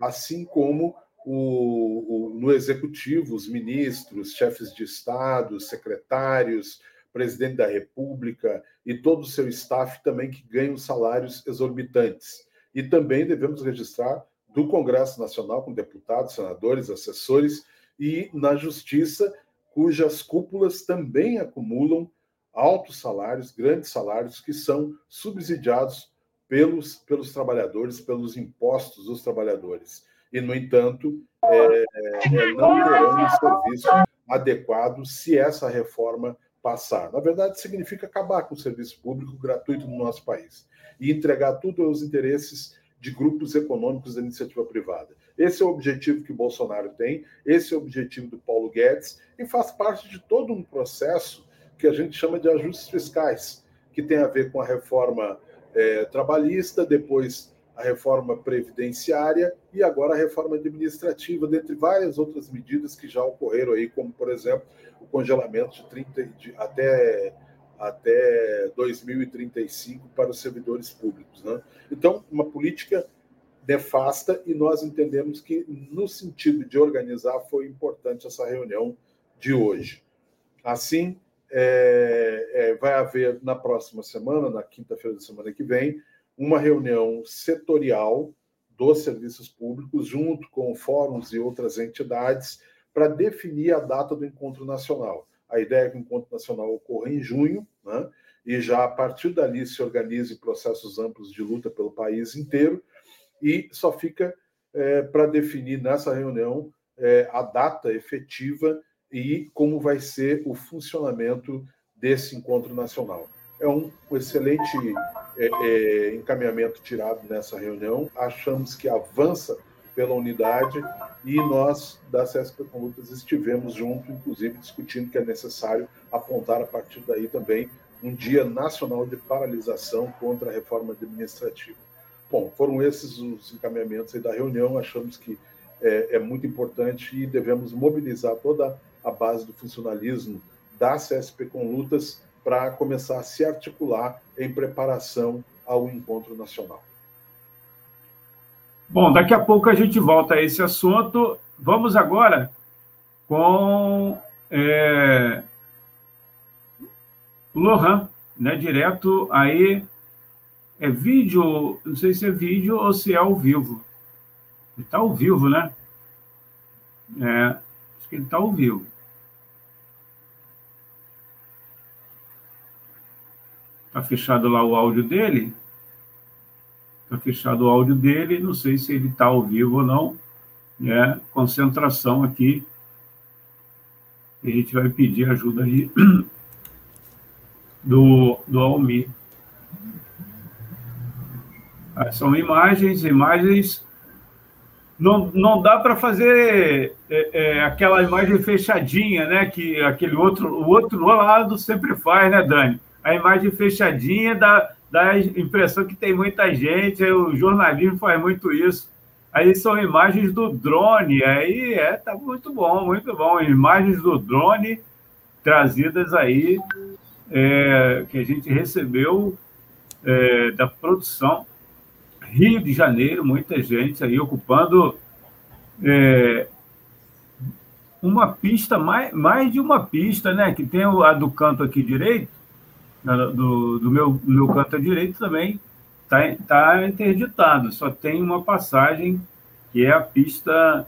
assim como o, o, no executivo, os ministros, chefes de Estado, secretários, presidente da República e todo o seu staff também que ganham salários exorbitantes. E também devemos registrar do Congresso Nacional, com deputados, senadores, assessores, e na Justiça, cujas cúpulas também acumulam altos salários, grandes salários, que são subsidiados pelos, pelos trabalhadores, pelos impostos dos trabalhadores. E, no entanto, é, é, não terão um serviço adequado se essa reforma passar. Na verdade, significa acabar com o serviço público gratuito no nosso país e entregar tudo aos interesses de grupos econômicos da iniciativa privada. Esse é o objetivo que Bolsonaro tem, esse é o objetivo do Paulo Guedes e faz parte de todo um processo que a gente chama de ajustes fiscais, que tem a ver com a reforma é, trabalhista, depois a reforma previdenciária e agora a reforma administrativa, dentre várias outras medidas que já ocorreram aí, como, por exemplo, o congelamento de 30 de, até, até 2035 para os servidores públicos. Né? Então, uma política nefasta e nós entendemos que, no sentido de organizar, foi importante essa reunião de hoje. Assim, é, é, vai haver na próxima semana, na quinta-feira da semana que vem, uma reunião setorial dos serviços públicos, junto com fóruns e outras entidades, para definir a data do encontro nacional. A ideia é que o encontro nacional ocorra em junho, né? e já a partir dali se organize processos amplos de luta pelo país inteiro, e só fica é, para definir nessa reunião é, a data efetiva e como vai ser o funcionamento desse encontro nacional. É um, excelente é, é, encaminhamento tirado nessa reunião. Achamos que avança pela unidade e nós, da CESP com Lutas, estivemos junto, inclusive discutindo que é necessário apontar a partir daí também um dia nacional de paralisação contra a reforma administrativa. Bom, foram esses os encaminhamentos da reunião. Achamos que é, é muito importante e devemos mobilizar toda a base do funcionalismo da CSP com lutas para começar a se articular em preparação ao encontro nacional. Bom, daqui a pouco a gente volta a esse assunto. Vamos agora com é, Lohan, né, direto aí. É vídeo, não sei se é vídeo ou se é ao vivo. Ele está ao vivo, né? É, acho que ele está ao vivo. Está fechado lá o áudio dele. Está fechado o áudio dele. Não sei se ele está ao vivo ou não. É, concentração aqui. A gente vai pedir ajuda aí do, do Almir. Ah, são imagens, imagens. Não, não dá para fazer é, é, aquela imagem fechadinha, né? Que aquele outro, o outro lado sempre faz, né, Dani? A imagem fechadinha dá, dá a impressão que tem muita gente, o jornalismo faz muito isso. Aí são imagens do drone, aí é, tá muito bom, muito bom. Imagens do drone trazidas aí, é, que a gente recebeu é, da produção Rio de Janeiro, muita gente aí ocupando é, uma pista, mais, mais de uma pista, né? Que tem a do canto aqui direito, do, do meu, meu canto direito também, está tá interditado, só tem uma passagem que é a pista,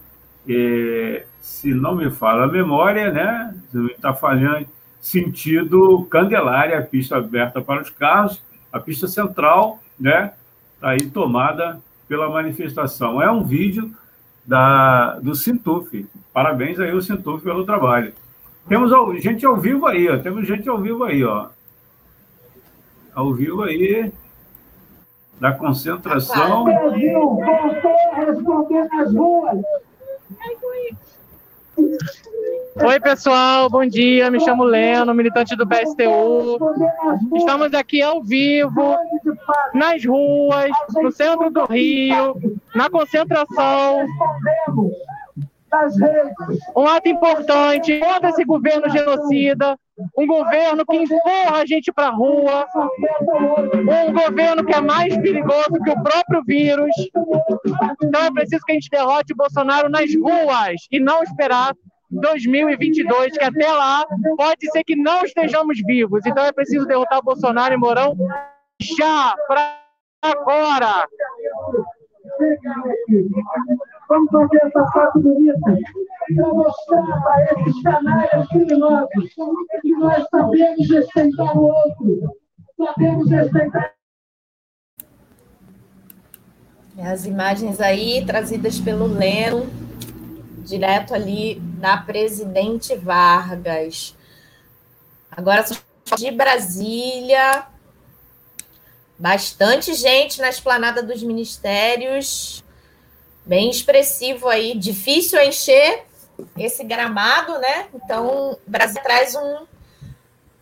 é, se não me fala a memória, né? Está falhando, sentido Candelária, a pista aberta para os carros, a pista central, né? Está aí tomada pela manifestação. É um vídeo da, do Sintuf. Parabéns aí ao Sintuf pelo trabalho. Temos gente ao vivo aí, ó. Temos gente ao vivo aí, ó. Ao vivo aí da concentração. Brasil voltou a responder nas ruas. Oi, pessoal, bom dia. Me chamo Leno, militante do PSTU. Estamos aqui ao vivo, nas ruas, no centro do Rio, na concentração. Um ato importante contra esse governo genocida, um governo que empurra a gente para a rua, um governo que é mais perigoso que o próprio vírus. Então é preciso que a gente derrote o Bolsonaro nas ruas e não esperar 2022, que até lá pode ser que não estejamos vivos. Então é preciso derrotar o Bolsonaro e Mourão já, para agora. Vamos fazer essa foto bonita para mostrar para esses canalhas criminosos que nós sabemos respeitar o outro, sabemos respeitar. As imagens aí trazidas pelo Leno, direto ali da presidente Vargas. Agora de Brasília, bastante gente na esplanada dos ministérios, bem expressivo aí, difícil encher esse gramado, né? Então, o Brasil traz um,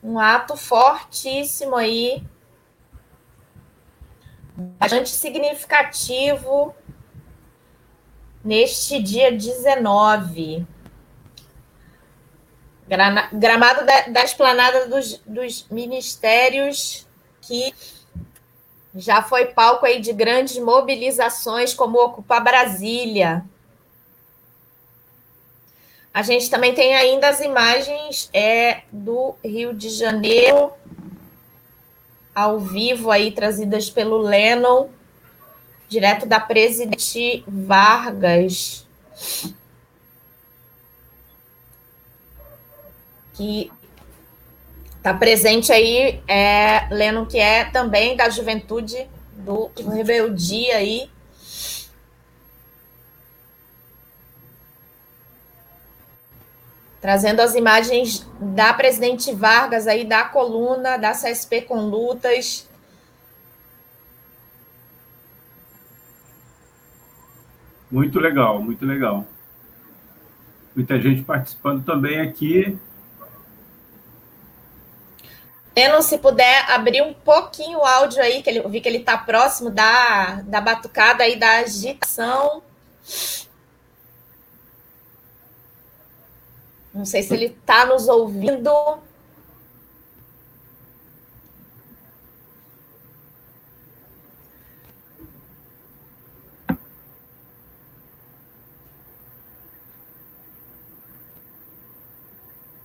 um ato fortíssimo aí, bastante significativo neste dia 19. Gramado da, da esplanada dos, dos ministérios que já foi palco aí de grandes mobilizações, como Ocupa Brasília. A gente também tem ainda as imagens é, do Rio de Janeiro, ao vivo aí, trazidas pelo Lennon, direto da presidente Vargas, que está presente aí, é, Lennon, que é também da juventude do, do Rebeldia aí. Trazendo as imagens da presidente Vargas aí, da coluna da CSP com lutas, Muito legal, muito legal. Muita gente participando também aqui. Eno, se puder abrir um pouquinho o áudio aí, que ele, eu vi que ele está próximo da, da batucada e da agitação. Não sei se ele está nos ouvindo.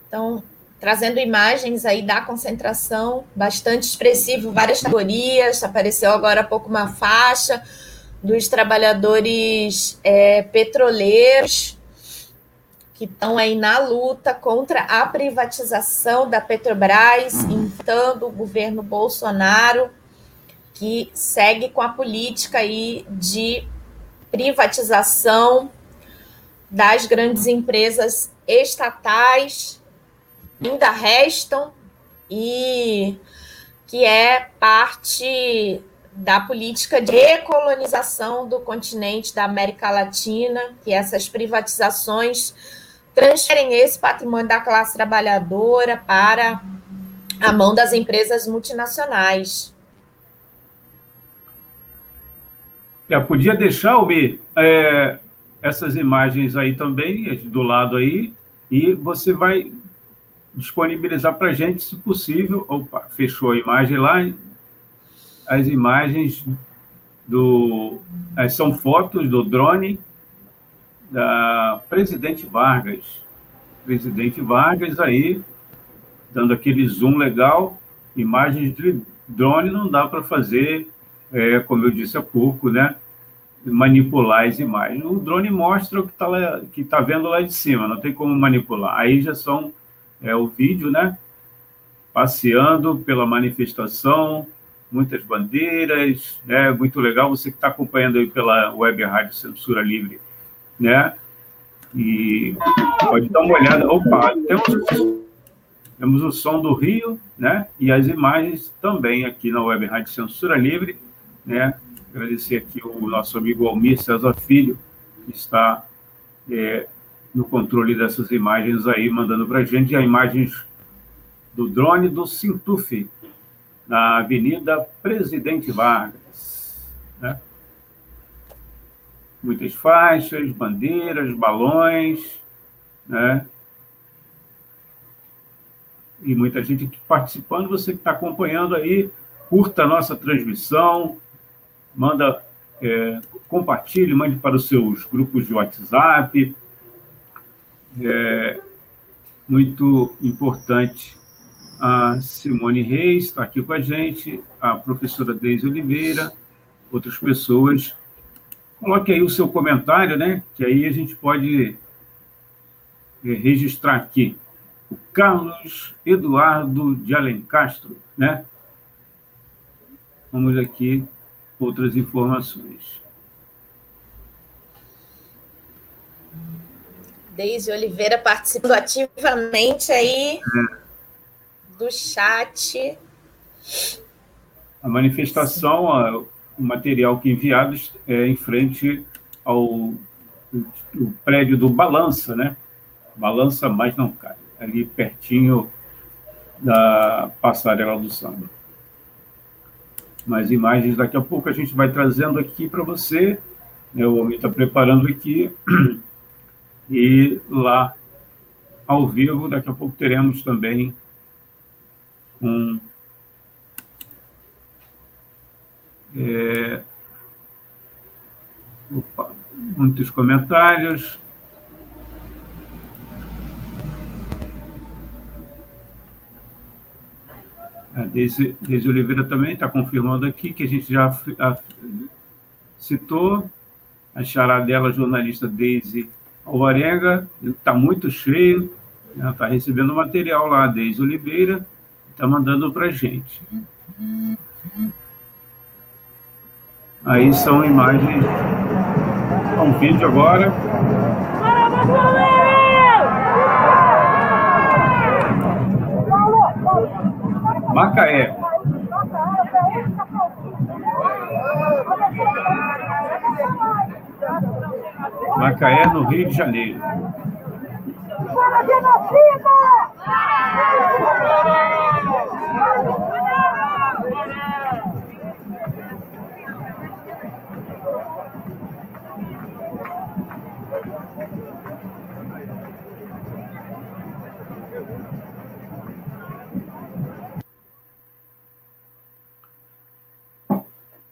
Então, trazendo imagens aí da concentração, bastante expressivo, várias categorias, apareceu agora há pouco uma faixa dos trabalhadores é, petroleiros que estão aí na luta contra a privatização da Petrobras, imitando o governo Bolsonaro, que segue com a política aí de privatização das grandes empresas estatais ainda restam e que é parte da política de recolonização do continente da América Latina, que essas privatizações transferem esse patrimônio da classe trabalhadora para a mão das empresas multinacionais. Eu podia deixar, Almir, é, essas imagens aí também, do lado aí, e você vai disponibilizar para a gente, se possível. Opa, fechou a imagem lá. As imagens do. São fotos do drone da presidente Vargas. Presidente Vargas aí, dando aquele zoom legal. Imagens de drone não dá para fazer é, como eu disse há pouco, né, manipular as imagens. O drone mostra o que está tá vendo lá de cima, não tem como manipular. Aí já são é, o vídeo, né? Passeando pela manifestação, muitas bandeiras, né? Muito legal. Você que está acompanhando aí pela web rádio Censura Livre, né? E pode dar uma olhada. Opa, temos, temos o som do Rio, né? E as imagens também aqui na web rádio Censura Livre, né? Agradecer aqui o nosso amigo Almir César Filho, que está é, no controle dessas imagens aí, mandando para a gente as imagens do drone do Sintuf, na Avenida Presidente Vargas. Né? Muitas faixas, bandeiras, balões, né? E muita gente participando. Você que está acompanhando aí, curta a nossa transmissão, manda, é, compartilhe, mande para os seus grupos de WhatsApp. É muito importante. A Simone Reis está aqui com a gente, a professora Deise Oliveira, outras pessoas. Coloque aí o seu comentário, né? Que aí a gente pode é, registrar aqui. O Carlos Eduardo de Alencastro, né? Vamos aqui outras informações. Deise Oliveira participando ativamente aí é. do chat. A manifestação, o material que enviados é em frente ao o prédio do Balança, né? Balança, mas não cai. Ali pertinho da passarela do samba mais imagens daqui a pouco a gente vai trazendo aqui para você. Né, o homem está preparando aqui. [clears throat] E lá, ao vivo, daqui a pouco teremos também um. É, opa, muitos comentários. A Deise, Deise Oliveira também está confirmando aqui que a gente já a, citou. A charadela jornalista Deise Alvarenga está muito cheio. Está recebendo material lá, Deise Oliveira, está mandando para gente. Aí são imagens. Um vídeo agora. Macaé. Macaé, no Rio de Janeiro.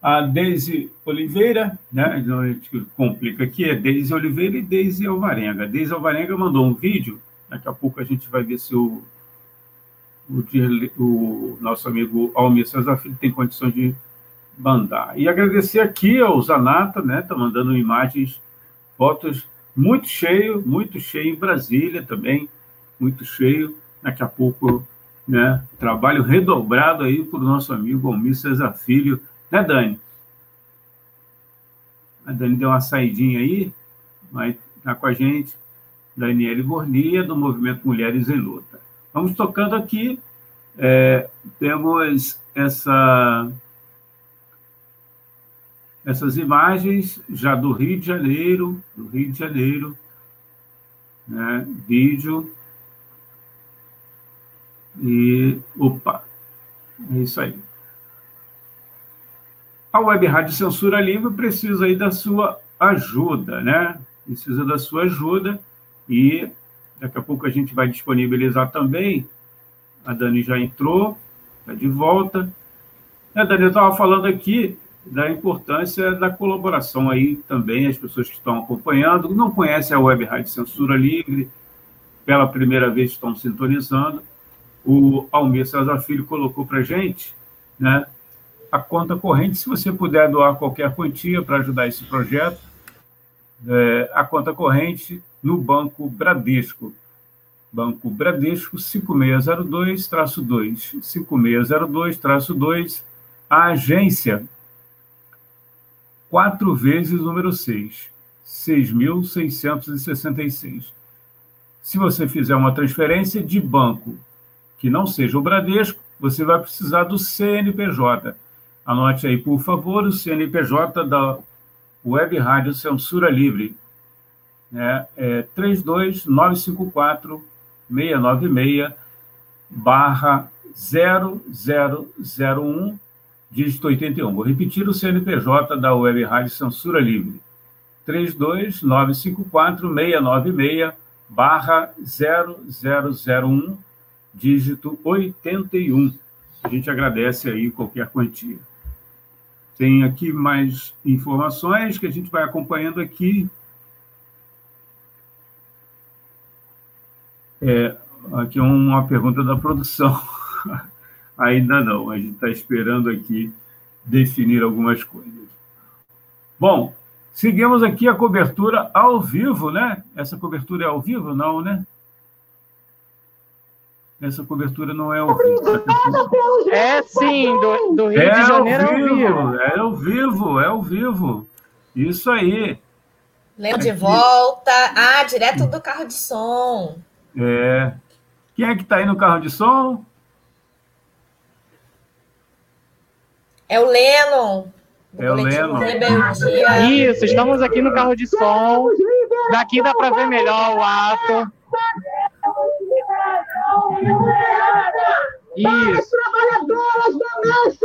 A Deise Oliveira, né? A gente complica aqui, é Deise Oliveira e Deise Alvarenga. Deise Alvarenga mandou um vídeo, daqui a pouco a gente vai ver se o, o, o nosso amigo Almir César Filho tem condições de mandar. E agradecer aqui ao Zanata, né? Tá mandando imagens, fotos muito cheio, muito cheio em Brasília também, muito cheio. Daqui a pouco, né? Trabalho redobrado aí por nosso amigo Almir César Filho né, Dani? A Dani deu uma saidinha aí, mas está com a gente. Daniele Bornia, do Movimento Mulheres em Luta. Vamos tocando aqui. É, temos essa, essas imagens já do Rio de Janeiro, do Rio de Janeiro, né, vídeo. E, opa, é isso aí a Web Rádio Censura Livre precisa aí da sua ajuda, né? Precisa da sua ajuda e daqui a pouco a gente vai disponibilizar também. A Dani já entrou, está de volta. A Dani, eu estava falando aqui da importância da colaboração aí também, as pessoas que estão acompanhando, não conhecem a Web Rádio Censura Livre, pela primeira vez estão sintonizando. O Almir César Filho colocou para gente, né? A conta corrente, se você puder doar qualquer quantia para ajudar esse projeto, é, a conta corrente no Banco Bradesco. Banco Bradesco 5602-2, 5602-2, a agência 4 vezes número 6, 6.666. Se você fizer uma transferência de banco que não seja o Bradesco, você vai precisar do CNPJ. Anote aí, por favor, o CNPJ da Web Rádio Censura Livre. Né? É 32954 696 barra 0001, dígito 81. Vou repetir o CNPJ da Web Rádio Censura Livre. 32954 696 barra 0001, dígito 81. A gente agradece aí qualquer quantia. Tem aqui mais informações que a gente vai acompanhando aqui. É, aqui uma pergunta da produção. [laughs] Ainda não, a gente está esperando aqui definir algumas coisas. Bom, seguimos aqui a cobertura ao vivo, né? Essa cobertura é ao vivo, não, né? Essa cobertura não é ao vivo. É sim, do, do Rio é de Janeiro ao ao vivo. É ao vivo, é ao vivo. Isso aí. Leão de volta. Ah, direto do carro de som. É. Quem é que está aí no carro de som? É o Lennon. É o Lennon. Isso, estamos aqui no carro de som. Daqui dá para ver melhor o ato. Isso.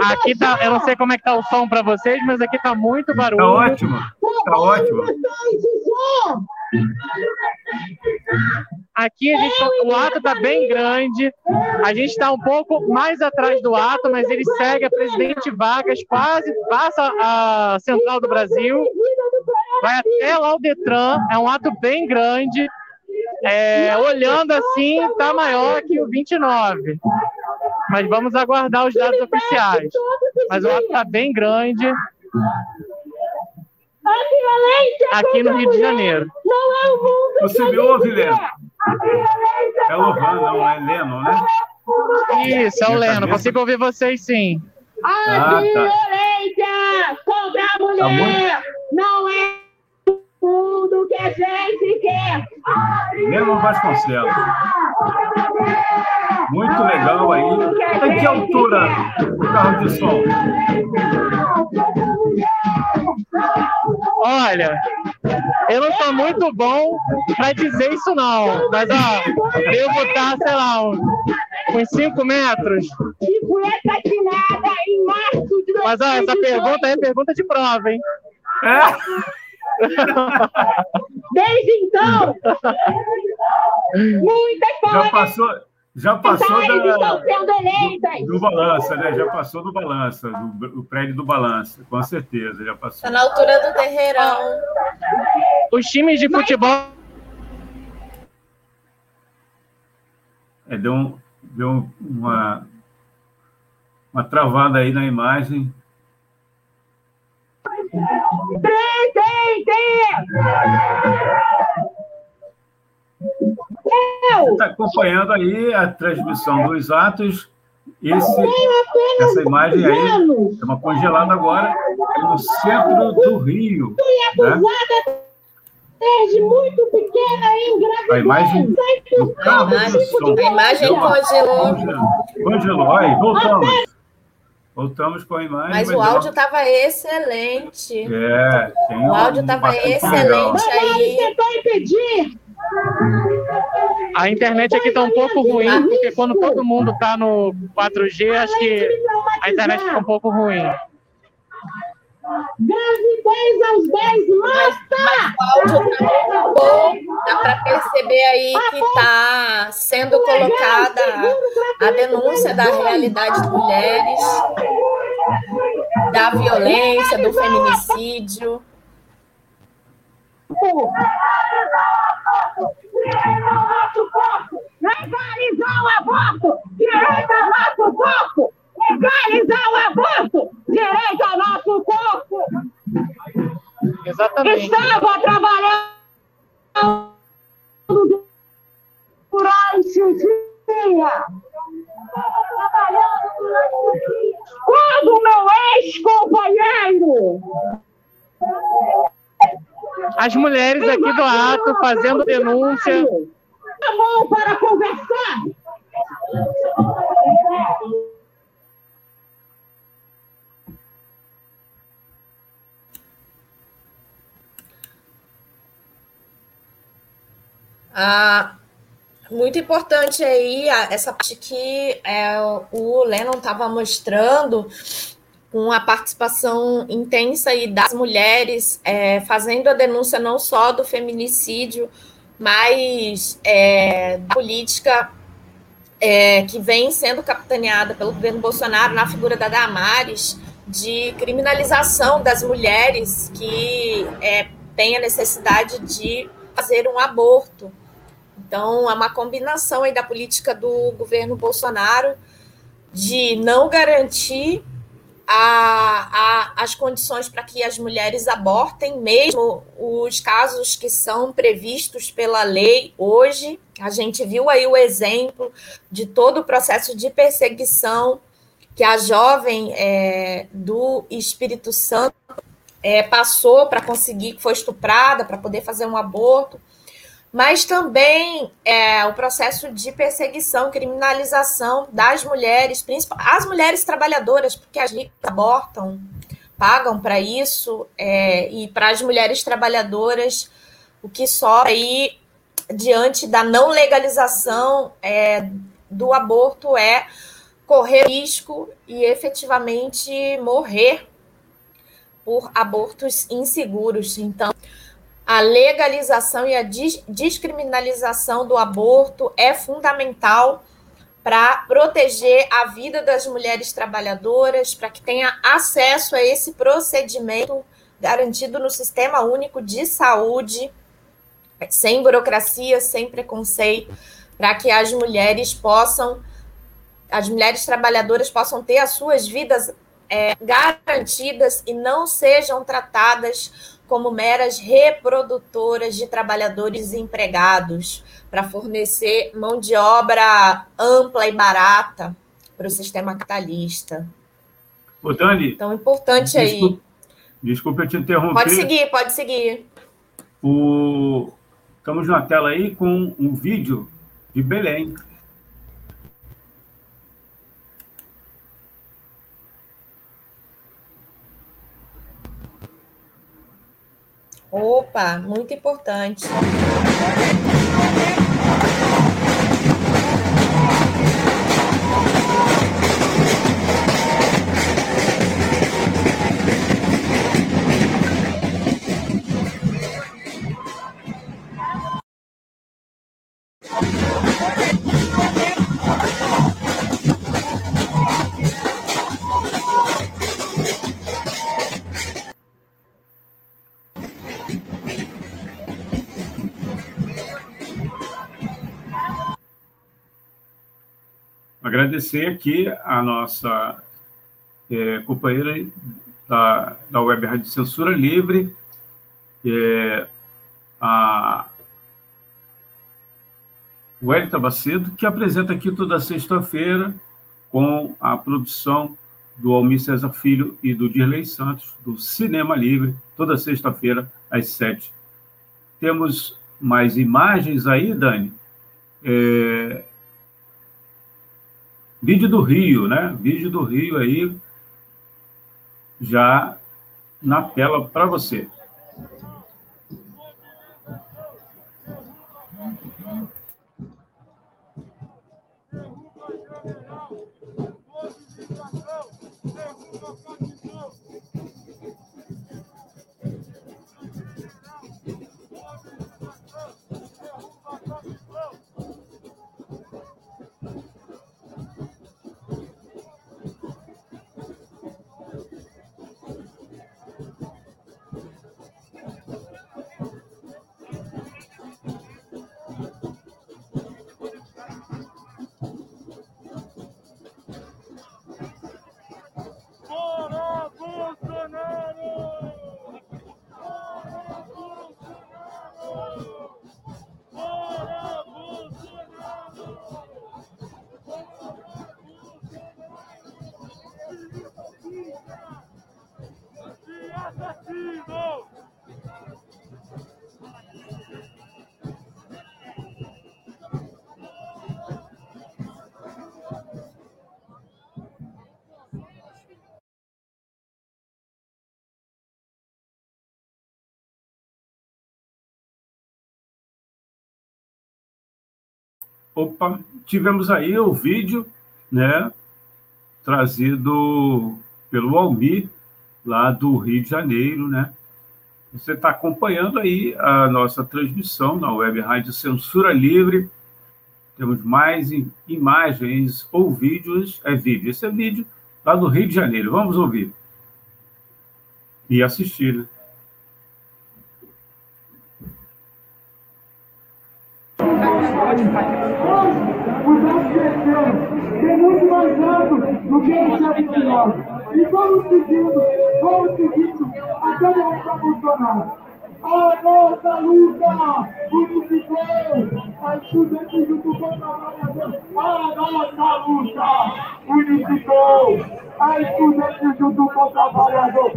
Aqui tá, eu não sei como é que tá o som para vocês, mas aqui tá muito barulho. Tá ótimo. Tá ótimo. Aqui a gente, tá- o ato tá bem grande. A gente está um pouco mais atrás do ato, mas ele segue a Presidente Vargas, quase passa a Central do Brasil, vai até lá o Detran. É um ato bem grande. É, olhando assim, tá maior que o 29. Mas vamos aguardar os dados oficiais. Mas o ato tá bem grande aqui no Rio de Janeiro. Você me ouve, Leno? É Lohan, não, é Leno, né? Isso, é o Minha Leno. Consigo ouvir vocês sim. Ah, tá. violência contra a mulher Tá não é tudo que a gente quer. Leno Vasconcelos. Muito legal aí. Tá em que altura o carro de som? Olha, eu não sou muito bom para dizer isso não, mas ó, devo estar, sei lá, uns, uns 5 metros. Fui assassinada em março de Mas ó, essa pergunta é pergunta de prova, hein? [laughs] Desde então, muitas Já falam passou, já passou da, sendo eleitas. do balança, né? Já passou do balança, do, do prédio do balança, com certeza, já passou. Tá na altura do terreirão. Os times de futebol É, deu um- deu um- uma, uma travada aí na imagem. Tem, tem! Você está acompanhando aí a transmissão dos atos. Esse, essa imagem aí é uma congelada agora no centro do Rio. Né? desde muito pequena em gravidez. A imagem do carro. A imagem Deu uma- congelou. Congelou. Aí, voltamos. Voltamos com a imagem. Mas o deu uma- áudio estava excelente. É, tem O áudio estava excelente aí. tentou impedir. A internet aqui tá um pouco ruim, porque quando todo mundo tá no 4G, acho que a internet fica um pouco ruim. Gravidez aos 10 mata! O áudio tá muito bom. Dá para perceber aí que está sendo colocada a denúncia da realidade de mulheres, da violência, do feminicídio. Legalizar o aborto! Direito ao nosso corpo! Legalizar o aborto! direito ao nosso corpo. Exatamente. Estava trabalhando durante o dia. Trabalhando durante o dia. Quando meu ex-companheiro As mulheres aqui do ato fazendo denúncia. chamou para conversar. Ah, muito importante aí essa parte que é, o Lennon estava mostrando com a participação intensa aí das mulheres é, fazendo a denúncia não só do feminicídio, mas é, da política é, que vem sendo capitaneada pelo governo Bolsonaro na figura da Damares de criminalização das mulheres que é, têm a necessidade de fazer um aborto. Então, é uma combinação aí da política do governo Bolsonaro de não garantir a, a, as condições para que as mulheres abortem, mesmo os casos que são previstos pela lei hoje. A gente viu aí o exemplo de todo o processo de perseguição que a jovem é, do Espírito Santo é, passou para conseguir, que foi estuprada para poder fazer um aborto mas também é, o processo de perseguição, criminalização das mulheres, principalmente as mulheres trabalhadoras, porque as ricas abortam, pagam para isso, é, e para as mulheres trabalhadoras, o que sobra aí diante da não legalização é, do aborto é correr risco e efetivamente morrer por abortos inseguros. Então, a legalização e a descriminalização do aborto é fundamental para proteger a vida das mulheres trabalhadoras, para que tenha acesso a esse procedimento garantido no Sistema Único de Saúde, sem burocracia, sem preconceito, para que as mulheres possam, as mulheres trabalhadoras possam ter as suas vidas é, garantidas e não sejam tratadas como meras reprodutoras de trabalhadores empregados para fornecer mão de obra ampla e barata para o sistema capitalista. Ô, Dani. Então, importante desculpa, aí. Desculpa eu te interromper. Pode seguir, pode seguir. O... Estamos na tela aí com um vídeo de Belém. Opa, muito importante. Agradecer aqui a nossa é, companheira da, da Web Rádio Censura Livre, é, a Wellington Bacedo, que apresenta aqui toda sexta-feira com a produção do Almir César Filho e do Dirley Santos, do Cinema Livre, toda sexta-feira, às sete. Temos mais imagens aí, Dani? É... Vídeo do Rio, né? Vídeo do Rio aí já na tela para você. Derruba derruba. Barcelona! Opa, tivemos aí o vídeo, né, trazido pelo Almir, lá do Rio de Janeiro, né? Você está acompanhando aí a nossa transmissão na Web Rádio Censura Livre. Temos mais imagens ou vídeos. É vídeo, esse é vídeo lá do Rio de Janeiro. Vamos ouvir e assistir, né? Tem muito mais alto do que o chefe nós. E vamos seguindo, vamos seguindo até derrotar Bolsonaro. A nossa luta unificou a estudantes junto com o trabalhador. A nossa luta unificou a estudantes junto com o trabalhador.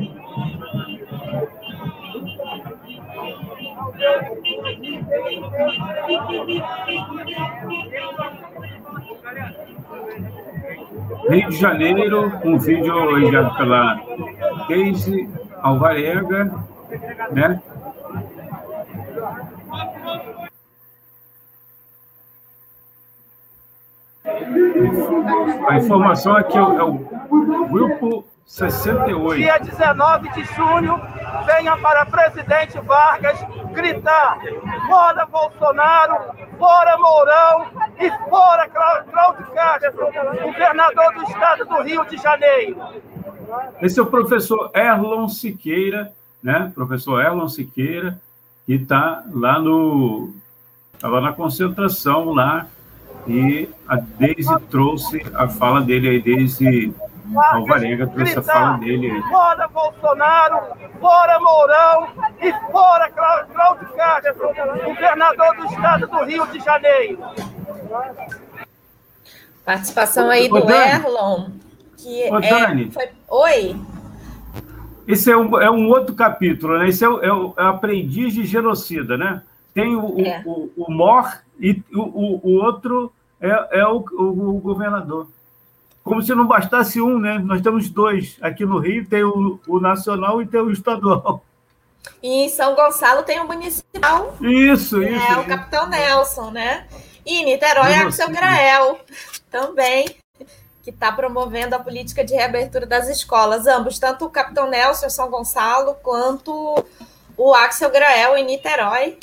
Rio de Janeiro, um vídeo enviado pela Casey Alvarenga, né? A informação é o, é o grupo 68. Dia 19 de junho, venha para presidente Vargas gritar: fora Bolsonaro, fora Mourão e fora Cláudio Castro, governador do estado do Rio de Janeiro. Esse é o professor Erlon Siqueira, né? Professor Erlon Siqueira, que está lá no. Estava na concentração lá e a Deise trouxe a fala dele aí, Deise Alvarenga trouxe a fala dele aí. Fora Bolsonaro, fora Mourão e fora Cláudio Castro, governador do estado do Rio de Janeiro. Participação aí do Ô. Erlon, que Ô, é, Dani. foi... Oi? Esse é um, é um outro capítulo, né? Esse é o, é o- é o aprendiz de genocida, né? Tem o, o- É. o, o Mor e o, o, o outro é, é o, o, o governador. Como se não bastasse um, né? Nós temos dois. Aqui no Rio tem o, o nacional e tem o estadual. E em São Gonçalo tem o municipal, Isso, que isso. é o Capitão Nelson, né? E em Niterói é o seu. Grael, também, que está promovendo a política de reabertura das escolas. Ambos, tanto o Capitão Nelson em São Gonçalo, quanto o Axel Grael em Niterói,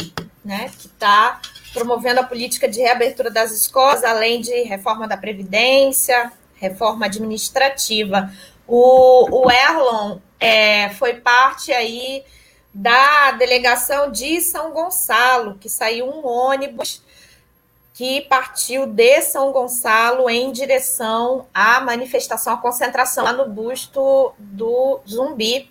né? Que está promovendo a política de reabertura das escolas, além de reforma da Previdência, reforma administrativa. O, o Erlon é, foi parte aí da delegação de São Gonçalo, que saiu um ônibus que partiu de São Gonçalo em direção à manifestação, à concentração lá no busto do zumbi.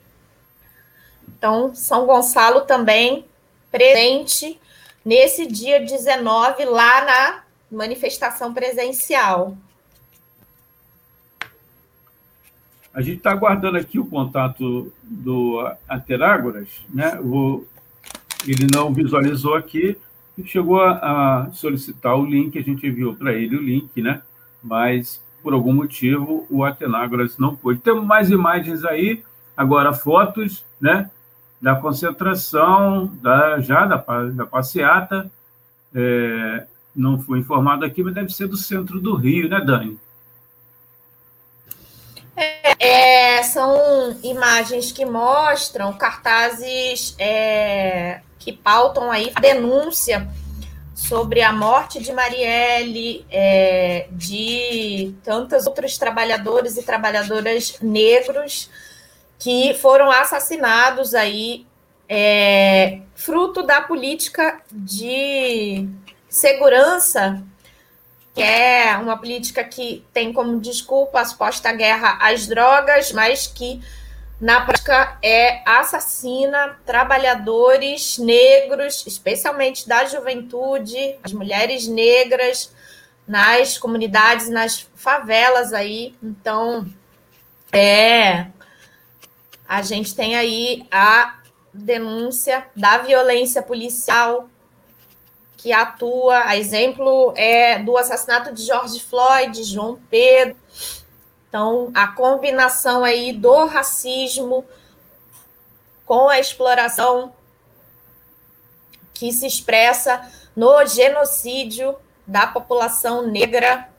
Então, São Gonçalo também presente nesse dia 19 lá na manifestação presencial. A gente está aguardando aqui o contato do Aterágoras, né? O- ele não visualizou aqui e chegou a, a solicitar o link, a gente enviou para ele o link, né? Mas, por algum motivo, o Atenágoras não pôde. Temos mais imagens aí, agora fotos, né? Da concentração, da, já da, da passeata. É, não foi informado aqui, mas deve ser do centro do Rio, né, Dani? É, são imagens que mostram cartazes é, que pautam aí a denúncia sobre a morte de Marielle, é, de tantos outros trabalhadores e trabalhadoras negros que foram assassinados aí, é, fruto da política de segurança que é uma política que tem como desculpa a suposta guerra às drogas, mas que na prática é assassina trabalhadores negros, especialmente da juventude, as mulheres negras nas comunidades, nas favelas aí. Então, é a gente tem aí a denúncia da violência policial que atua, a exemplo é do assassinato de George Floyd, João Pedro. Então, a combinação aí do racismo com a exploração que se expressa no genocídio da população negra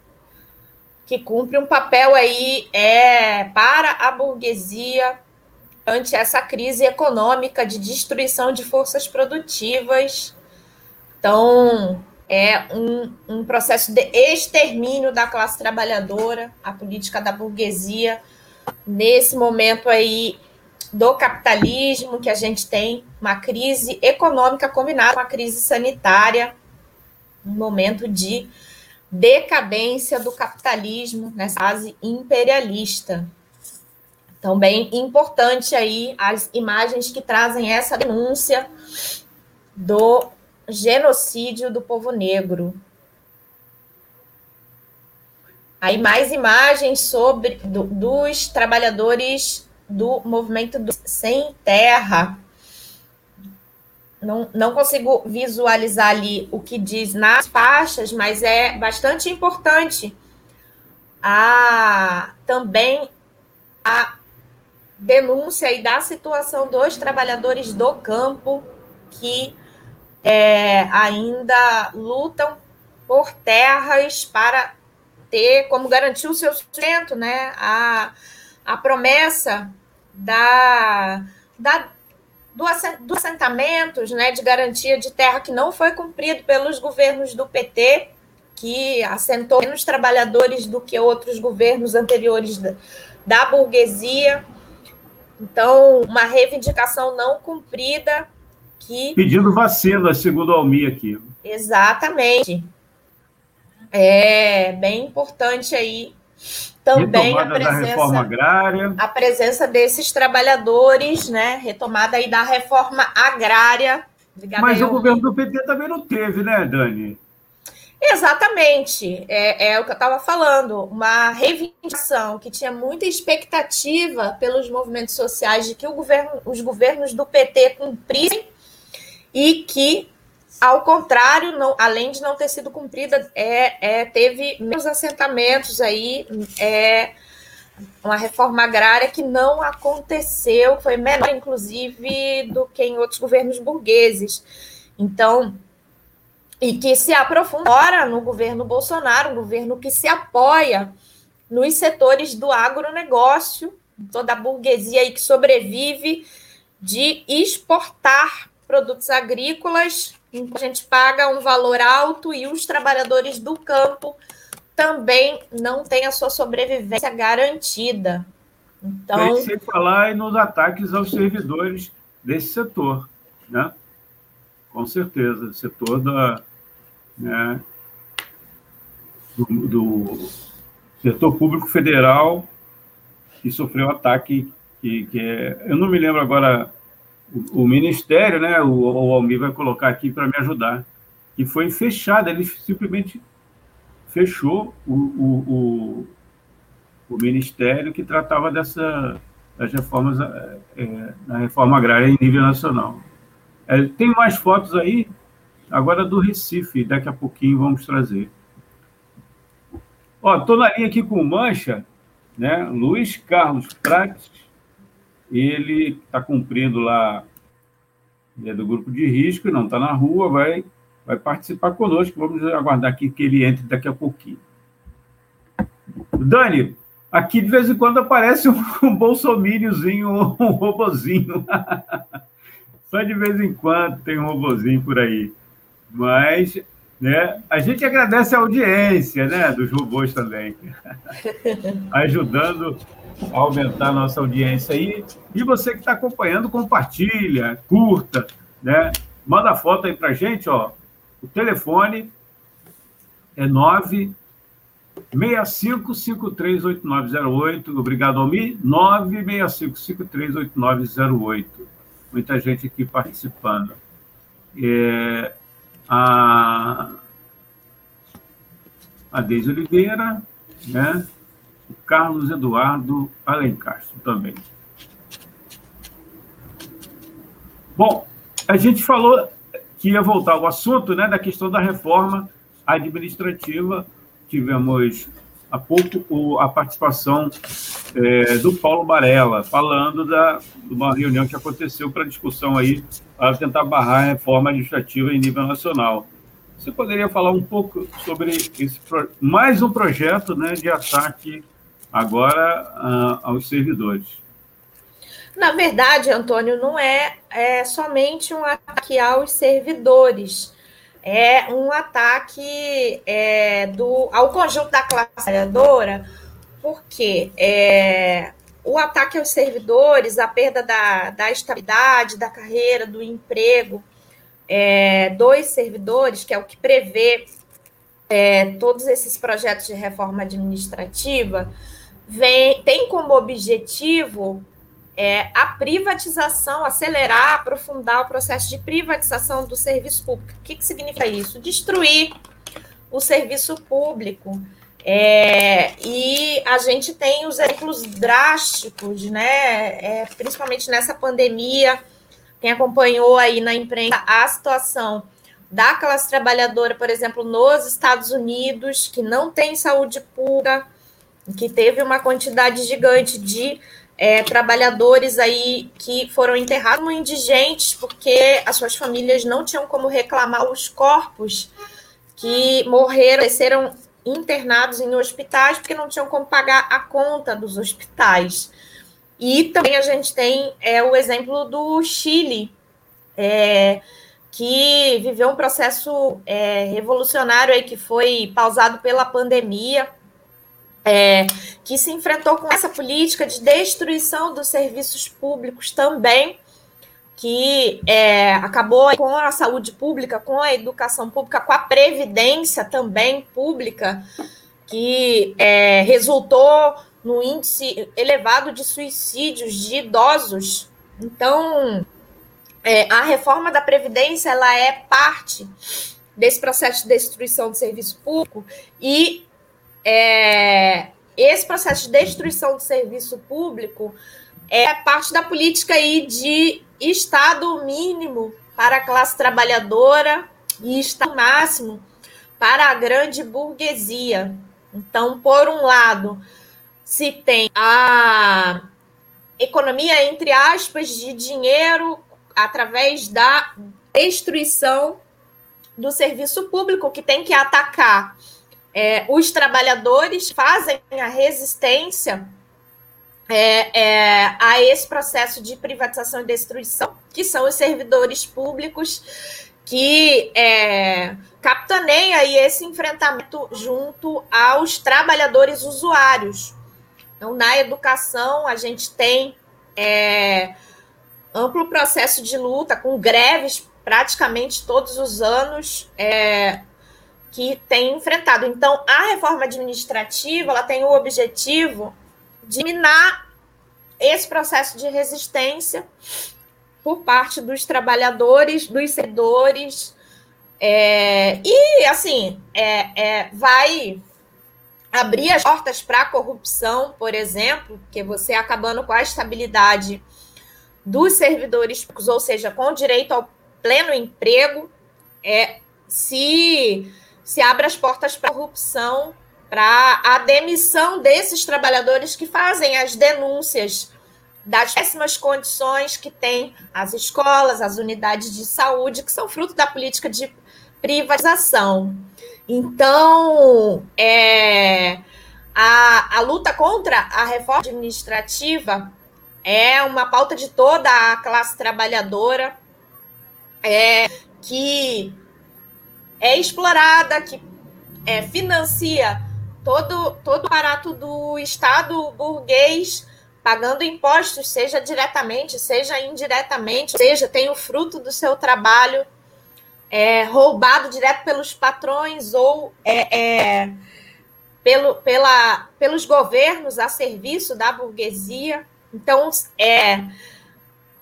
que cumpre um papel aí é, para a burguesia ante essa crise econômica de destruição de forças produtivas. Então, é um, um processo de extermínio da classe trabalhadora, a política da burguesia, nesse momento aí do capitalismo, que a gente tem uma crise econômica combinada com a crise sanitária, um momento de decadência do capitalismo nessa fase imperialista. Então, bem importante aí as imagens que trazem essa denúncia do genocídio do povo negro. Aí mais imagens sobre do, dos trabalhadores do movimento do sem terra. Não, não consigo visualizar ali o que diz nas faixas, mas é bastante importante a também a denúncia e da situação dos trabalhadores do campo que é, ainda lutam por terras para ter como garantir o seu sustento, né? A, a promessa da, da do, do assentamentos, né, de garantia de terra que não foi cumprido pelos governos do PT, que assentou menos trabalhadores do que outros governos anteriores da, da burguesia. Então, uma reivindicação não cumprida que. Pedindo vacina, segundo a Almi aqui. Exatamente. É bem importante aí também a presença, agrária. a presença desses trabalhadores, né? Retomada aí da reforma agrária. Mas o governo do PT também não teve, né, Dani? Exatamente, é, é o que eu estava falando, uma reivindicação que tinha muita expectativa pelos movimentos sociais de que governo, os governos do PT cumprissem e que, ao contrário, não, além de não ter sido cumprida, é, é, teve menos assentamentos aí, é, uma reforma agrária que não aconteceu, foi menor, inclusive, do que em outros governos burgueses. Então, e que se aprofunda no governo Bolsonaro, um governo que se apoia nos setores do agronegócio, toda a burguesia aí que sobrevive de exportar produtos agrícolas, a gente paga um valor alto e os trabalhadores do campo também não têm a sua sobrevivência garantida. Então, sem falar nos ataques aos servidores desse setor, né? Com certeza, setor da, né, do, do setor público federal que sofreu ataque que, que é, eu não me lembro agora o, ministério, né, o, o Almir vai colocar aqui para me ajudar, que foi fechado, ele simplesmente fechou o, o, o, o ministério que tratava dessa, das reformas, é, é na reforma agrária em nível nacional. É, tem mais fotos aí, agora do Recife, daqui a pouquinho vamos trazer. Estou na linha aqui com o Mancha, né, Luiz Carlos Prates, ele está cumprindo lá, é do grupo de risco, não está na rua, vai, vai participar conosco. Vamos aguardar aqui que ele entre daqui a pouquinho. Dani, aqui de vez em quando aparece um, [laughs] um bolsomíniozinho, um robozinho. [laughs] Só de vez em quando tem um robozinho por aí. Mas né, a gente agradece a audiência né, dos robôs também, [laughs] ajudando aumentar a nossa audiência aí. E você que está acompanhando, compartilha, curta, né? Manda foto aí para gente, ó. O telefone é 965538908. Obrigado, Almi. 965538908. Muita gente aqui participando. É, a, a Deise Oliveira, né? Carlos Eduardo Alencastro também. Bom, a gente falou que ia voltar ao assunto né, da questão da reforma administrativa. Tivemos há pouco a participação é, do Paulo Barella, falando da, de uma reunião que aconteceu para discussão aí, para tentar barrar a reforma administrativa em nível nacional. Você poderia falar um pouco sobre esse mais um projeto né, de ataque agora uh, aos servidores? Na verdade, Antônio, não é, é somente um ataque aos servidores, é um ataque é, do, ao conjunto da classe trabalhadora, porque é, o ataque aos servidores, a perda da, da estabilidade, da carreira, do emprego é, dos servidores, que é o que prevê é, todos esses projetos de reforma administrativa, vem, tem como objetivo é, a privatização, acelerar, aprofundar o processo de privatização do serviço público. O que, que significa isso? Destruir o serviço público. É, e a gente tem os exemplos drásticos, né? É, principalmente nessa pandemia, quem acompanhou aí na imprensa a situação da classe trabalhadora, por exemplo, nos Estados Unidos, que não tem saúde pública, que teve uma quantidade gigante de é, trabalhadores aí que foram enterrados como indigentes porque as suas famílias não tinham como reclamar os corpos que morreram, serão internados em hospitais porque não tinham como pagar a conta dos hospitais. E também a gente tem é, o exemplo do Chile, é, que viveu um processo é, revolucionário aí que foi pausado pela pandemia, é, que se enfrentou com essa política de destruição dos serviços públicos também, que é, acabou com a saúde pública, com a educação pública, com a previdência também pública, que é, resultou no índice elevado de suicídios de idosos. Então, é, a reforma da Previdência ela é parte desse processo de destruição do serviço público e é, esse processo de destruição do serviço público é parte da política aí de Estado mínimo para a classe trabalhadora e Estado máximo para a grande burguesia. Então, por um lado, se tem a economia, entre aspas, de dinheiro através da destruição do serviço público, que tem que atacar é, os trabalhadores fazem a resistência é, é, a esse processo de privatização e destruição, que são os servidores públicos que é, capitaneia esse enfrentamento junto aos trabalhadores usuários. Então, na educação, a gente tem é, amplo processo de luta, com greves praticamente todos os anos, é, que tem enfrentado. Então, a reforma administrativa ela tem o objetivo de minar esse processo de resistência por parte dos trabalhadores, dos servidores, é, e assim é, é, vai abrir as portas para a corrupção, por exemplo, porque você acabando com a estabilidade dos servidores públicos, ou seja, com direito ao pleno emprego, é, se se abre as portas para corrupção, para a demissão desses trabalhadores que fazem as denúncias das péssimas condições que têm as escolas, as unidades de saúde, que são fruto da política de privatização. Então, é, a, a luta contra a reforma administrativa é uma pauta de toda a classe trabalhadora, é, que é explorada, que é, financia todo, todo o aparato do Estado burguês, pagando impostos, seja diretamente, seja indiretamente, seja tem o fruto do seu trabalho é, roubado direto pelos patrões ou é, é, pelo, pela, pelos governos a serviço da burguesia. Então, é,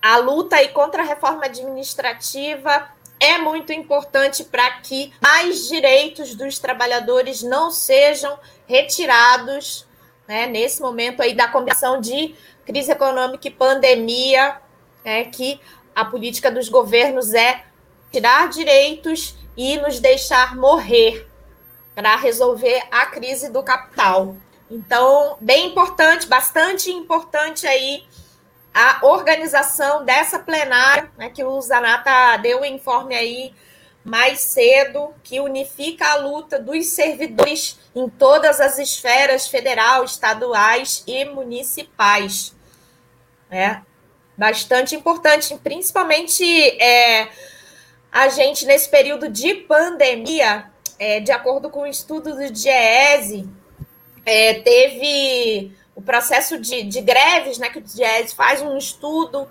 a luta aí contra a reforma administrativa é muito importante para que mais direitos dos trabalhadores não sejam retirados né, nesse momento aí da combinação de crise econômica e pandemia, né, que a política dos governos é tirar direitos e nos deixar morrer para resolver a crise do capital. Então, bem importante, bastante importante aí a organização dessa plenária, né, que o Zanata deu o informe aí mais cedo, que unifica a luta dos servidores em todas as esferas federal, estaduais e municipais. É bastante importante, principalmente é, a gente nesse período de pandemia, é, de acordo com o estudo do DIEESE, é, teve o processo de, de greves, né, que o DIEESE faz um estudo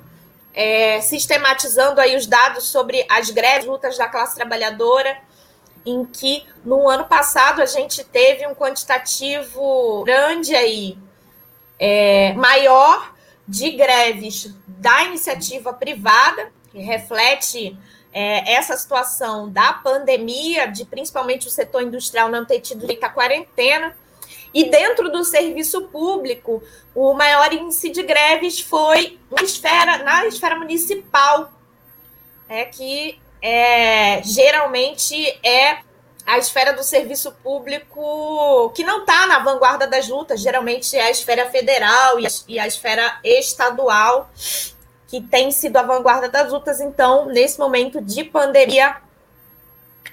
é, sistematizando aí os dados sobre as greves, lutas da classe trabalhadora, em que no ano passado a gente teve um quantitativo grande aí, é, maior de greves da iniciativa privada, que reflete é, essa situação da pandemia, de principalmente o setor industrial não ter tido direito à quarentena, e dentro do serviço público, o maior índice de greves foi esfera, na esfera municipal, é, que é, geralmente é a esfera do serviço público que não está na vanguarda das lutas, geralmente é a esfera federal e a, e a esfera estadual que tem sido a vanguarda das lutas. Então, nesse momento de pandemia,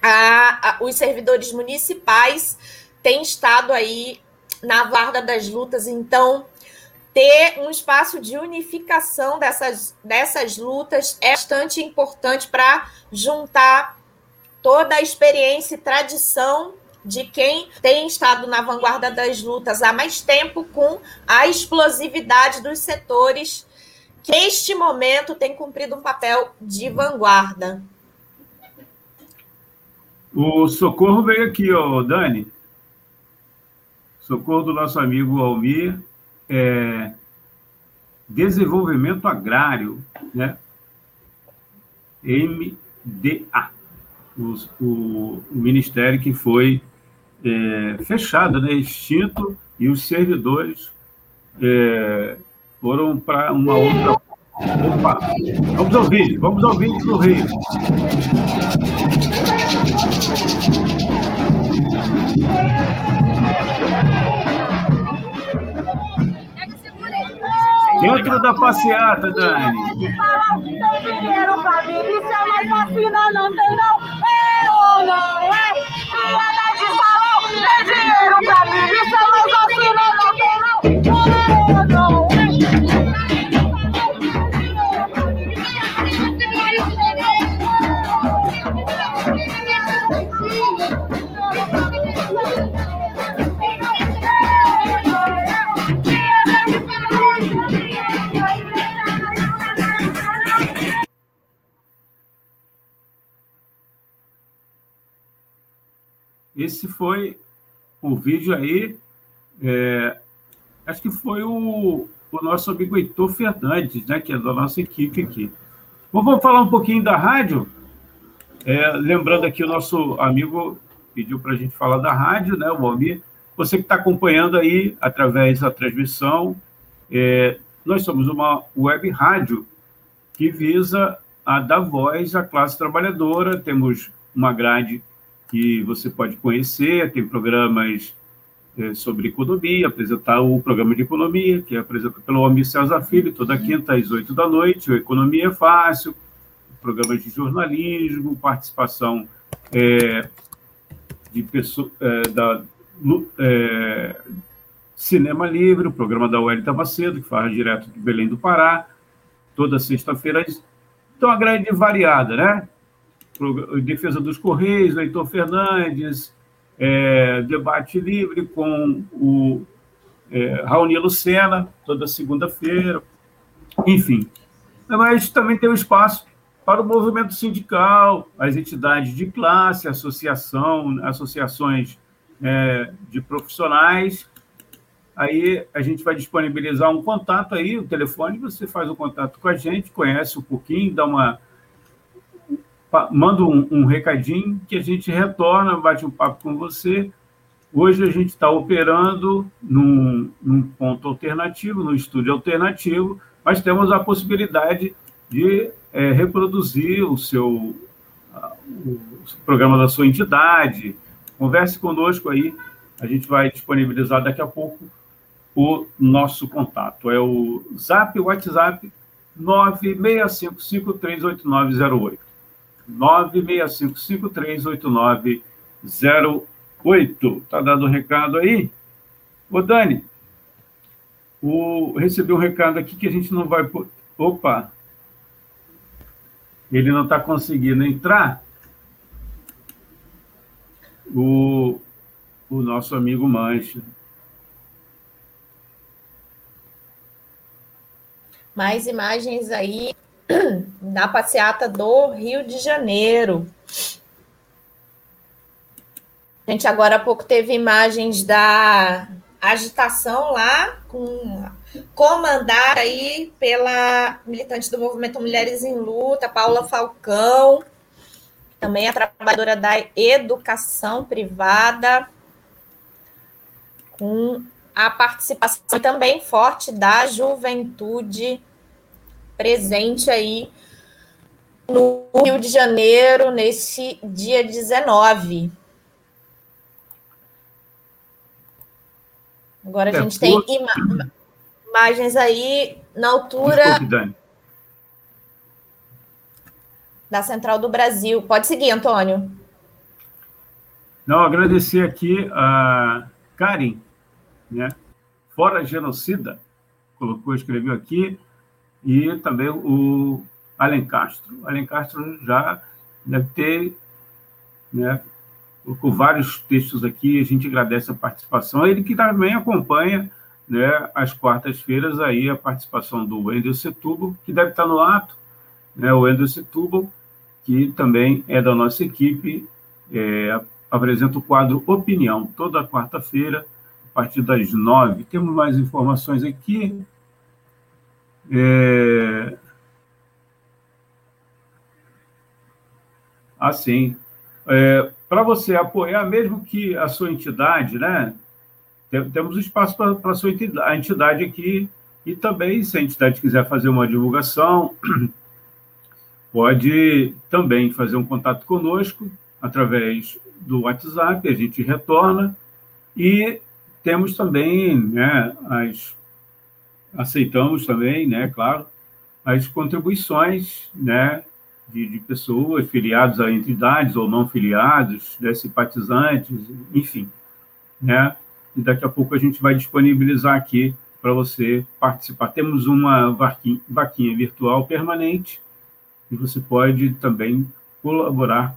a, a, os servidores municipais têm estado aí na guarda das lutas. Então, ter um espaço de unificação dessas, dessas lutas é bastante importante para juntar toda a experiência e tradição de quem tem estado na vanguarda das lutas há mais tempo com a explosividade dos setores que neste momento tem cumprido um papel de vanguarda. O socorro veio aqui, ó, Dani. Socorro do nosso amigo Almir. É, desenvolvimento agrário, né? MDA, o, o, ministério que foi é, fechado, né, extinto, e os servidores é, foram para uma outra. Opa! Vamos ouvir, vamos ouvir do Rio. Dentro da passeata, Dani. Tem dinheiro pra vir, isso é mais vacina, não tem não. É ou não é? De salão, tem dinheiro pra é mais vacina, não tem não. É ou não Esse foi o vídeo aí, é, acho que foi o, o nosso amigo Heitor Fernandes, né, que é da nossa equipe aqui. Bom, vamos falar um pouquinho da rádio. É, lembrando aqui, o nosso amigo pediu para a gente falar da rádio, né, o Almir. Você que está acompanhando aí através da transmissão, é, nós somos uma web rádio que visa a dar voz à classe trabalhadora. Temos uma grade que você pode conhecer, tem programas é, sobre economia, apresentar o programa de economia, que é apresentado pelo Almir César Filho, toda quinta às oito da noite, o Economia é Fácil, programas de jornalismo, participação é, de pessoa, é, da é, Cinema Livre, o programa da Wellington Macedo, que faz direto de Belém do Pará, toda sexta-feira. Então, a grade variada, né? Defesa dos Correios, Heitor Fernandes, é, debate livre com o é, Raoni Lucena, toda segunda-feira, enfim. Mas também tem um espaço para o movimento sindical, as entidades de classe, associação, associações é, de profissionais. Aí a gente vai disponibilizar um contato aí, o telefone, você faz o contato com a gente, conhece um pouquinho, dá uma manda um, um, recadinho que a gente retorna, bate um papo com você. Hoje a gente está operando num, num, ponto alternativo, num estúdio alternativo, mas temos a possibilidade de é, reproduzir o seu o programa da sua entidade. Converse conosco aí, a gente vai disponibilizar daqui a pouco o nosso contato. É o Zap WhatsApp 965538908. 965538908. Tá dando um recado aí? Ô, Dani, o, recebi um recado aqui que a gente não vai. Opa! Ele não está conseguindo entrar. O, o nosso amigo Mancha. Mais imagens aí [clears throat] da passeata do Rio de Janeiro. A gente agora há pouco teve imagens da agitação lá, com, comandada aí pela militante do movimento Mulheres em Luta, Paula Falcão, também a trabalhadora da educação privada, com a participação também forte da juventude presente aí no Rio de Janeiro nesse dia 19. Agora a é, gente tem ima imagens aí na altura Desculpe, da Central do Brasil. Pode seguir, Antônio. Não, agradecer aqui a Karen, né? Fora genocida, colocou, escreveu aqui, e também o Alen Castro. Alen Castro já deve ter né, com vários textos aqui, a gente agradece a participação. Ele que também acompanha né, às quartas-feiras aí a participação do Wendel Setúbal, que deve estar no ato, né, o Wendel Setúbal, que também é da nossa equipe, é, apresenta o quadro Opinião, toda quarta-feira, a partir das nove. Temos mais informações aqui. É... Assim, é, para você apoiar, mesmo que a sua entidade, né? Temos espaço para a sua entidade, entidade aqui, e também, se a entidade quiser fazer uma divulgação, [clears throat] pode também fazer um contato conosco através do WhatsApp, a gente retorna, e temos também, né, as, aceitamos também, né, claro, as contribuições, né, de, de pessoas filiadas a entidades ou não filiados, né, simpatizantes, enfim, né? E daqui a pouco a gente vai disponibilizar aqui para você participar. Temos uma vaquinha, vaquinha virtual permanente e você pode também colaborar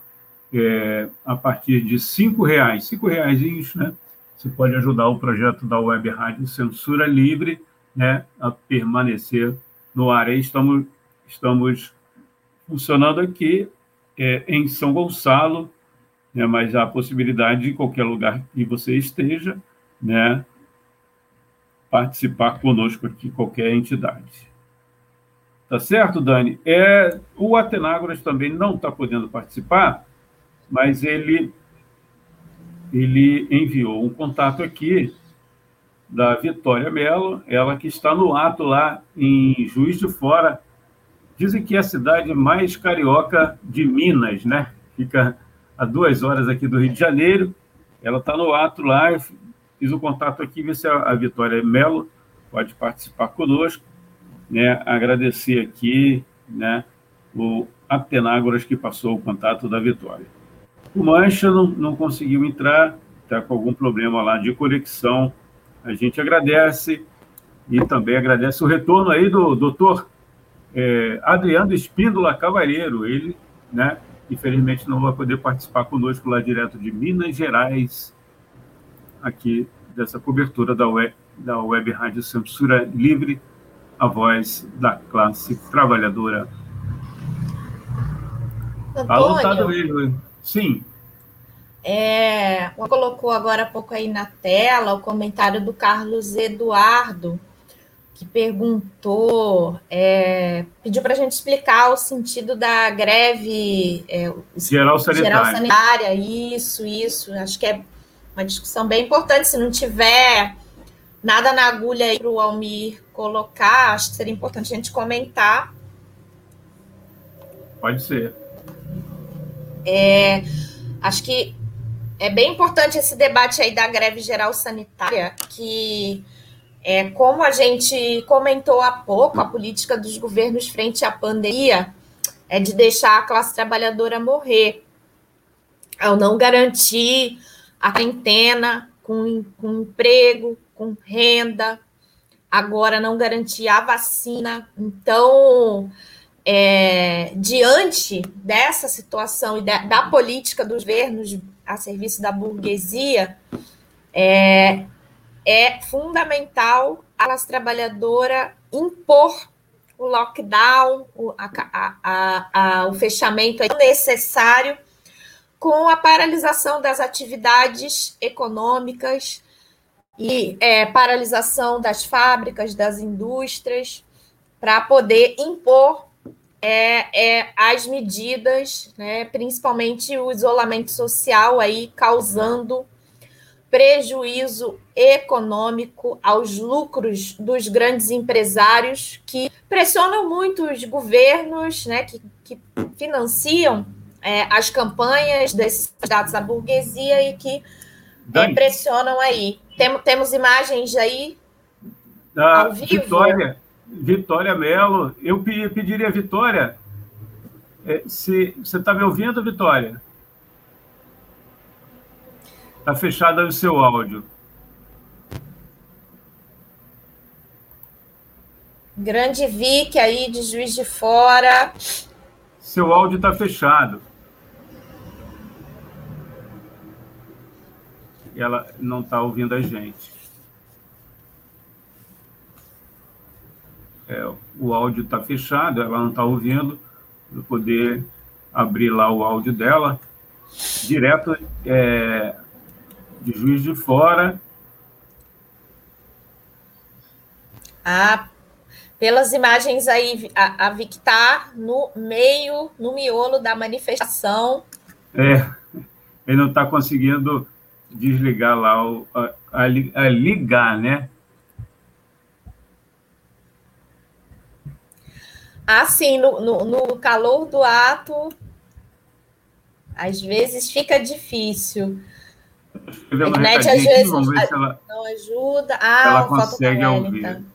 é, a partir de cinco reais, cinco reais, né? Você pode ajudar o projeto da Web Rádio Censura Livre, né, a permanecer no ar. Aí estamos, estamos funcionando aqui é, em São Gonçalo, né, mas há a possibilidade de qualquer lugar que você esteja, né, participar conosco aqui, qualquer entidade. Tá certo, Dani? É, o Atenágoras também não está podendo participar, mas ele, ele enviou um contato aqui da Vitória Mello, ela que está no ato lá em Juiz de Fora, Dizem que é a cidade mais carioca de Minas, né? Fica a duas horas aqui do Rio de Janeiro. Ela está no ato lá. Eu fiz o um contato aqui, ver se a Vitória Melo pode participar conosco. Né? Agradecer aqui né, o Atenágoras que passou o contato da Vitória. O Mancha não, não conseguiu entrar, está com algum problema lá de conexão. A gente agradece e também agradece o retorno aí do doutor é, Adriano Espíndola Cavalheiro, ele, né, infelizmente não vai poder participar conosco lá direto de Minas Gerais, aqui dessa cobertura da web, da web Rádio Censura Livre, a voz da classe trabalhadora. Está lutado ele, sim. É, colocou agora há pouco aí na tela o comentário do Carlos Eduardo, que perguntou, é, pediu para a gente explicar o sentido da greve é, geral, sanitária. geral sanitária. Isso, isso. Acho que é uma discussão bem importante. Se não tiver nada na agulha aí para o Almir colocar, acho que seria importante a gente comentar. Pode ser. É, acho que é bem importante esse debate aí da greve geral sanitária, que é, como a gente comentou há pouco, a política dos governos frente à pandemia, é de deixar a classe trabalhadora morrer, ao não garantir a quarentena com, com emprego, com renda, agora não garantir a vacina. Então, é, diante dessa situação e da, da, política dos governos a serviço da burguesia, é, é fundamental a classe trabalhadora impor o lockdown, o, a, a, a, o fechamento necessário com a paralisação das atividades econômicas e é, paralisação das fábricas, das indústrias, para poder impor é, é, as medidas, né, principalmente o isolamento social aí causando prejuízo econômico aos lucros dos grandes empresários que pressionam muito os governos, né, que, que financiam é, as campanhas desses candidatos à burguesia e que é, pressionam aí. Tem, temos imagens aí da ao vivo. Vitória, Vitória Melo. Eu pediria, Vitória, é, se você está me ouvindo, Vitória? Está fechado o seu áudio. Grande Vic aí de Juiz de Fora. Seu áudio está fechado. Ela não está ouvindo a gente. É, o áudio está fechado, ela não está ouvindo. Vou poder abrir lá o áudio dela. Direto é, de Juiz de Fora. Ah, pelas imagens aí, a, a Vic está no meio, no miolo da manifestação. É, ele não está conseguindo desligar lá, o, a, a, a ligar, né? Assim, no, no, no, calor do ato, às vezes fica difícil. A internet às vezes ela, não ajuda. Ah, ela consegue ouvir.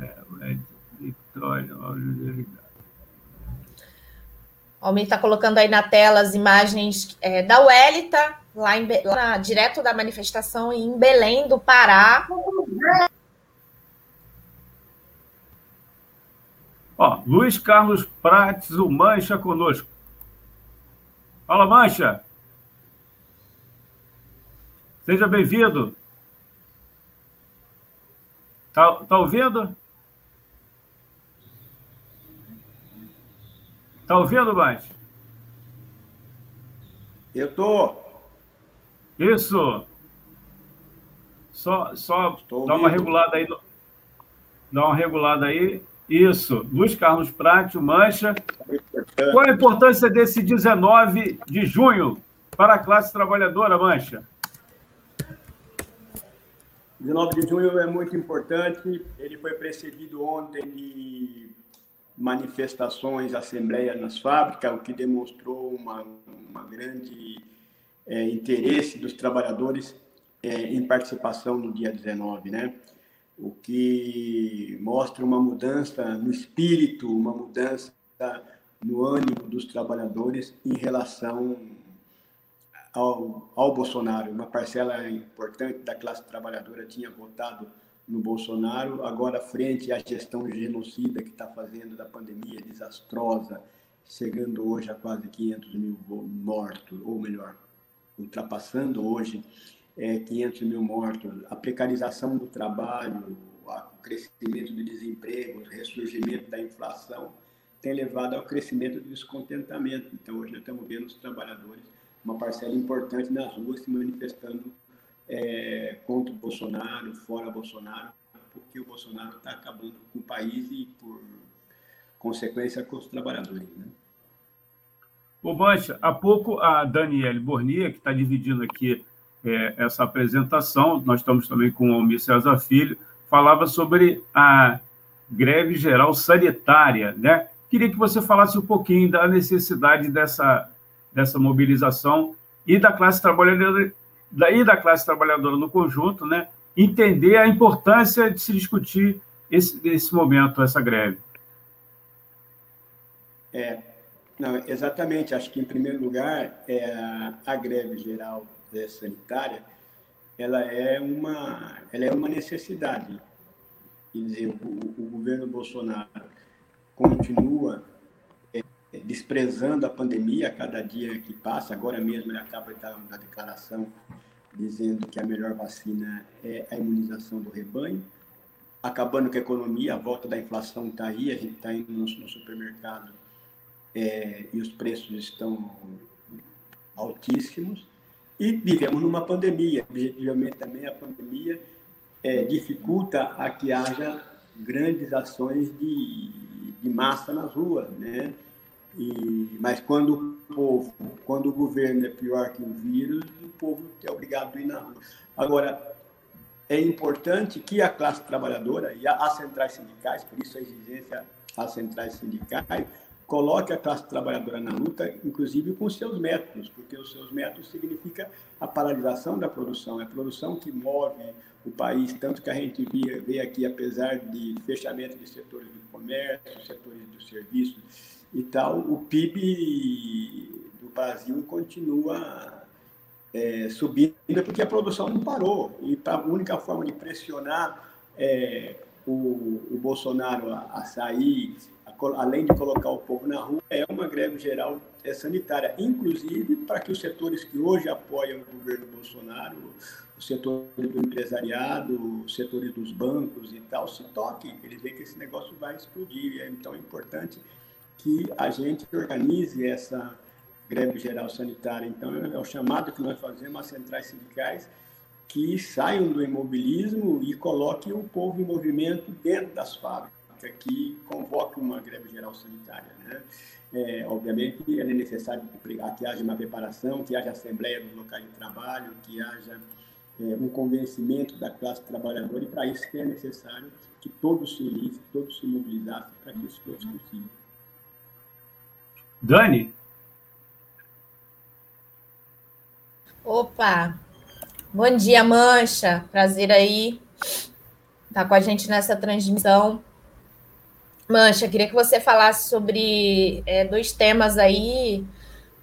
É, Vitória, O Almir está colocando aí na tela as imagens é, da Welita, lá, em, lá direto da manifestação em Belém do Pará. Ó, Luiz Carlos Prates, o Mancha conosco. Fala, Mancha. Seja bem-vindo. Tá, tá ouvindo? Tá ouvindo, Mancha? Eu tô. Isso. Só, só dá uma regulada aí. Dá uma regulada aí. Isso, Luiz Carlos Prátio, Mancha. Qual a importância desse 19 de junho para a classe trabalhadora, Mancha? 19 de junho é muito importante. Ele foi precedido ontem de manifestações, assembleias nas fábricas, o que demonstrou uma, uma grande é, interesse dos trabalhadores é, em participação no dia 19, né? o que mostra uma mudança no espírito, uma mudança no ânimo dos trabalhadores em relação ao, ao Bolsonaro. Uma parcela importante da classe trabalhadora tinha votado no Bolsonaro, agora, frente à gestão genocida que está fazendo da pandemia desastrosa, chegando hoje a quase 500 mil mortos, ou melhor, ultrapassando hoje é, 500 mil mortos, a precarização do trabalho, o crescimento do desemprego, o ressurgimento da inflação, tem levado ao crescimento do descontentamento. Então, hoje nós estamos vendo os trabalhadores, uma parcela importante nas ruas se manifestando é, contra o Bolsonaro, fora Bolsonaro, porque o Bolsonaro está acabando com o país e, por consequência, com os trabalhadores. Né? Ô, Mancha, há pouco a Daniele Bornia, que está dividindo aqui é, essa apresentação, nós estamos também com o Almir César Filho, falava sobre a greve geral sanitária, né? Queria que você falasse um pouquinho da necessidade dessa, dessa mobilização e da classe trabalhadora, e da classe trabalhadora no conjunto, né? entender a importância de se discutir esse, esse momento, essa greve. É, não, exatamente. Acho que, em primeiro lugar, é a, greve geral sanitária ela é uma, ela é uma necessidade. Quer dizer, o, o governo Bolsonaro continua é, desprezando a pandemia a cada dia que passa. Agora mesmo ele acaba de dar uma declaração dizendo que a melhor vacina é a imunização do rebanho, acabando com a economia, a volta da inflação está aí, a gente está indo no, no supermercado é, e os preços estão altíssimos, e vivemos numa pandemia. Objetivamente, também a pandemia é, dificulta a que haja grandes ações de, de massa nas ruas, né? E, mas quando o povo, quando o governo é pior que o vírus, o povo é obrigado a ir na rua. Agora, é importante que a classe trabalhadora e as centrais sindicais, por isso a exigência às centrais sindicais, coloque a classe trabalhadora na luta, inclusive com seus métodos, porque os seus métodos significa a paralisação da produção, é a produção que move o país, tanto que a gente vê, vê aqui, apesar de fechamento de setores do comércio, setores do serviço e tal, o PIB do Brasil continua é, subindo, porque a produção não parou, e a única forma de pressionar é, o, o Bolsonaro a, a sair além de colocar o povo na rua, é uma greve geral é sanitária, inclusive para que os setores que hoje apoiam o governo Bolsonaro, o setor do empresariado, os setores dos bancos e tal, se toquem, eles veem que esse negócio vai explodir. Então é importante que a gente organize essa greve geral sanitária. Então é o chamado que nós fazemos às centrais sindicais que saiam do imobilismo e coloquem o povo em movimento dentro das fábricas que convoque uma greve geral sanitária. Né? É, obviamente, é necessário que haja uma preparação, que haja assembleia nos locais de trabalho, que haja é, um convencimento da classe trabalhadora, e para isso é necessário que todos se unissem, todos se mobilizassem para que isso fosse possível. Dani? Opa! Bom dia, Mancha. Prazer aí estar com a gente nessa transmissão. Mancha, queria que você falasse sobre é, dois temas aí.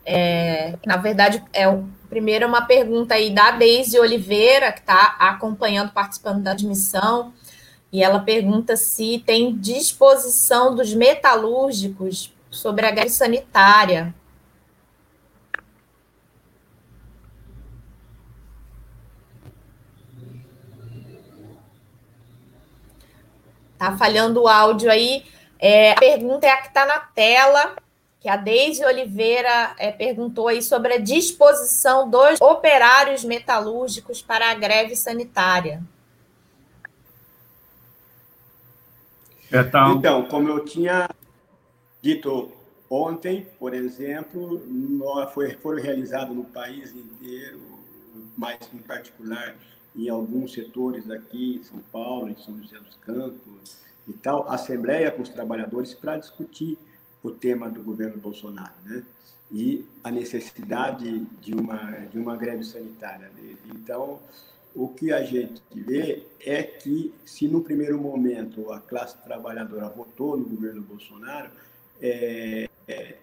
É, na verdade, é o primeiro é uma pergunta aí da Deise Oliveira, que está acompanhando, participando da admissão, e ela pergunta se tem disposição dos metalúrgicos sobre a greve sanitária. Tá falhando o áudio aí. É, a pergunta é a que está na tela, que a Deise Oliveira é, perguntou aí sobre a disposição dos operários metalúrgicos para a greve sanitária. Então, então como eu tinha dito ontem, por exemplo, foi, foram realizados no país inteiro, mais em particular em alguns setores aqui em São Paulo, em São José dos Campos e tal, assembleia com os trabalhadores para discutir o tema do governo Bolsonaro, né? E a necessidade de uma de uma greve sanitária. Então, o que a gente vê é que se no primeiro momento a classe trabalhadora votou no governo Bolsonaro, é, é,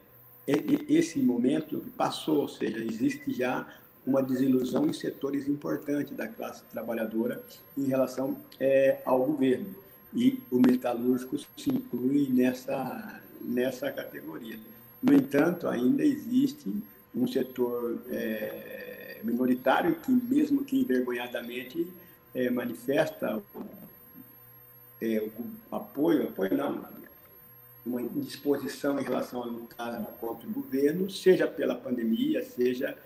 esse momento passou, ou seja, existe já uma desilusão em setores importantes da classe trabalhadora em relação é, ao governo. E o metalúrgico se inclui nessa, nessa categoria. No entanto, ainda existe um setor é, minoritário que, mesmo que envergonhadamente, é, manifesta é, o apoio, apoio não, uma indisposição em relação a lutar contra o governo, seja pela pandemia, seja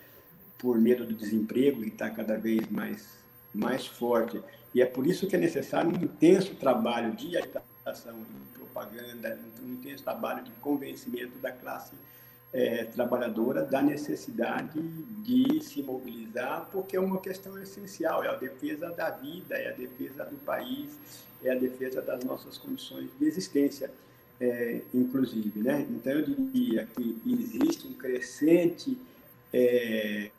por medo do desemprego, que está cada vez mais, mais forte. E é por isso que é necessário um intenso trabalho de agitação e propaganda, um intenso trabalho de convencimento da classe é, trabalhadora da necessidade de se mobilizar, porque é uma questão essencial, é a defesa da vida, é a defesa do país, é a defesa das nossas condições de existência, é, inclusive. Né? Então, eu diria que existe um crescente é,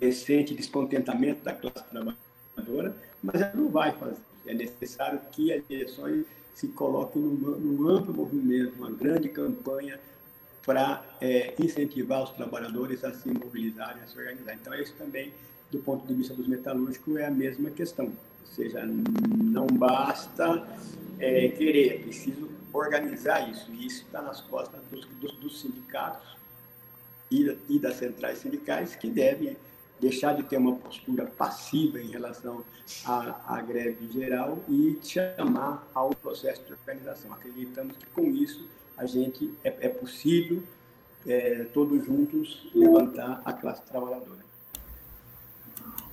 recente descontentamento da classe trabalhadora, mas ela não vai fazer. É necessário que as direções se coloquem num, num amplo movimento, uma grande campanha para é, incentivar os trabalhadores a se mobilizarem, a se organizar. Então, isso também, do ponto de vista dos metalúrgicos, é a mesma questão. Ou seja, não basta é, querer, é preciso organizar isso. E isso está nas costas dos, dos, dos sindicatos e, das centrais sindicais, que devem deixar de ter uma postura passiva em relação à, à greve geral e chamar ao processo de organização. Acreditamos que com isso a gente é, é possível é, todos juntos levantar a classe trabalhadora.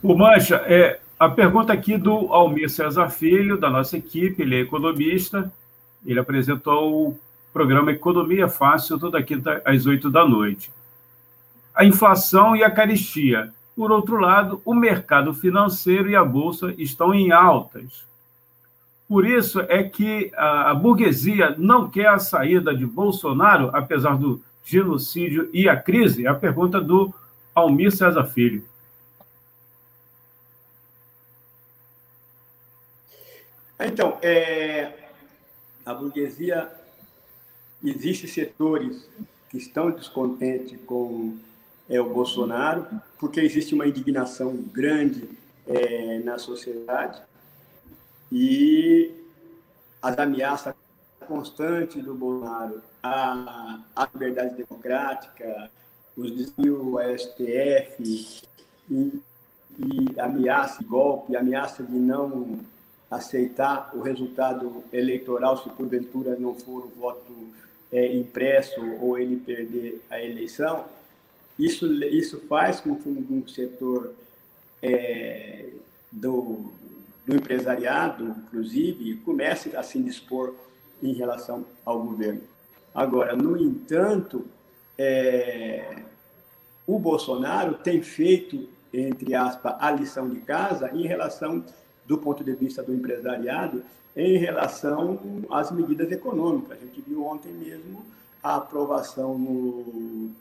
O Mancha, é, a pergunta aqui do Almir César Filho, da nossa equipe, ele é economista, ele apresentou o programa Economia Fácil toda quinta às oito da noite. A inflação e a caristia. Por outro lado, o mercado financeiro e a bolsa estão em altas. Por isso é que a, burguesia não quer a saída de Bolsonaro, apesar do genocídio e a crise? É a pergunta do Almir César Filho. Então, é, a burguesia, existem setores que estão descontentes com é, o Bolsonaro, porque existe uma indignação grande é, na sociedade. E as ameaças constantes do Bolsonaro à, à liberdade democrática, os desvios ao STF e, e ameaça de golpe, ameaça de não aceitar o resultado eleitoral se porventura não for o voto é, impresso ou ele perder a eleição, isso, isso faz com que um, setor é, do, do empresariado, inclusive, comece a se indispor em relação ao governo. Agora, no entanto, é, o Bolsonaro tem feito, entre aspas, a lição de casa em relação, do ponto de vista do empresariado, em relação às medidas econômicas. A gente viu ontem mesmo a aprovação no,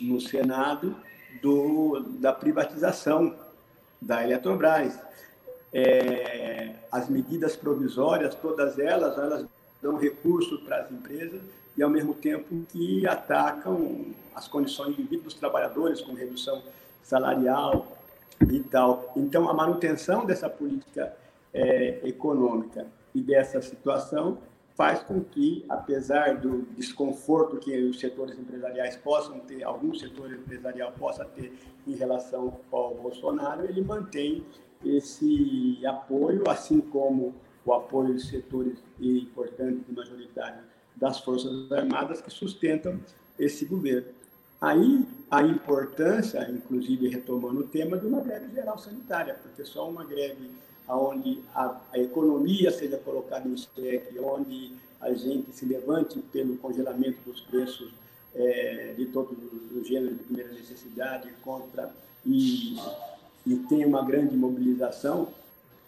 no Senado do, da privatização da Eletrobras é, as medidas provisórias, todas elas, elas dão recursos para as empresas e, ao mesmo tempo, que atacam as condições de vida dos trabalhadores, com redução salarial e tal. Então, a manutenção dessa política é, econômica e dessa situação faz com que, apesar do desconforto que os setores empresariais possam ter, algum setor empresarial possa ter em relação ao Bolsonaro, ele mantém esse apoio, assim como o apoio de setores importantes e majoritários das Forças Armadas que sustentam esse governo. Aí a importância, inclusive retomando o tema, de uma greve geral sanitária, porque só uma greve onde a, a economia seja colocada em xeque, onde a gente se levante pelo congelamento dos preços é, de todos os gêneros de primeira necessidade contra e e tem uma grande mobilização,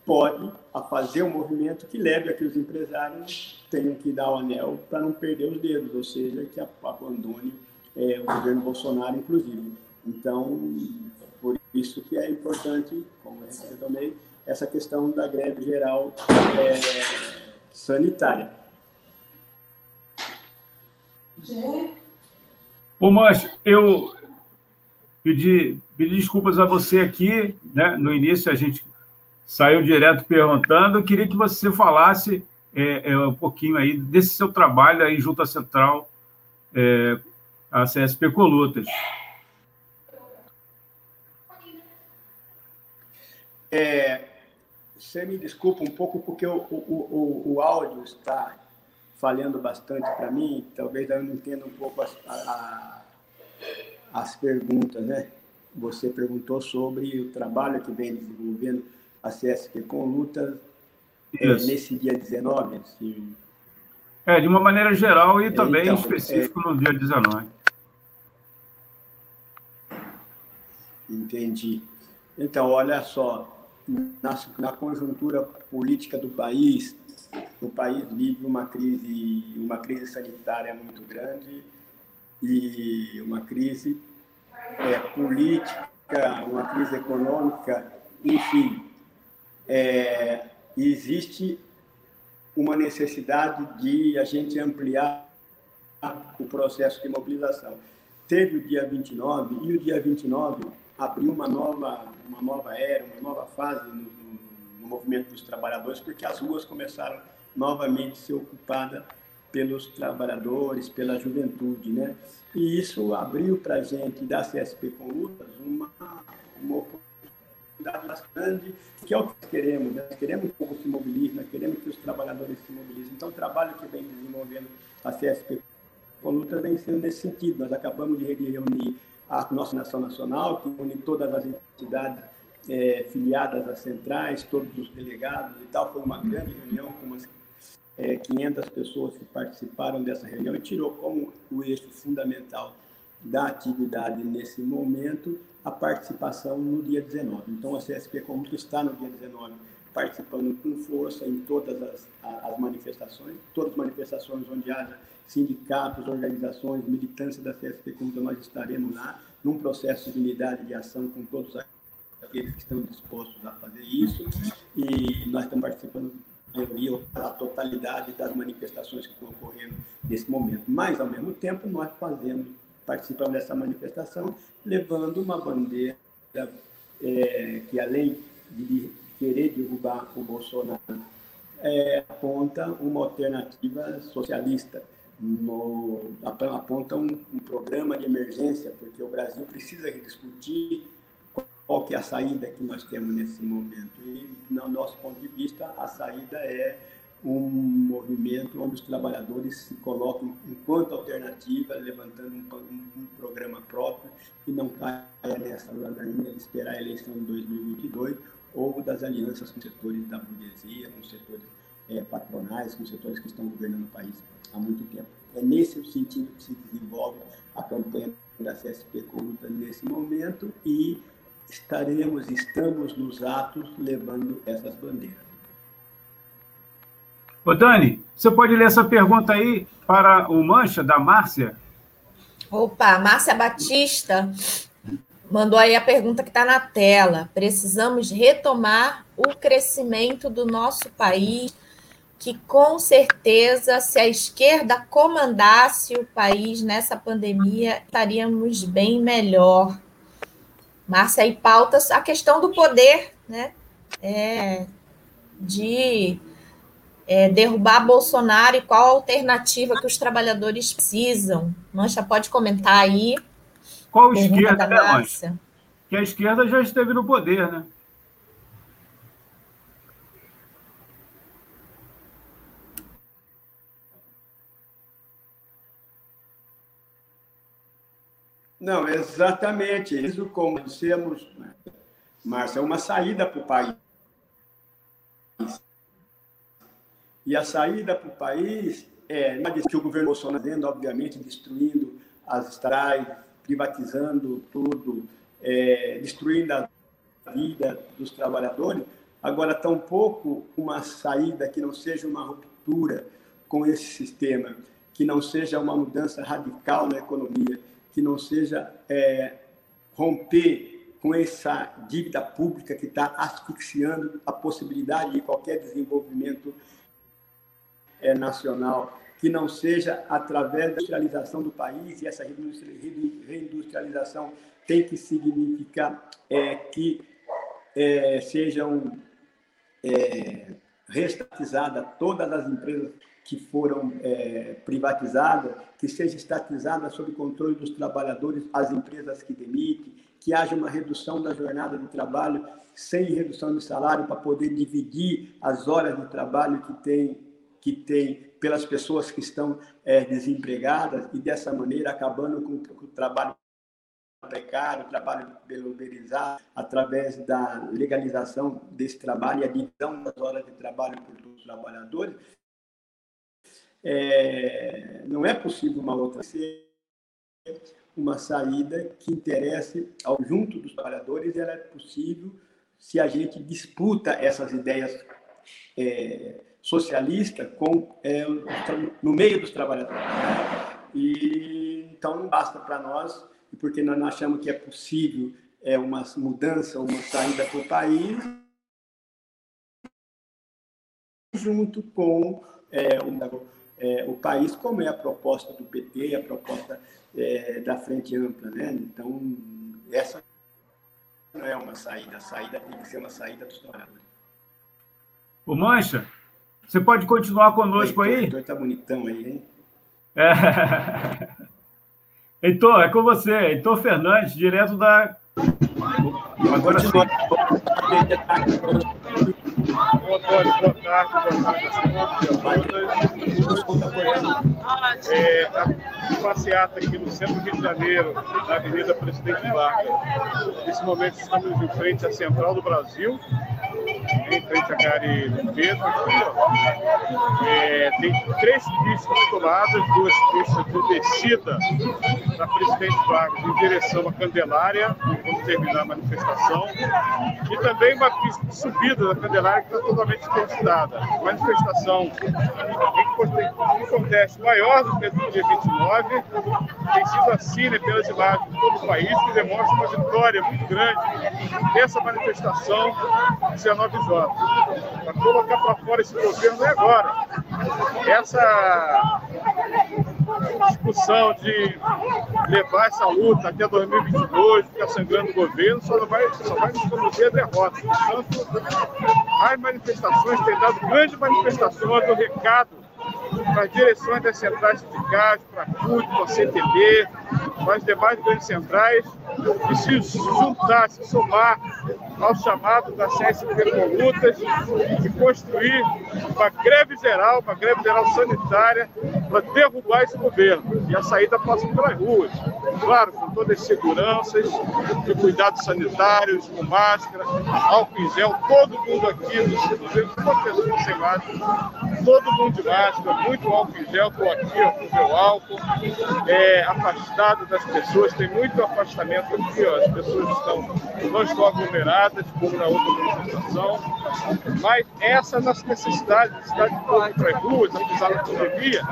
pode a fazer um movimento que leve a que os empresários tenham que dar o anel para não perder os dedos, ou seja, que abandone é, o governo Bolsonaro, inclusive. Então, por isso que é importante, como eu retomei, essa questão da greve geral é, sanitária. Ô, Mancho, eu, pedir, pedir desculpas a você aqui, né? No início a gente saiu direto perguntando. Eu queria que você falasse é, é, um pouquinho aí desse seu trabalho aí junto à Central, é, a CSP Colutas. É, você me desculpa um pouco porque o, o, o, o áudio está falhando bastante para mim, talvez eu não entenda um pouco a, a as perguntas, né? Você perguntou sobre o trabalho que vem desenvolvendo a CSP com lutas é, nesse dia 19. Assim. É, de uma maneira geral e também então, específico é... no dia 19. Entendi. Então, olha só, na, na conjuntura política do país, o país vive uma crise, uma crise sanitária muito grande, e uma crise é, política uma crise econômica, enfim, é, existe uma necessidade de a gente ampliar o processo de mobilização. Teve o dia 29 e o dia 29 abriu uma nova, uma nova era, uma nova fase no, no, movimento dos trabalhadores, porque as ruas começaram novamente a ser ocupadas pelos trabalhadores, pela juventude, né? E isso abriu para a gente da CSP com lutas uma, uma oportunidade grande, que é o que queremos. Né? Queremos que o povo se mobilize, queremos que os trabalhadores se mobilizem. Então, o trabalho que vem desenvolvendo a CSP com lutas vem sendo nesse sentido. Nós acabamos de reunir a nossa Nação Nacional, que une todas as entidades é, filiadas às centrais, todos os delegados e tal. Foi uma grande reunião com umas é, 500 pessoas que participaram dessa reunião e tirou como o eixo fundamental da atividade nesse momento a participação no dia 19. Então, a CSP Conjunto está no dia 19 participando com força em todas as, as manifestações, todas as manifestações onde haja sindicatos, organizações, militância da CSP Conjunto, nós estaremos lá num processo de unidade de ação com todos aqueles que estão dispostos a fazer isso e nós estamos participando maioria, a totalidade das manifestações que estão ocorrendo nesse momento. Mas, ao mesmo tempo, nós fazemos, participamos dessa manifestação, levando uma bandeira é, que, além de querer derrubar o Bolsonaro, é, aponta uma alternativa socialista, no, aponta um, um programa de emergência, porque o Brasil precisa discutir qual que é a saída que nós temos nesse momento. E, no nosso ponto de vista, a saída é um movimento onde os trabalhadores se colocam enquanto alternativa, levantando um, um, um programa próprio e não caia nessa ladainha de esperar a eleição de 2022 ou das alianças com setores da burguesia, com setores é, patronais, com setores que estão governando o país há muito tempo. É nesse sentido que se desenvolve a campanha da CSP Luta nesse momento e estaremos, estamos nos atos levando essas bandeiras. Ô Dani, você pode ler essa pergunta aí para o Mancha, da Márcia? Opa, Márcia Batista mandou aí a pergunta que está na tela. Precisamos retomar o crescimento do nosso país, que com certeza, se a esquerda comandasse o país nessa pandemia, estaríamos bem melhor. Márcia aí pauta a questão do poder, né? É, de é, derrubar Bolsonaro e qual a alternativa que os trabalhadores precisam. Mancha, pode comentar aí. Qual esquerda, né, Mancha? Que a esquerda já esteve no poder, né? Não, exatamente. Isso, como dissemos, né, Márcia, é uma saída para o país. E a saída para o país é, é que o governo Bolsonaro fazendo, obviamente, destruindo as estradas, privatizando tudo, é, destruindo a vida dos trabalhadores. Agora, tampouco uma saída que não seja uma ruptura com esse sistema, que não seja uma mudança radical na economia, que não seja é, romper com essa dívida pública que está asfixiando a possibilidade de qualquer desenvolvimento é, nacional, que não seja através da industrialização do país, e essa reindustrialização tem que significar é, que é, sejam é, restatizadas todas as empresas que foram é, privatizadas, que seja estatizada sob controle dos trabalhadores as empresas que demitem, que haja uma redução da jornada de trabalho sem redução de salário para poder dividir as horas de trabalho que tem que tem pelas pessoas que estão é, desempregadas e dessa maneira acabando com o trabalho precário, trabalho pelo uberizado, através da legalização desse trabalho e a divisão das horas de trabalho por todos os trabalhadores, é, não é possível uma outra uma saída que interesse ao junto dos trabalhadores, ela é possível se a gente disputa essas ideias é, socialistas com é, no meio dos trabalhadores. E então não basta para nós, porque nós achamos que é possível é uma mudança, uma saída para o país, junto com é, é, o país, como é a proposta do PT, a proposta é, da Frente Ampla. Né? Então, essa não é uma saída, a saída tem que ser uma saída dos trabalhadores. O Mancha, você pode continuar conosco aí? O Heitor está bonitão aí, hein? É. [laughs] Heitor, é com você. Heitor Fernandes, direto da. Agora Boa tarde, boa tarde, boa tarde é, a passeata aqui no centro do Rio de Janeiro, na Avenida Presidente Vargas. Nesse momento estamos em frente à Central do Brasil, em frente à Gare Pedro, aqui, ó. É, tem três pistas tomadas, duas pistas de descida da Presidente Vargas em direção à Candelária, quando terminar a manifestação, e também uma pista de subida da Candelária que está totalmente interditada. Manifestação em contexto maior do que o dia 29, tem sido assim né, pelas imagens de todo o país, que demonstra uma vitória muito grande dessa manifestação 19 Para colocar para fora esse governo é agora. Essa discussão de levar essa luta até 2022, ficar sangrando o governo, só, vai, só vai nos conduzir a derrota. Portanto, as manifestações têm dado grandes manifestações do recado para as direções das centrais sindicais, para a CUT, para a CTB, para as demais grandes centrais, e se juntar, se somar ao chamado da CSP com lutas e construir uma greve geral, uma greve geral sanitária para derrubar esse governo. E a saída passa pelas ruas. Claro, com todas as seguranças, de cuidados sanitários, com máscara, álcool em gel, todo mundo aqui, vejo uma pessoa sem máscara, todo mundo de máscara, muito álcool em gel, estou aqui ó, com meu álcool, é, afastado das pessoas, tem muito afastamento aqui, ó, as pessoas estão, não estão aglomeradas, como na outra manifestação, mas essa é a nossa necessidade, de correr para as ruas, apesar da pandemia,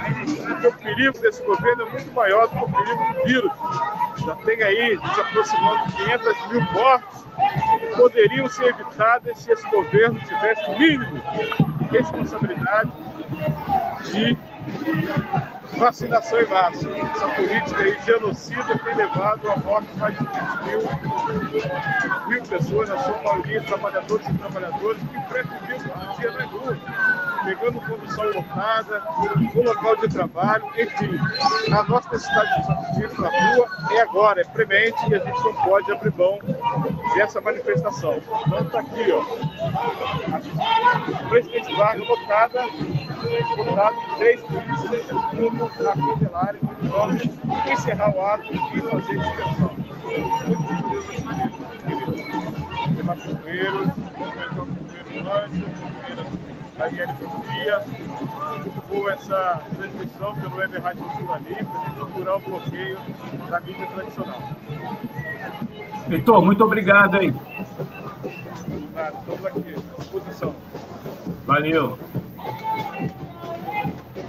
porque o perigo desse governo é muito maior do que o perigo do vírus. Já tem aí se aproximando de 500 mil mortes que poderiam ser evitadas se esse governo tivesse o mínimo de responsabilidade de vacinação em massa. Essa política aí genocida tem levado à morte de mais de 20 mil, mil pessoas, na sua maioria trabalhadores e trabalhadoras, que preferiam um dia na rua, pegando condução lotada, no local de trabalho, enfim. A nossa necessidade de ir na rua é agora, é premente e a gente não pode abrir mão dessa manifestação. Então está aqui, ó. A presidente Vargas lotada, lotado três polícias na Candelária, vamos encerrar o ato e fazer inspeção. Debaixo Coelho, Coelho Lanche, Daniel Sofia, muito boa essa transmissão pelo Web Rádio Cultura Livre, para procurar o bloqueio da mídia tradicional. Heitor, muito obrigado aí. Estamos aqui, à disposição. Valeu.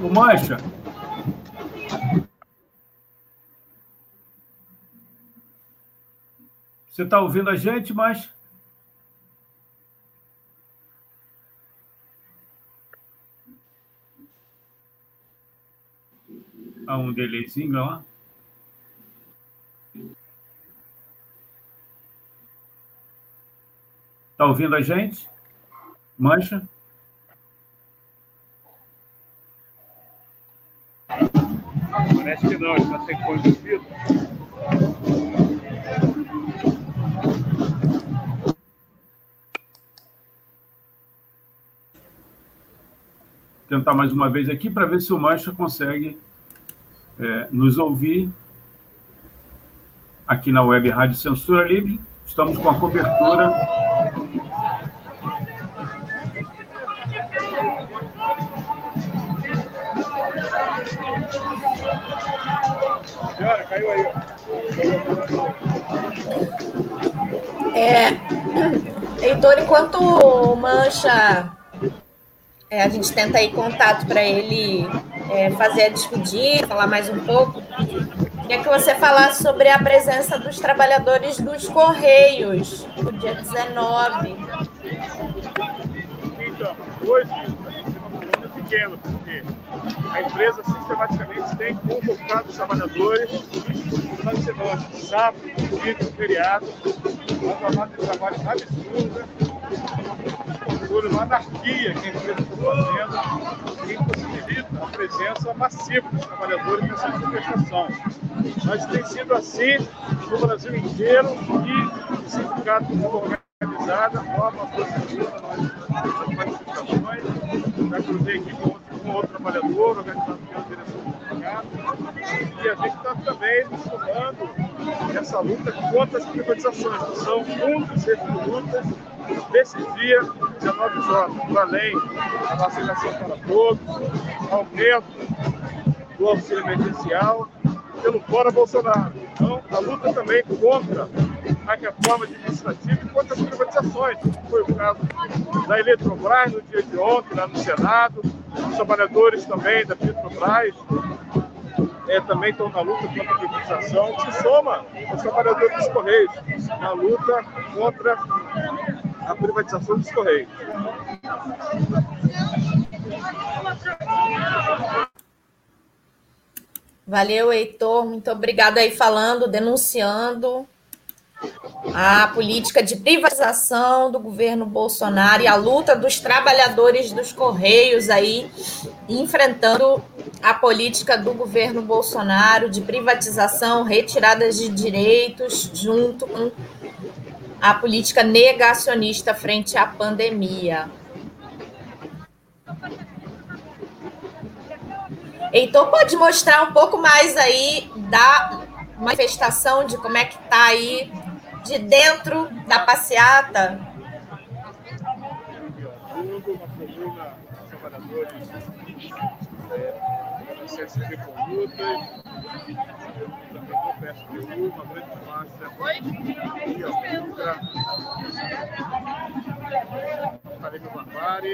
O Mancha. Você está ouvindo a gente, mas. Há um delayzinho lá. Está ouvindo a gente? Mancha? Parece que não, está sem fone de ouvido. Tentar mais uma vez aqui para ver se o Mancha consegue é, nos ouvir aqui na Web Rádio Censura Livre. Estamos com a cobertura Senhora, caiu aí. É, Heitor, enquanto o Mancha, é, a gente tenta aí contato para ele é, fazer a despedida, falar mais um pouco. Queria que você falasse sobre a presença dos trabalhadores dos Correios no dia 19. Então, hoje a gente tem um volume pequeno, porque a empresa sistematicamente tem convocado os trabalhadores na semana, sábado, domingo, feriado, uma jornada de trabalho absurda, uma anarquia que a empresa está fazendo, que impossibilita a presença massiva dos trabalhadores nessa manifestação. Mas tem sido assim no Brasil inteiro e o sindicato organizada forma a procedura nas manifestações. Já cruzei aqui com outro, com outro trabalhador, organizado pela direção do sindicato. E a gente está também somando essa luta contra as privatizações, que são um dos eixos de luta desse dia, 19 horas, para além da vacinação para todos, aumento do auxílio emergencial, pelo fora Bolsonaro. Então, a luta também contra a reforma administrativa e contra as privatizações, que foi o caso da Eletrobras no dia de ontem, lá no Senado, os trabalhadores também da Petrobras é, também estão na luta contra a privatização, se soma os trabalhadores dos Correios na luta contra a privatização dos Correios. Valeu, Heitor. Muito obrigado aí falando, denunciando a política de privatização do governo Bolsonaro e a luta dos trabalhadores dos Correios aí enfrentando a política do governo Bolsonaro de privatização, retiradas de direitos, junto com a política negacionista frente à pandemia. Heitor, pode mostrar um pouco mais aí da manifestação, de como é que está aí de dentro da passeata? Também do PSTU, uma grande massa e a Fuga, falei com o Barbari,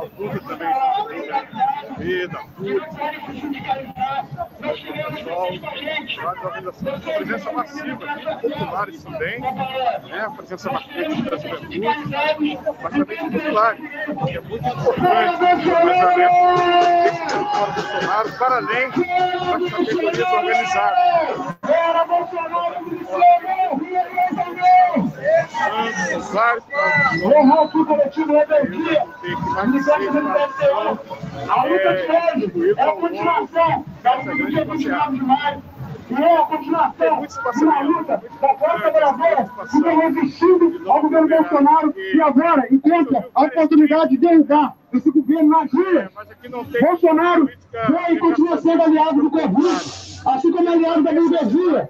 a Fuga também, vida, FUT, organizações de presença massiva, populares também, né? a presença marcante das juventudes, mas também populares, que é muito importante o engajamento desse território Bolsonaro, para além das categorias organizadas. Santos, vários Remoto coletivo rebeldia. A luta de hoje é a continuação da luta do dia 29 de maio. E é a continuação de uma luta da classe trabalhadora que vem resistindo ao governo Bolsonaro e agora encontra a oportunidade de derrubar esse governo nas ruas. Bolsonaro foi e continua sendo aliado do Covid, assim como aliado da burguesia.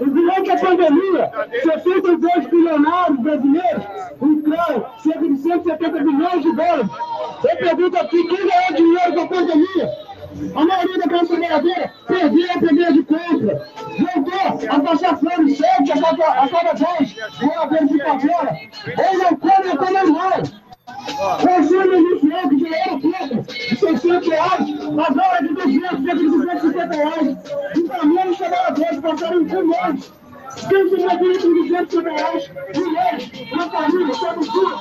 Durante a pandemia, 62 bilionários brasileiros entraram cerca de 170 bilhões de dólares. Eu pergunto aqui, quem ganhou dinheiro com a pandemia? A maioria da classe trabalhadora perdeu a poder de compra, voltou a passar fome, sede a cada, a cada vez, moradores de favela, ou não come ou come mal. Consumo inicial que já era pouco, de 600 reais, agora de 200, cerca de 250 reais. E também os trabalhadores passaram um mês quem se revira com 200 reais por na família, todo tudo.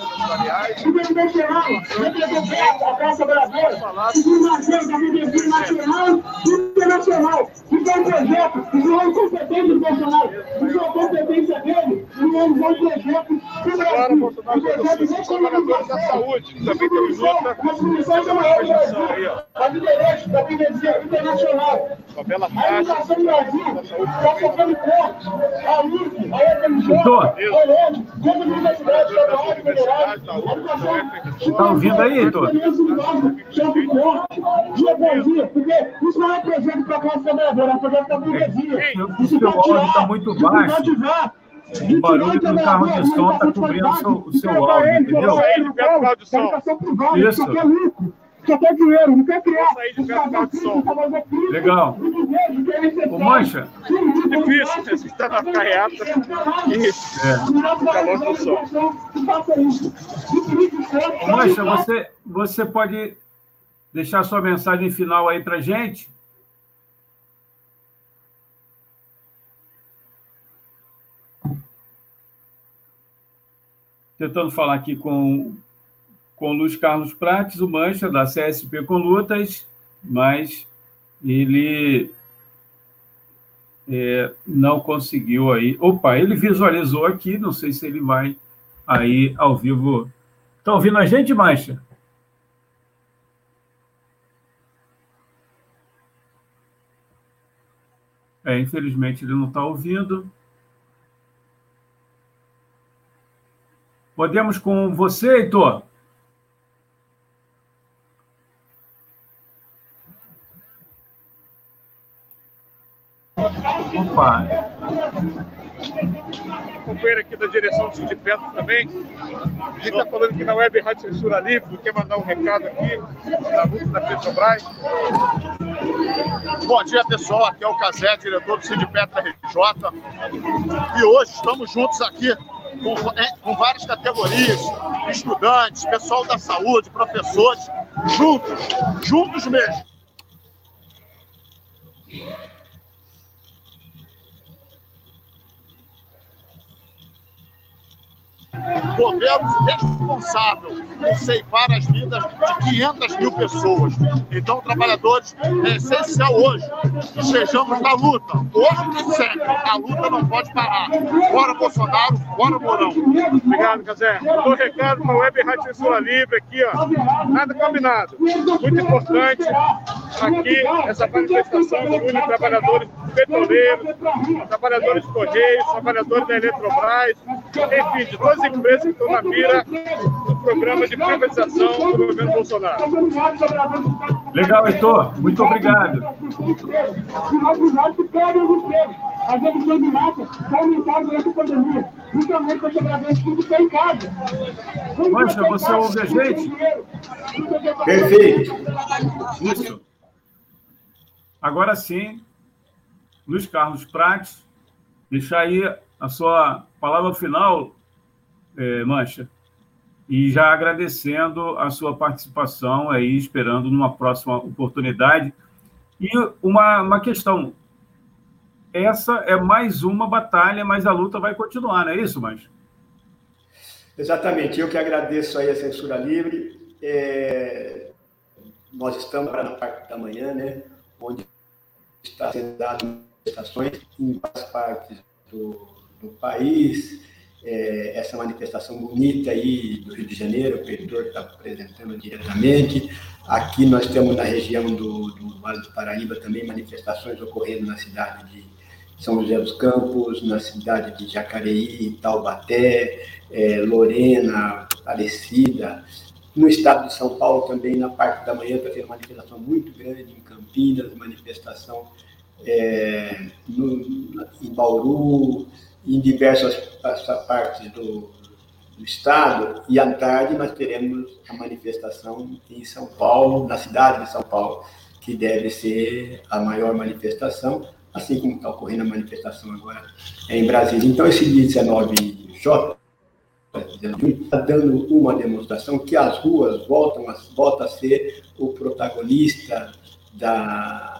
O presidente geral, representante da Praça Brasileira, segundo a agenda da Medicina Nacional e Internacional. Isso é um projeto, isso não é competência do Bolsonaro, isso é competência dele, não é um projeto do Brasil. Um projeto nem trabalhadores da saúde, também tem luta. As comissões da maior Brasil, a liderança da Medicina Internacional. A educação do Brasil está sofrendo corte a luz, a Doutor. Está ouvindo aí, Heitor? Porque isso não é projeto para a classe trabalhadora, é projeto para a burguesia. O seu áudio está muito baixo. O barulho do carro de som está cobrindo o seu áudio, entendeu? Isso. Só quer dinheiro, não quer criar. De som. Legal. Ô, Mancha. Difícil, né? Você está na carreata. Ô, Mancha, você, você pode deixar sua mensagem final aí para gente? Tentando falar aqui com, com Luiz Carlos Prates, o Mancha, da CSP com Lutas, mas ele é, não conseguiu aí. Opa, ele visualizou aqui, não sei se ele vai aí ao vivo. Está ouvindo a gente, Mancha? É, infelizmente ele não está ouvindo. Podemos com você, Heitor? Opa! Companheiro aqui da direção do Sindicato também. A gente está falando aqui na Web Rádio Censura Livre, quer mandar um recado aqui na luta da Petrobras. Bom dia, pessoal. Aqui é o Casé, diretor do Sindicato RJ. E hoje estamos juntos aqui com, com, várias categorias, estudantes, pessoal da saúde, professores, juntos, juntos mesmo. Governo responsável por ceifar as vidas de 500 mil pessoas. Então, trabalhadores, é essencial hoje que estejamos na luta, hoje e sempre. A luta não pode parar. Bora Bolsonaro, bora Mourão. Obrigado, Casé. Dou recado para a Web Rádio Censura Livre aqui, ó. Nada combinado. Muito importante aqui essa manifestação que une trabalhadores petroleiros, trabalhadores Correios, trabalhadores da Eletrobras, enfim, de todas as empresas que estão na mira do programa de privatização do governo Bolsonaro. Legal, Heitor. Muito obrigado. A gente tem de massa durante a pandemia. Justamente para quebrar tudo que está em casa. Mancha, você ouve a gente? Perfeito. Isso. Agora sim, Luiz Carlos Prates, deixar aí a sua palavra final, é, Mancha, e já agradecendo a sua participação aí, esperando numa próxima oportunidade. E uma, uma questão, essa é mais uma batalha, mas a luta vai continuar, não é isso, Mancha? Exatamente, eu que agradeço aí a Censura Livre. É... Nós estamos na parte da manhã, né, onde está sendo dado manifestações em várias partes do, do país. É, essa manifestação bonita aí do Rio de Janeiro, o Pedro está apresentando diretamente. Aqui nós temos na região do, do Vale do Paraíba também manifestações ocorrendo na cidade de São José dos Campos, na cidade de Jacareí, Taubaté, é, Lorena, Aparecida. No estado de São Paulo também, na parte da manhã, está tendo uma manifestação muito grande em Campinas, manifestação é, no, em Bauru, em diversas partes do, do, estado, e à tarde nós teremos a manifestação em São Paulo, na cidade de São Paulo, que deve ser a maior manifestação, assim como está ocorrendo a manifestação agora em Brasília. Então, esse dia 19J está dando uma demonstração que as ruas voltam a, a ser o protagonista da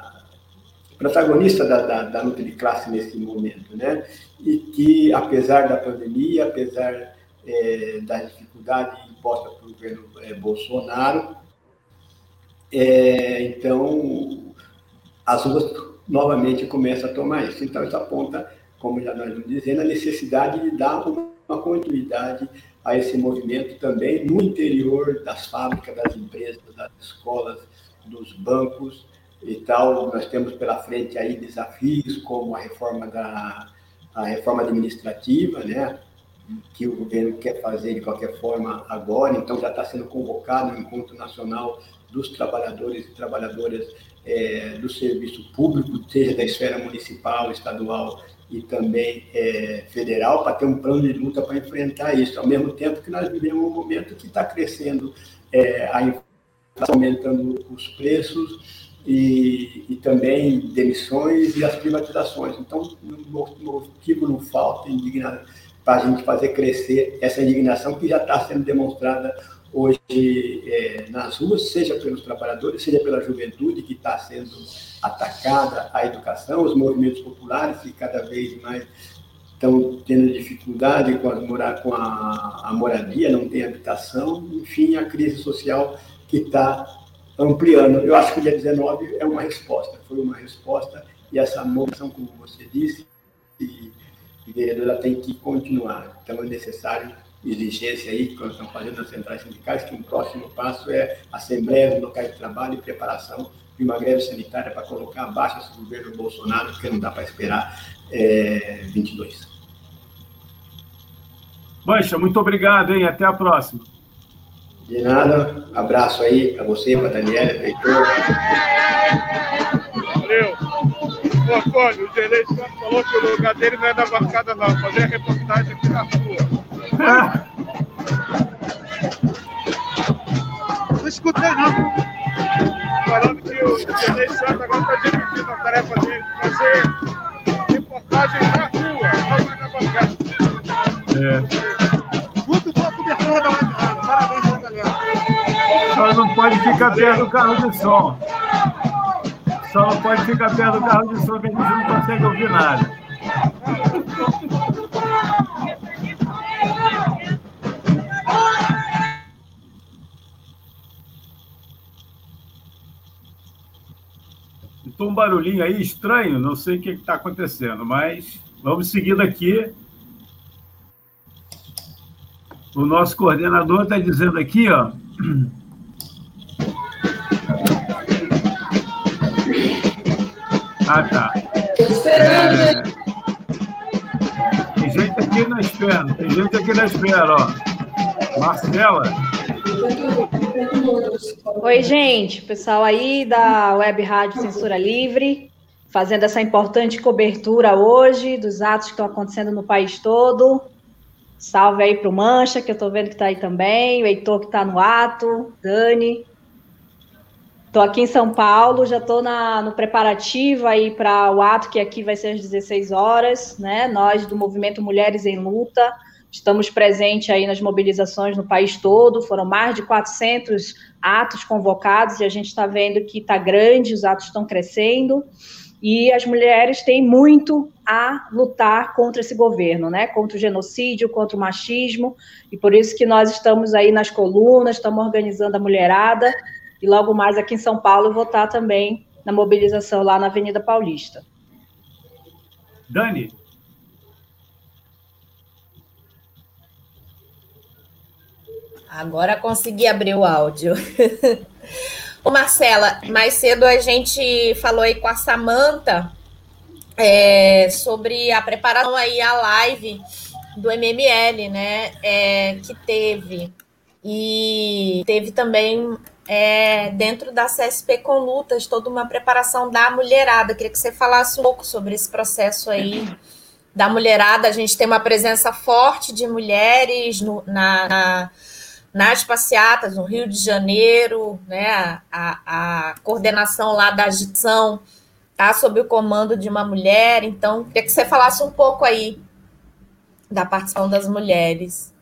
protagonista da, da, da, luta de classe nesse momento, né? E que, apesar da pandemia, apesar é, da dificuldade imposta pelo governo é, Bolsonaro, é, então as ruas novamente começam a tomar isso. Então, isso aponta, como já nós vamos dizendo, a necessidade de dar uma, continuidade a esse movimento também no interior das fábricas, das empresas, das escolas, dos bancos, e tal. Nós temos pela frente aí desafios como a reforma da a reforma administrativa, né? que o governo quer fazer de qualquer forma agora, então já está sendo convocado o Encontro Nacional dos Trabalhadores e Trabalhadoras é, do Serviço Público, seja da esfera municipal, estadual e também é, federal, para ter um plano de luta para enfrentar isso, ao mesmo tempo que nós vivemos um momento que está crescendo é, a aumentando os preços e, e, também demissões e as privatizações. Então, motivo não falta para a gente fazer crescer essa indignação que já está sendo demonstrada hoje é, nas ruas, seja pelos trabalhadores, seja pela juventude que está sendo atacada a educação, os movimentos populares que cada vez mais estão tendo dificuldade com, as, com a, a moradia, não tem habitação, enfim, a crise social que está ampliando. Eu acho que o dia 19 é uma resposta, foi uma resposta, e essa moção, como você disse, e, e vereadora, tem que continuar. Então, é necessário exigência aí que nós estamos fazendo nas centrais sindicais, que um próximo passo é assembleia no locais de trabalho e preparação de uma greve sanitária para colocar abaixo esse governo Bolsonaro, porque não dá para esperar é, 22. Mancha, muito obrigado, hein? Até a próxima. De nada. Abraço aí para você, para a Daniela, para Heitor. Valeu. Ô, Antônio, o gerente falou que o lugar dele não é na bancada, não. Fazer a reportagem aqui na rua. Não escutei, não. Falando que o gerente Santos agora está dividindo a tarefa dele de fazer reportagem na rua, não é na bancada. É. Muito boa cobertura da Web Rádio. Parabéns. Só não pode ficar perto do carro de som. Só não pode ficar perto do carro de som, que a gente não consegue ouvir nada. Então, um barulhinho aí estranho, não sei o que está acontecendo, mas vamos seguindo aqui. O nosso coordenador está dizendo aqui, ó. Ah, tá. É... Tem gente aqui na espera, tem gente aqui na espera, ó. Marcela. Oi, gente, pessoal aí da Web Rádio Censura Livre, fazendo essa importante cobertura hoje dos atos que estão acontecendo no país todo. Salve aí para o Mancha, que eu estou vendo que está aí também, o Heitor que está no ato, Dani. Estou aqui em São Paulo, já estou no preparativo aí para o ato que aqui vai ser às 16 horas, né? Nós do Movimento Mulheres em Luta estamos presentes aí nas mobilizações no país todo, foram mais de 400 atos convocados e a gente está vendo que está grande, os atos estão crescendo e as mulheres têm muito a lutar contra esse governo, né? Contra o genocídio, contra o machismo, e por isso que nós estamos aí nas colunas, estamos organizando a mulherada e logo mais aqui em São Paulo vou estar também na mobilização lá na Avenida Paulista. Dani. Agora consegui abrir o áudio. [laughs] Ô Marcela, mais cedo a gente falou aí com a Samanta é, sobre a preparação aí a live do MML, né? É, que teve. E teve também é, dentro da CSP com lutas, toda uma preparação da mulherada. Queria que você falasse um pouco sobre esse processo aí da mulherada. A gente tem uma presença forte de mulheres no, na, na, nas passeatas no Rio de Janeiro, né? A, a coordenação lá da agitação está sob o comando de uma mulher. Então, queria que você falasse um pouco aí da participação das mulheres.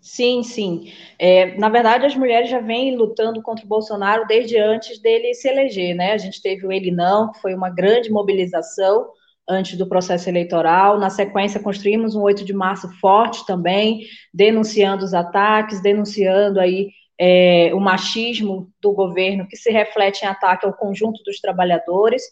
Sim, sim. É, na verdade, as mulheres já vêm lutando contra o Bolsonaro desde antes dele se eleger, né? A gente teve o Ele Não, que foi uma grande mobilização antes do processo eleitoral. Na sequência, construímos um 8 de março forte também, denunciando os ataques, denunciando aí é, o machismo do governo que se reflete em ataque ao conjunto dos trabalhadores.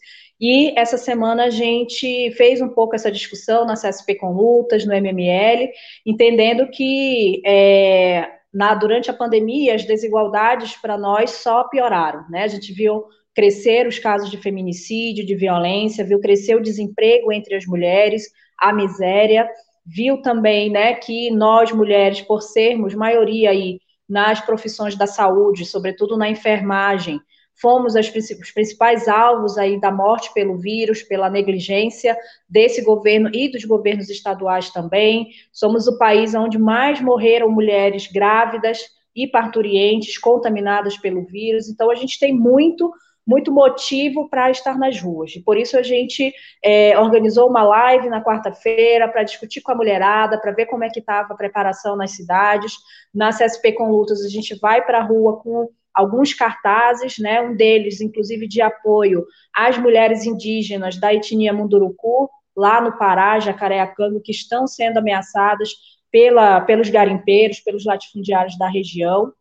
E essa semana a gente fez um pouco essa discussão na CSP com lutas, no MML, entendendo que é, na, durante a pandemia as desigualdades para nós só pioraram. Né? A gente viu crescer os casos de feminicídio, de violência, viu crescer o desemprego entre as mulheres, a miséria, viu também né, que nós mulheres, por sermos maioria aí nas profissões da saúde, sobretudo na enfermagem. Fomos as, os principais alvos aí da morte pelo vírus, pela negligência desse governo e dos governos estaduais também. Somos o país onde mais morreram mulheres grávidas, e parturientes contaminadas pelo vírus. Então, a gente tem muito muito motivo para estar nas ruas. E por isso a gente é, organizou uma live na quarta-feira para discutir com a mulherada, para ver como é que estava a preparação nas cidades. Na CSP com Lutas, a gente vai para a rua com alguns cartazes, né, um deles, inclusive, de apoio às mulheres indígenas da etnia Munduruku, lá no Pará, Jacareacanga, que estão sendo ameaçadas pela, pelos garimpeiros, pelos latifundiários da região.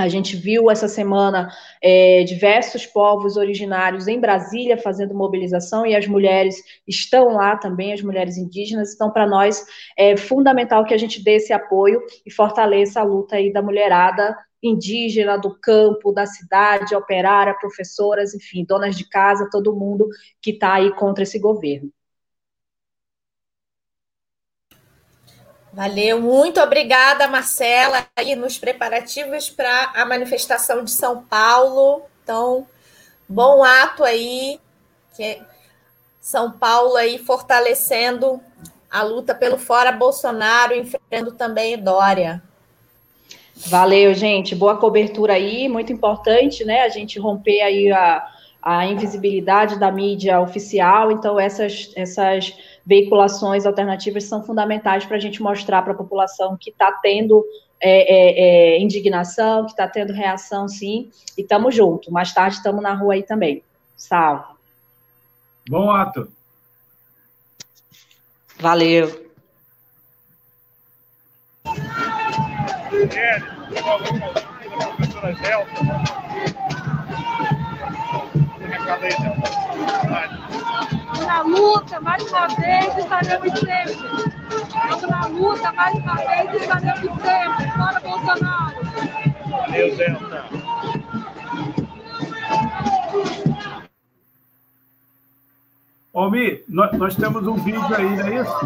A gente viu essa semana é, diversos povos originários em Brasília fazendo mobilização e as mulheres estão lá também, as mulheres indígenas. Então, para nós é fundamental que a gente dê esse apoio e fortaleça a luta aí da mulherada indígena, do campo, da cidade, operária, professoras, enfim, donas de casa, todo mundo que está aí contra esse governo. Valeu, muito obrigada, Marcela, aí nos preparativos para a manifestação de São Paulo. Então, bom ato aí, que São Paulo aí fortalecendo a luta pelo fora Bolsonaro, enfrentando também Dória. Valeu, gente. Boa cobertura aí, muito importante, né? A gente romper aí a, a invisibilidade da mídia oficial. Então, essas, essas veiculações alternativas são fundamentais para a gente mostrar para a população que está tendo é, é, é, indignação, que está tendo reação, sim, e estamos juntos. Mais tarde estamos na rua aí também. Salve. Bom ato. Valeu. Na luta, mais uma vez, estaremos sempre. Estamos na luta, mais uma vez, estaremos sempre. Fora Bolsonaro. Valeu, Zelta. Almi, nós, nós, temos um vídeo aí, não é isso?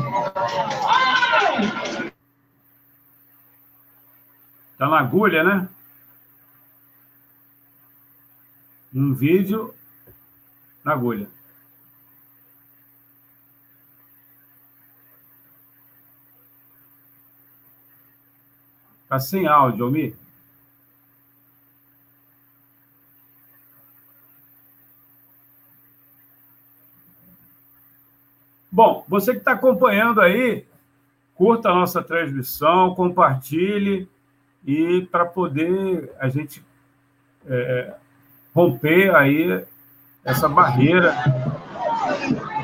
Está na agulha, né? Um vídeo na agulha. Está sem áudio, Almir. Bom, você que está acompanhando aí, curta a nossa transmissão, compartilhe e para poder a gente é, romper aí essa barreira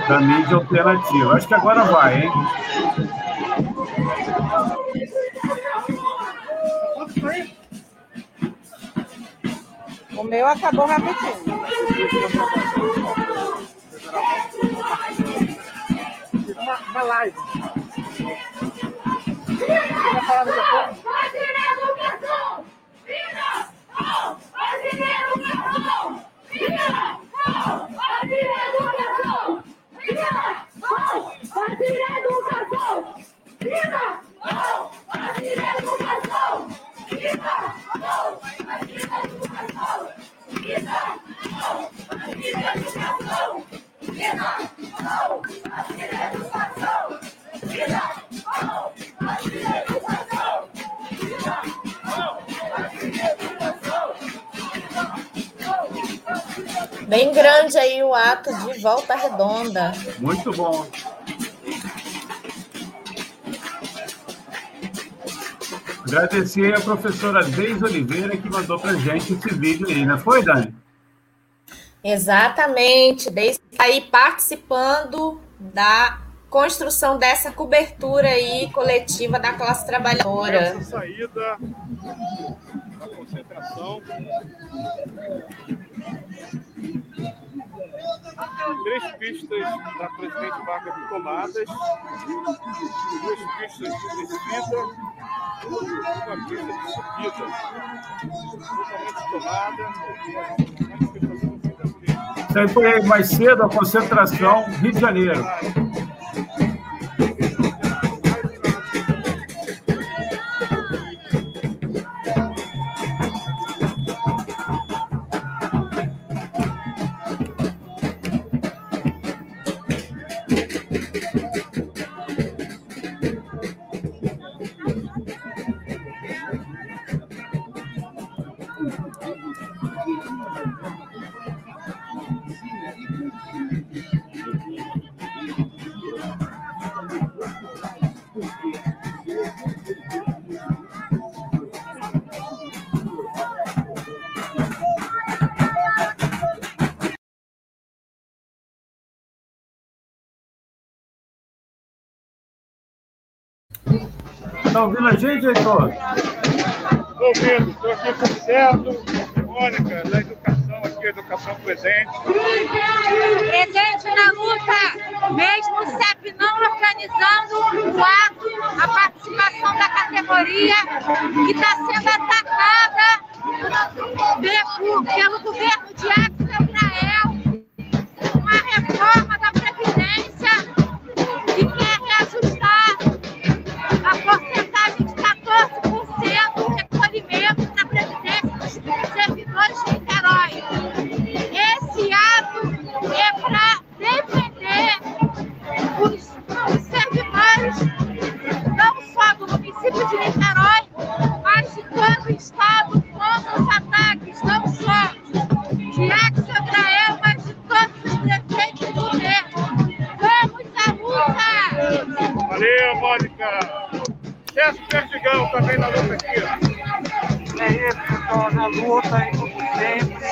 da mídia alternativa. Acho que agora vai, hein? O meu acabou rapidinho. Uma, uma live. Bem grande aí o ato de volta redonda. Muito bom. Agradecer a professora Deise Oliveira que mandou para gente esse vídeo aí, não foi, Dani? Exatamente. Deise está aí participando da construção dessa cobertura aí coletiva da classe trabalhadora. Essa saída da concentração três pistas da Presidente Vargas tomadas, duas pistas de descida, uma pista de subida, totalmente tomada. Foi mais cedo a concentração, Rio de Janeiro. Está ouvindo a gente, Heitor? Estou ouvindo, estou aqui com o Certo, Mônica, da educação aqui, educação presente. Presente na luta, mesmo o CEP não organizando o ato, a participação da categoria que está sendo atacada pelo, pelo governo de Axel Israel, uma reforma Luta aqui. É isso, pessoal, na luta e como sempre,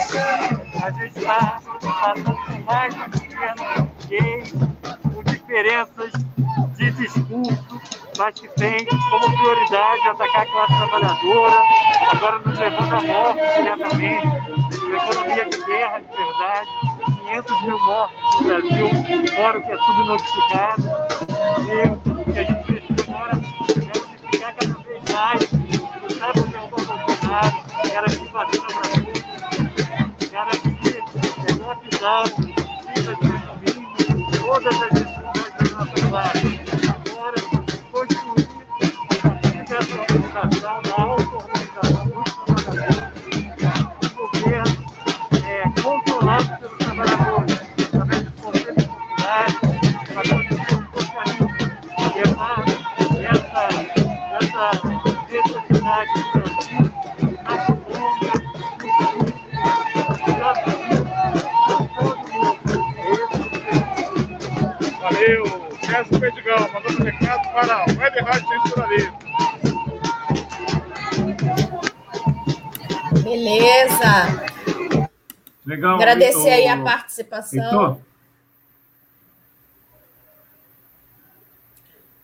a gente está passando mais um governo gay, com diferenças de discurso, mas que tem como prioridade atacar a classe trabalhadora, agora nos levando à morte diretamente, uma economia de guerra de verdade, 500 mil mortos no Brasil, fora o que é subnotificado, e a gente negócio dado, vida de para a Web Rádio Censura Livre. Beleza. Legal. Agradecer aí a participação. Heitor,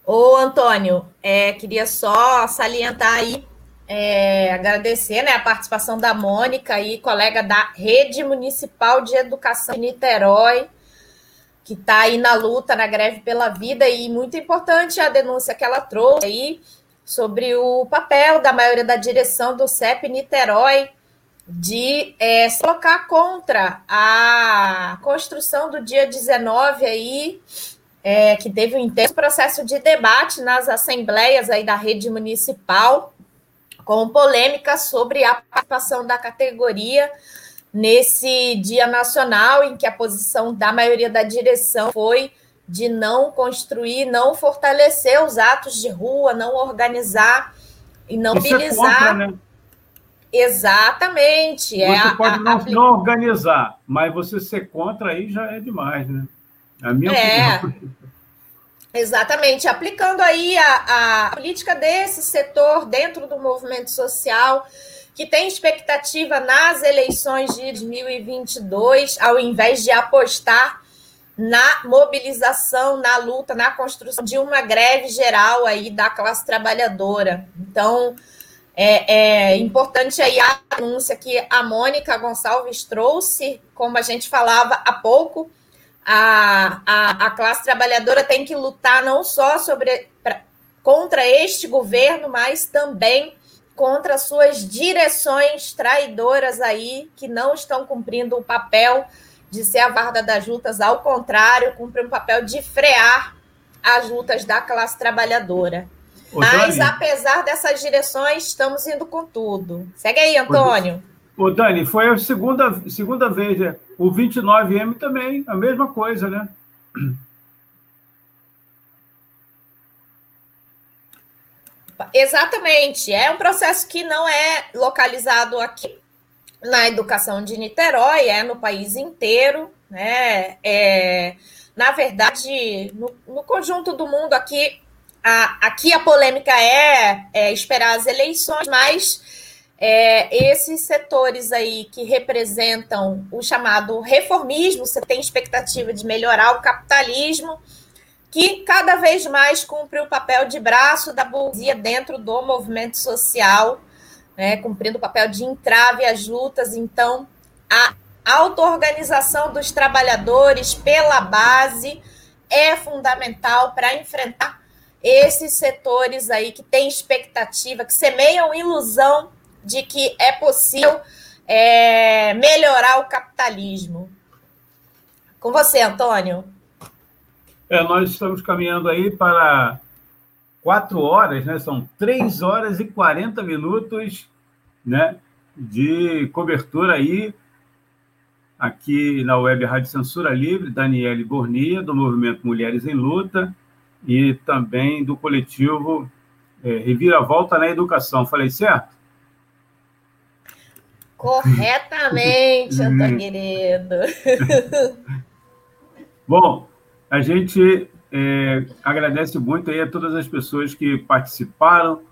Ô, Antônio, é, queria só salientar aí, é, agradecer né, a participação da Mônica, aí, colega da Rede Municipal de Educação de Niterói, que está aí na luta, na greve pela vida, e muito importante a denúncia que ela trouxe aí sobre o papel da maioria da direção do CEP Niterói de é, se colocar contra a construção do dia 19 aí, é, que teve um intenso processo de debate nas assembleias aí da rede municipal, com polêmica sobre a participação da categoria nesse dia nacional, em que a posição da maioria da direção foi de não construir, não fortalecer os atos de rua, não organizar e não Isso é mobilizar. contra, né? Exatamente. é Você a- pode a- não, apli- não organizar, mas você ser contra aí já é demais, né? A minha É. opinião. Exatamente, aplicando aí a, a política desse setor dentro do movimento social, que tem expectativa nas eleições de 2022, ao invés de apostar na mobilização, na luta, na construção de uma greve geral aí da classe trabalhadora. Então, é, é importante aí a anúncia que a Mônica Gonçalves trouxe, como a gente falava há pouco, a, a, a classe trabalhadora tem que lutar não só sobre, pra, contra este governo, mas também contra suas direções traidoras aí, que não estão cumprindo o papel de ser a guarda das lutas, ao contrário, cumpre um papel de frear as lutas da classe trabalhadora. Ô, Mas, Dani. apesar dessas direções, estamos indo com tudo. Segue aí, Antônio. Ô, Dani, foi a segunda, segunda vez, né? O 29M também, a mesma coisa, né? Exatamente. É um processo que não é localizado aqui na educação de Niterói, é no país inteiro, né? É, na verdade, no, no conjunto do mundo aqui, a, aqui a polêmica é, é esperar as eleições, mas é, esses setores aí que representam o chamado reformismo, você tem expectativa de melhorar o capitalismo, que cada vez mais cumpre o papel de braço da burguesia dentro do movimento social, né, cumprindo o papel de entrave às lutas. Então, a auto-organização dos trabalhadores pela base é fundamental para enfrentar esses setores aí que têm expectativa, que semeiam ilusão de que é possível é, melhorar o capitalismo. Com você, Antônio. É, nós estamos caminhando aí para quatro horas, né? São três horas e 40 minutos né, de cobertura aí aqui na web Rádio Censura Livre, Daniele Bornia, do Movimento Mulheres em Luta, e também do coletivo é, Reviravolta na Educação. Falei certo? Corretamente. [laughs] Antônio querido. Bom, a gente é, agradece muito aí a todas as pessoas que participaram.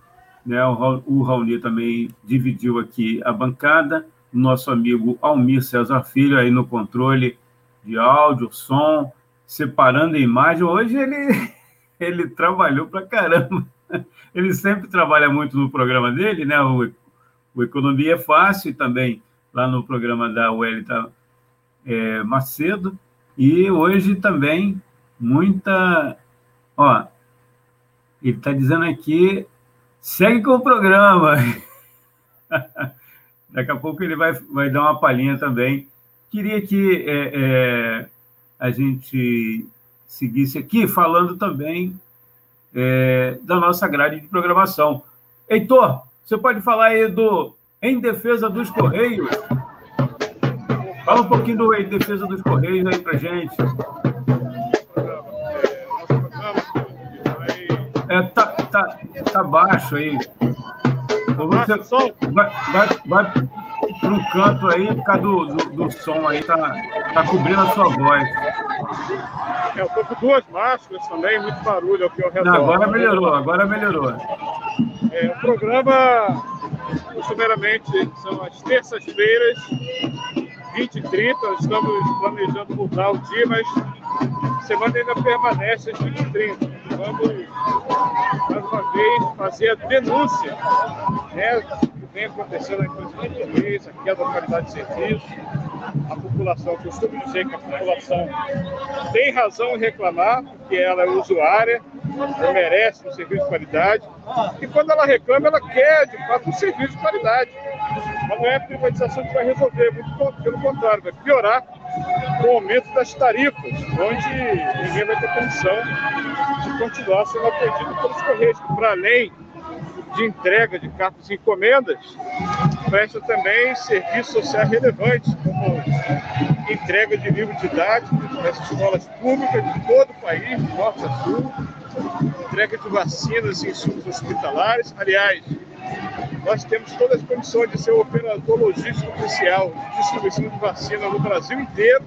Né? O, o Raoni também dividiu aqui a bancada. Nosso amigo Almir César Filho aí no controle de áudio, som, separando a imagem. Hoje ele, [laughs] ele trabalhou para caramba. Ele sempre trabalha muito no programa dele, né? O, o Economia é Fácil e também lá no programa da Wellington é, Macedo. E hoje também muita. Ó, ele está dizendo aqui, segue com o programa. [laughs] Daqui a pouco ele vai, vai dar uma palhinha também. Queria que é, é, a gente seguisse aqui falando também é, da nossa grade de programação. Heitor, você pode falar aí do Em Defesa dos Correios? Fala um pouquinho do Em Defesa dos Correios aí para gente. É, tá, tá, tá baixo aí. Você vai, vai, vai para um canto aí, por causa do, do, do, som aí, tá, tá cobrindo a sua voz. É, eu tô com duas máscaras também, muito barulho aqui ao redor. Não, agora melhorou, agora melhorou. É, o programa, costumeiramente, são as terças-feiras, 20 e 30, nós estamos planejando mudar o dia, mas semana ainda permanece às 20 e 30. Vamos, mais uma vez, fazer a denúncia né, que vem acontecendo em Correios, a queda da qualidade de serviço. A população, costumo dizer que a população tem razão em reclamar, porque ela é usuária, ela merece um serviço de qualidade, e quando ela reclama, ela quer, de fato, um serviço de qualidade. Mas não é a privatização que vai resolver, muito pelo contrário, vai piorar o aumento das tarifas, onde ninguém vai ter condição de continuar sendo atendido pelos Correios, que para além de entrega de cartas e encomendas, presta também serviços sociais relevantes, como entrega de livro didático nas escolas públicas de todo o país, norte a sul, entrega de vacinas e insumos hospitalares. Aliás, nós temos todas as condições de ser o operador logístico oficial de distribuição de vacina no Brasil inteiro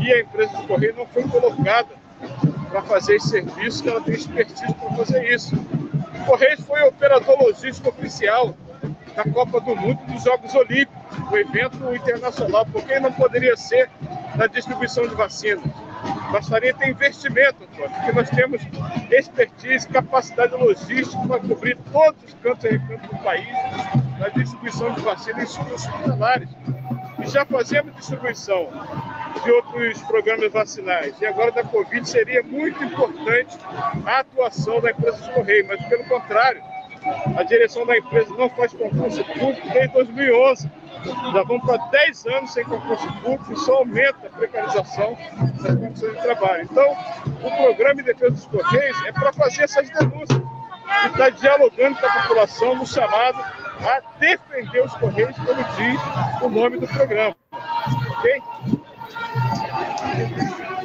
e a empresa de correio não foi colocada para fazer esse serviço, que ela tem expertise para fazer isso. O Correios foi o operador logístico oficial da Copa do Mundo dos Jogos Olímpicos, o evento internacional, porque não poderia ser na distribuição de vacinas. Bastaria ter investimento, Antônio, porque nós temos expertise, capacidade logística para cobrir todos os cantos e recantos do país na distribuição de vacinas hospitalares. E já fazemos distribuição de outros programas vacinais. E agora da Covid seria muito importante a atuação da empresa de Correio, mas pelo contrário, a direção da empresa não faz concurso público desde 2011. Já vamos para 10 anos sem concurso público e só aumenta a precarização das condições de trabalho. Então, o programa de defesa dos Correios é para fazer essas denúncias e está dialogando com a população no chamado a defender os Correios, como diz o nome do programa. Ok?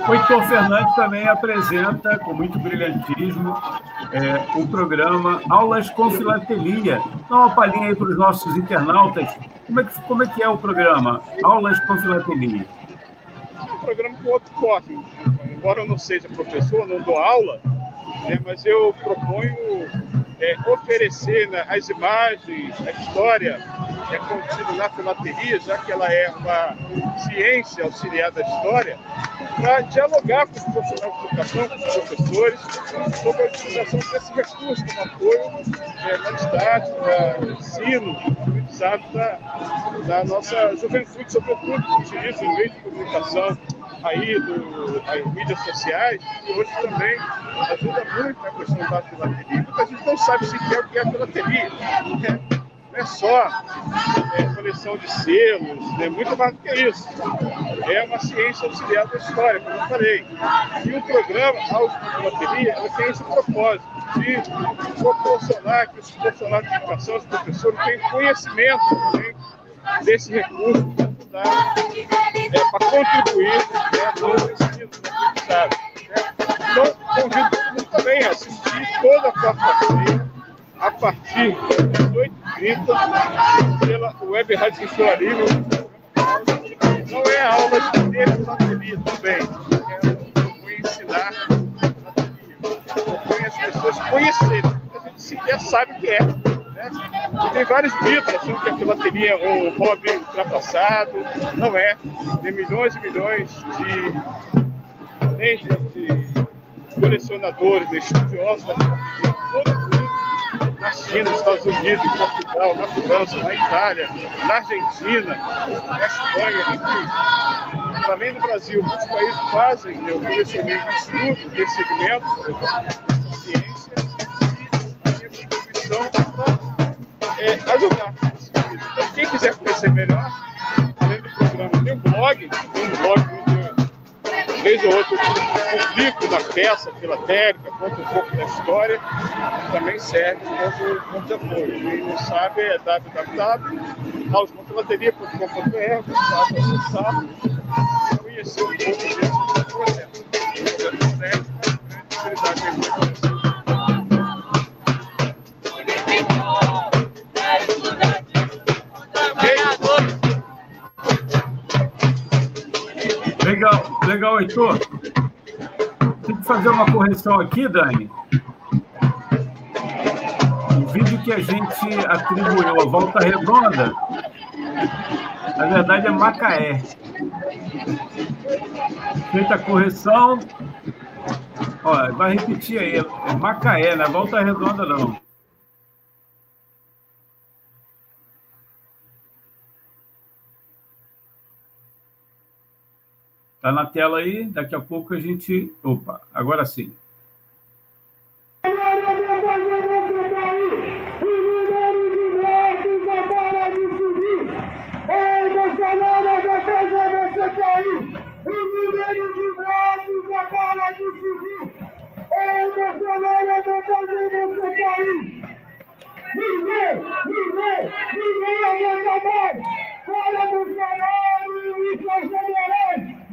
O Heitor Fernandes também apresenta, com muito brilhantismo, é, o programa Aulas com Filatelia. Dá uma palhinha aí para os nossos internautas. Como é, que, como é que é o programa Aulas com Filatelia? É um programa com outro foco. Embora eu não seja professor, não dou aula, né, mas eu proponho é, oferecer né, as imagens, a história é contido na filatelia, já que ela é uma ciência auxiliar da história, para dialogar com os profissionais de educação, com os professores, sobre a utilização desse recurso como apoio é, na didática, no ensino, no aprendizado da, da nossa juventude, sobretudo, que utiliza o meio de comunicação aí do, as mídias sociais, que hoje também ajuda muito na questão da filatelia. Muita gente não sabe sequer o que é a filatelia. Não é só é, coleção de selos, é muito mais do que isso. É uma ciência auxiliar da história, como eu falei. E o programa Audio Filatelia tem esse propósito de proporcionar que os profissionais de educação, os professores, tenham conhecimento também desse recurso para é, para contribuir né, no ensino, no aprendizado. Né? Então, convido também a assistir toda quarta-feira, a partir das 18h30, pela Web Rádio Censura Livre. Não é aula de telefonia também. Eu vou ensinar vou as pessoas conhecerem. A gente sequer sabe o que é. Né? Tem vários mitos achando que a filatelia um hobby ultrapassado. Não é. Tem milhões e milhões de, desde de colecionadores, de estudiosos da filatelia, todo mundo na China, nos Estados Unidos, em Portugal, na França, na Itália, na Argentina, na Espanha, enfim. Além do Brasil, muitos países fazem, eu colecionei um estudo desse segmento, dessa ciência, e a contribuição é, ajudar. Então, quem quiser conhecer melhor, além do programa, tem um blog, tem um blog onde, vez ou outra, eu publico da peça filatélica, conto um pouco da história, também serve como ponto de apoio. Quem não sabe é www.ausmontebateria.com.br, você sabe acessar e conhecer um pouco desse processo. Se quiser, utilidade Legal, legal, Heitor. Tem que fazer uma correção aqui, Dani. O vídeo que a gente atribuiu a Volta Redonda, na verdade é Macaé. Feita a correção. Ó, vai repetir aí, é Macaé, não é Volta Redonda não. Está na tela aí, daqui a pouco a gente. Opa, agora sim. Fora Bolsonaro e Bolsonaro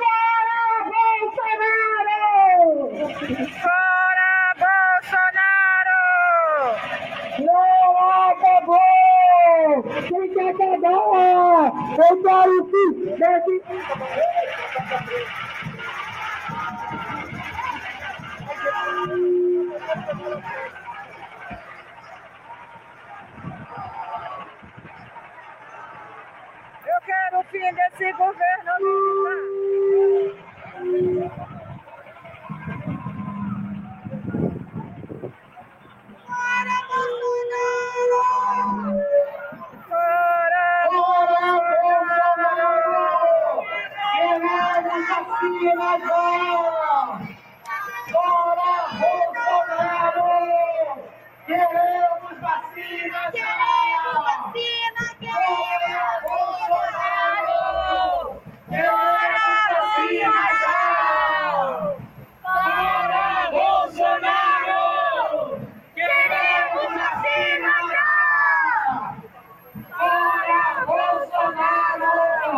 Fora Bolsonaro! Fora Bolsonaro! Não que acabar! Eu quero fim desse... Eu quero o fim desse governo militar. Fora Bolsonaro! Bolsonaro! Queremos vacina agora! Fora Bolsonaro! Queremos vacina! Queremos vacina! Queremos Bolsonaro! Queremos vacina já! Para Bolsonaro! Queremos vacina já! Para Bolsonaro!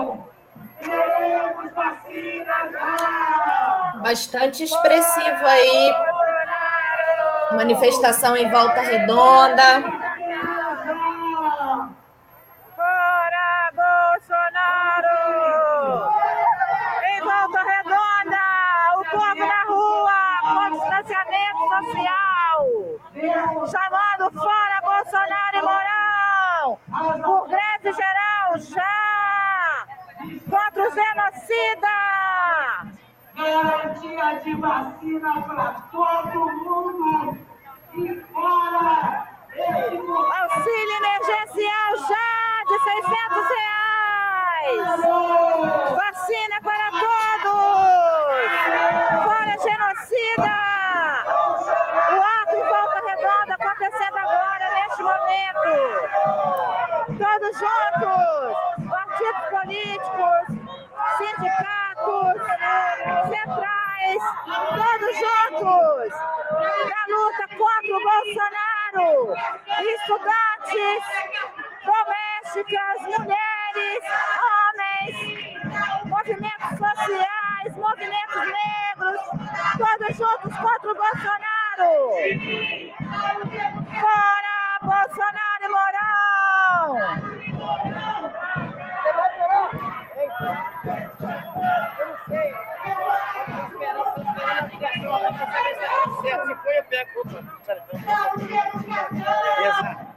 Queremos vacina já! Bastante expressivo aí. Manifestação em volta redonda. Fora Bolsonaro! Em volta redonda, o povo na rua, com distanciamento social, chamando fora Bolsonaro e Mourão, greve geral já, contra o genocida! Garantia de vacina para todo mundo e fora esse Auxílio emergencial já de 600 reais! Vacina para todos! Fora genocida! O ato em volta redonda acontecendo agora, neste momento! Todos juntos! Partidos políticos, sindicatos, centrais, todos juntos! Na luta contra o Bolsonaro! Estudantes, domésticas, mulheres, homens, movimentos sociais, movimentos negros, todos juntos contra o Bolsonaro! Fora Bolsonaro e Se foi, eu pego. Exato.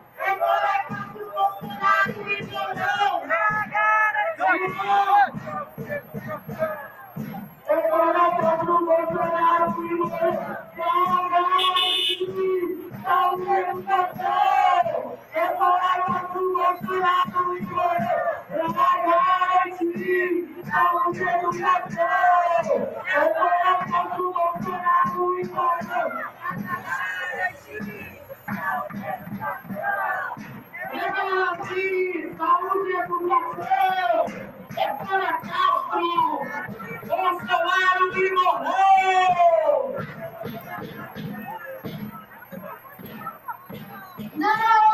Saúde e educação! É para Castro! Bolsonaro que morreu! Não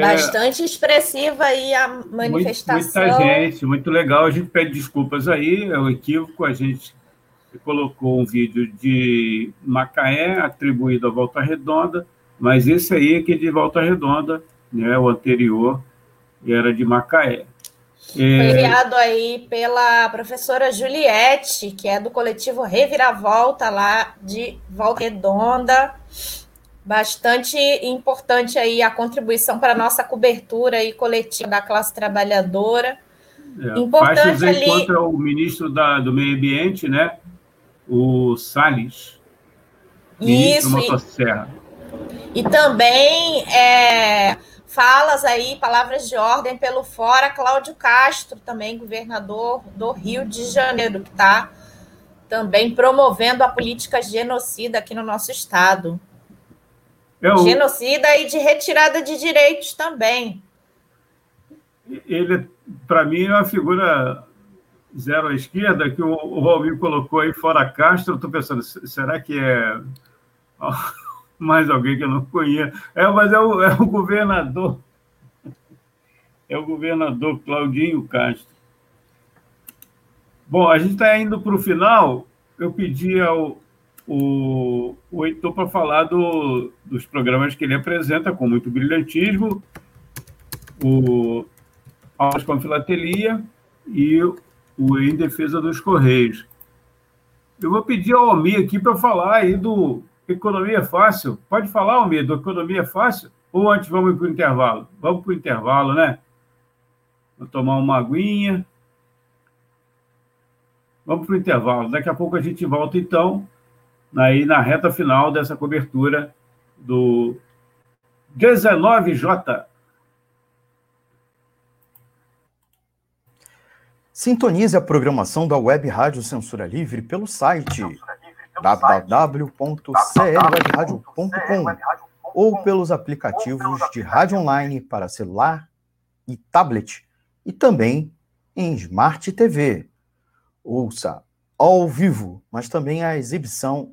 Bastante expressiva aí a manifestação. muita gente, muito legal. A gente pede desculpas aí, é um equívoco. A gente colocou um vídeo de Macaé atribuído à Volta Redonda, mas esse aí é que é de Volta Redonda, né? o anterior era de Macaé. Foi É, criado aí pela professora Juliette, que é do coletivo Reviravolta lá de Volta Redonda. Bastante importante aí a contribuição para a nossa cobertura aí coletiva da classe trabalhadora. É, Importante ali- contra o ministro da, do Meio Ambiente, né? o Salles. Isso, e- Motosserra. E também é, falas aí, palavras de ordem pelo fora, Cláudio Castro, também governador do Rio de Janeiro, que está também promovendo a política genocida aqui no nosso estado. É o- Genocida e de retirada de direitos também. ele, para mim, é uma figura zero à esquerda, que o, o Valmir colocou aí fora Castro. Estou pensando, se- será que é [laughs] mais alguém que eu não conheço? É, mas é o, é o governador. É o governador Claudinho Castro. Bom, a gente está indo para o final. Eu pedi ao, o, o Heitor para falar do, dos programas que ele apresenta com muito brilhantismo, o Aulas com Filatelia e o Em Defesa dos Correios. Eu vou pedir ao Almir aqui para falar aí do Economia Fácil. Pode falar, Almir, do Economia Fácil? Ou antes vamos para o intervalo? Vamos para o intervalo, né? Vou tomar uma aguinha. Vamos para o intervalo. Daqui a pouco a gente volta, então, aí na reta final dessa cobertura do 19J. Sintonize a programação da Web Rádio Censura Livre pelo site www.clwebradio.com ou pelos aplicativos de rádio online para celular e tablet e também em Smart TV. Ouça ao vivo, mas também a exibição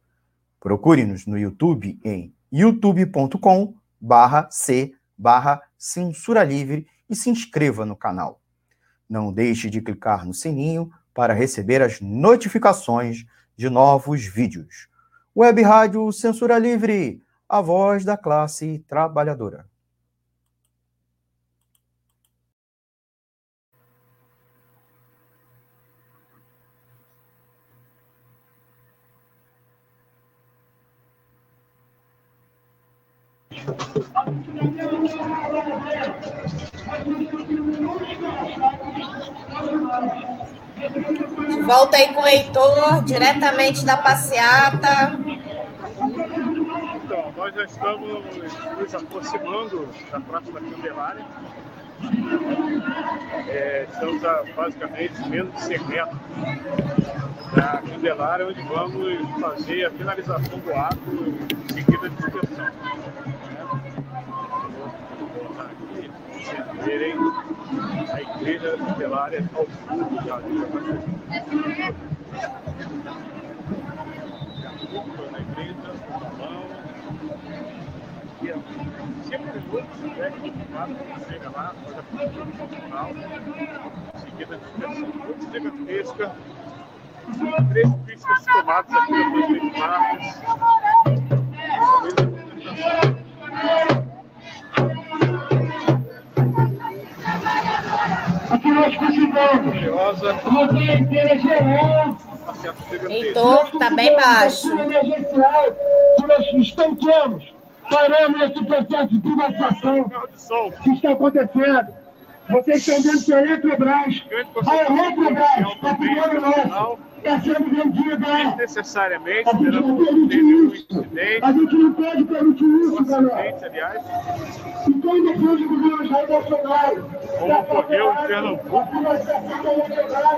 Procure-nos no YouTube em youtube.com barra c barra censura livre e se inscreva no canal. Não deixe de clicar no sininho para receber as notificações de novos vídeos. Web Rádio Censura Livre, a voz da classe trabalhadora. Volta aí com o Heitor, diretamente da passeata. Então, nós já estamos nos aproximando da Praça da Candelária. É, estamos a basicamente menos de 100 metros da Candelária, onde vamos fazer a finalização do ato em seguida de inspeção. Verem a igreja Candelária ao sul do Jardim da na igreja, o balão, e a cinco minutos, né, que chega lá, faz a pintura final, em seguida a dispersão gigantesca, três pistas tomadas aqui na Presidente Vargas, Aqui nós continuamos. Heitor, tá bem baixo. Que nós estancamos, paramos esse processo de privatização que está acontecendo. Vocês estão vendo que a Eletrobras, a Eletrobras, patrimônio nosso, está. Necessariamente, a gente não permite isso. A gente não pode permitir isso, galera. aliás, Então, depois do governo Jair Bolsonaro, como ocorreu em Pernambuco,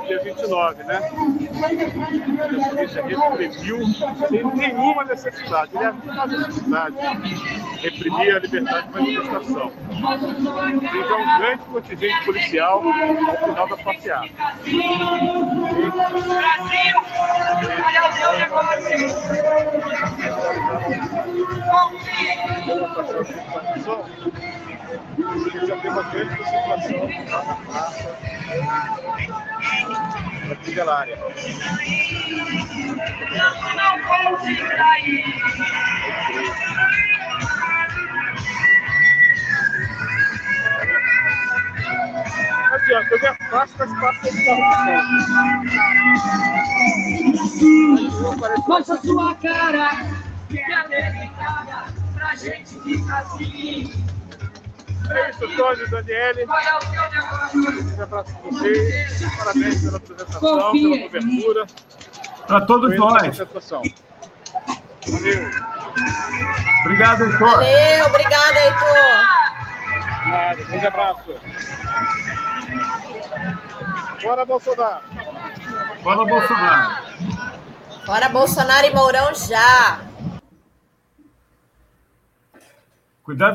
dia 29, né? A justiça reprimiu sem nenhuma necessidade, aliás, nenhuma necessidade, reprimir a liberdade de manifestação. Seja um grande contingente policial ao final da passeata. Brasil! já tem uma grande concentração na praça da Candelária. Não adianta, eu me afasto das praças de Mostra sua cara, que alegre pra gente ficar assim. É isso, Tony, Daniele. Um abraço para vocês. Parabéns pela apresentação, pela cobertura. Para todos nós. Valeu. Obrigado, Heitor. Valeu, obrigado, Heitor. Nada, grande abraço. Bora, Bolsonaro. Bora, Bolsonaro. Bora, Bolsonaro e Mourão já. Cuidado